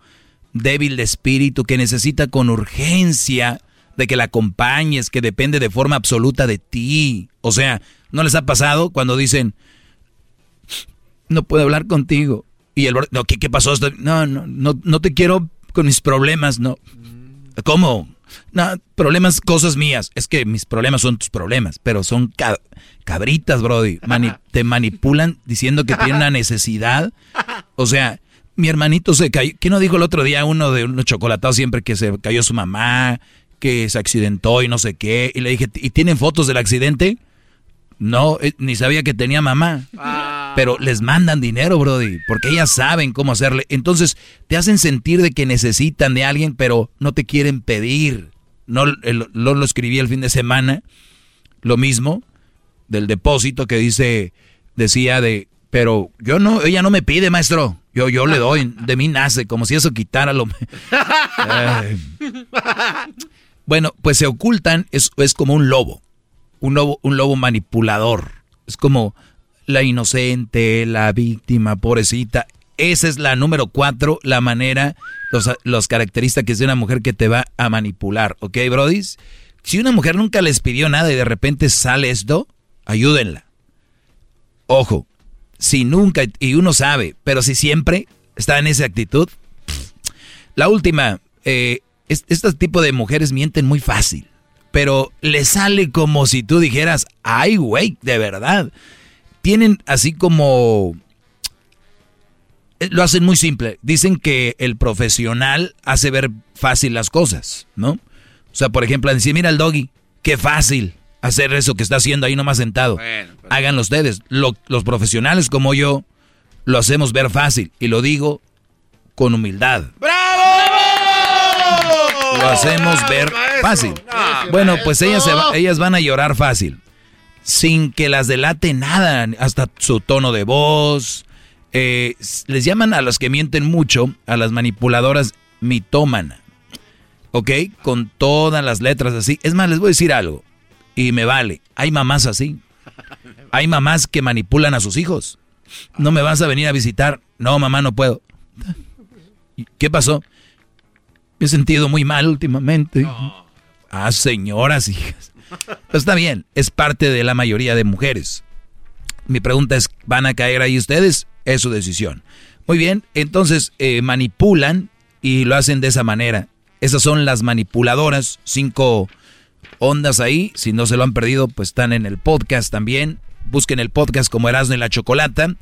débil de espíritu que necesita con urgencia de que la acompañes, que depende de forma absoluta de ti. O sea, ¿no les ha pasado cuando dicen, no puedo hablar contigo? Y el no, ¿qué, qué pasó? No, no, no, no te quiero con mis problemas, no. ¿Cómo? No, problemas, cosas mías. Es que mis problemas son tus problemas, pero son cabritas, Brody. te manipulan diciendo que tienen una necesidad. O sea, mi hermanito se cayó. ¿Qué no dijo el otro día uno de unos chocolatados siempre que se cayó su mamá, que se accidentó y no sé qué? Y le dije, ¿y tienen fotos del accidente? No, eh, ni sabía que tenía mamá. Ah. Pero les mandan dinero, Brody, porque ellas saben cómo hacerle. Entonces te hacen sentir de que necesitan de alguien, pero no te quieren pedir. No lo, lo escribí el fin de semana, lo mismo del depósito que dice, decía de, pero yo no, ella no me pide, maestro. Yo, yo le doy, de mí nace, como si eso quitara lo. bueno, pues se ocultan, es, es como un lobo un lobo, un lobo manipulador. Es como la inocente, la víctima, pobrecita. Esa es la número cuatro, la manera, los, los características de una mujer que te va a manipular. ¿Ok, brodis? Si una mujer nunca les pidió nada y de repente sale esto, ayúdenla. Ojo, si nunca, y uno sabe, pero si siempre está en esa actitud. La última, eh, este tipo de mujeres mienten muy fácil pero le sale como si tú dijeras, ay, güey, de verdad. Tienen así como... Eh, lo hacen muy simple. Dicen que el profesional hace ver fácil las cosas, ¿no? O sea, por ejemplo, decir, mira el doggy, qué fácil hacer eso que está haciendo ahí nomás sentado. Háganlo ustedes. los profesionales como yo lo hacemos ver fácil. Y lo digo con humildad. ¡Bravo! Lo hacemos ver fácil. Bueno, pues ellas, ellas van a llorar fácil. Sin que las delate nada, hasta su tono de voz. Eh, les llaman a las que mienten mucho, a las manipuladoras mitómana. ¿Ok? Con todas las letras así. Es más, les voy a decir algo. Y me vale. Hay mamás así. Hay mamás que manipulan a sus hijos. No me vas a venir a visitar. No, mamá, no puedo. ¿Qué pasó? Me he sentido muy mal últimamente. Ah, señoras, hijas. Está bien, es parte de la mayoría de mujeres. Mi pregunta es, ¿van a caer ahí ustedes? Es su decisión. Muy bien, entonces eh, manipulan y lo hacen de esa manera. Esas son las manipuladoras, cinco ondas ahí. Si no se lo han perdido, pues están en el podcast también. Busquen el podcast como Erasmo y la Chocolata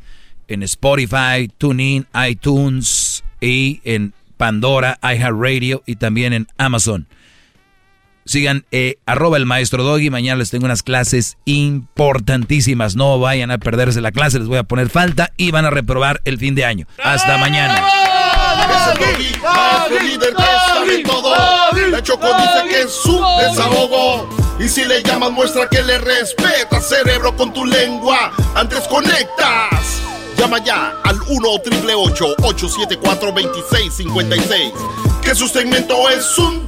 en Spotify, TuneIn, iTunes y en Pandora, iHeartRadio y también en Amazon. Sigan eh, arroba el maestro Doggy. Mañana les tengo unas clases importantísimas. No vayan a perderse la clase, les voy a poner falta y van a reprobar el fin de año. Hasta mañana. La Choco dice que es su desahogo. Y si le llamas, muestra que le respeta, cerebro, con tu lengua. Antes conectas. Llama ya al 1-888-874-2656. Que su segmento es un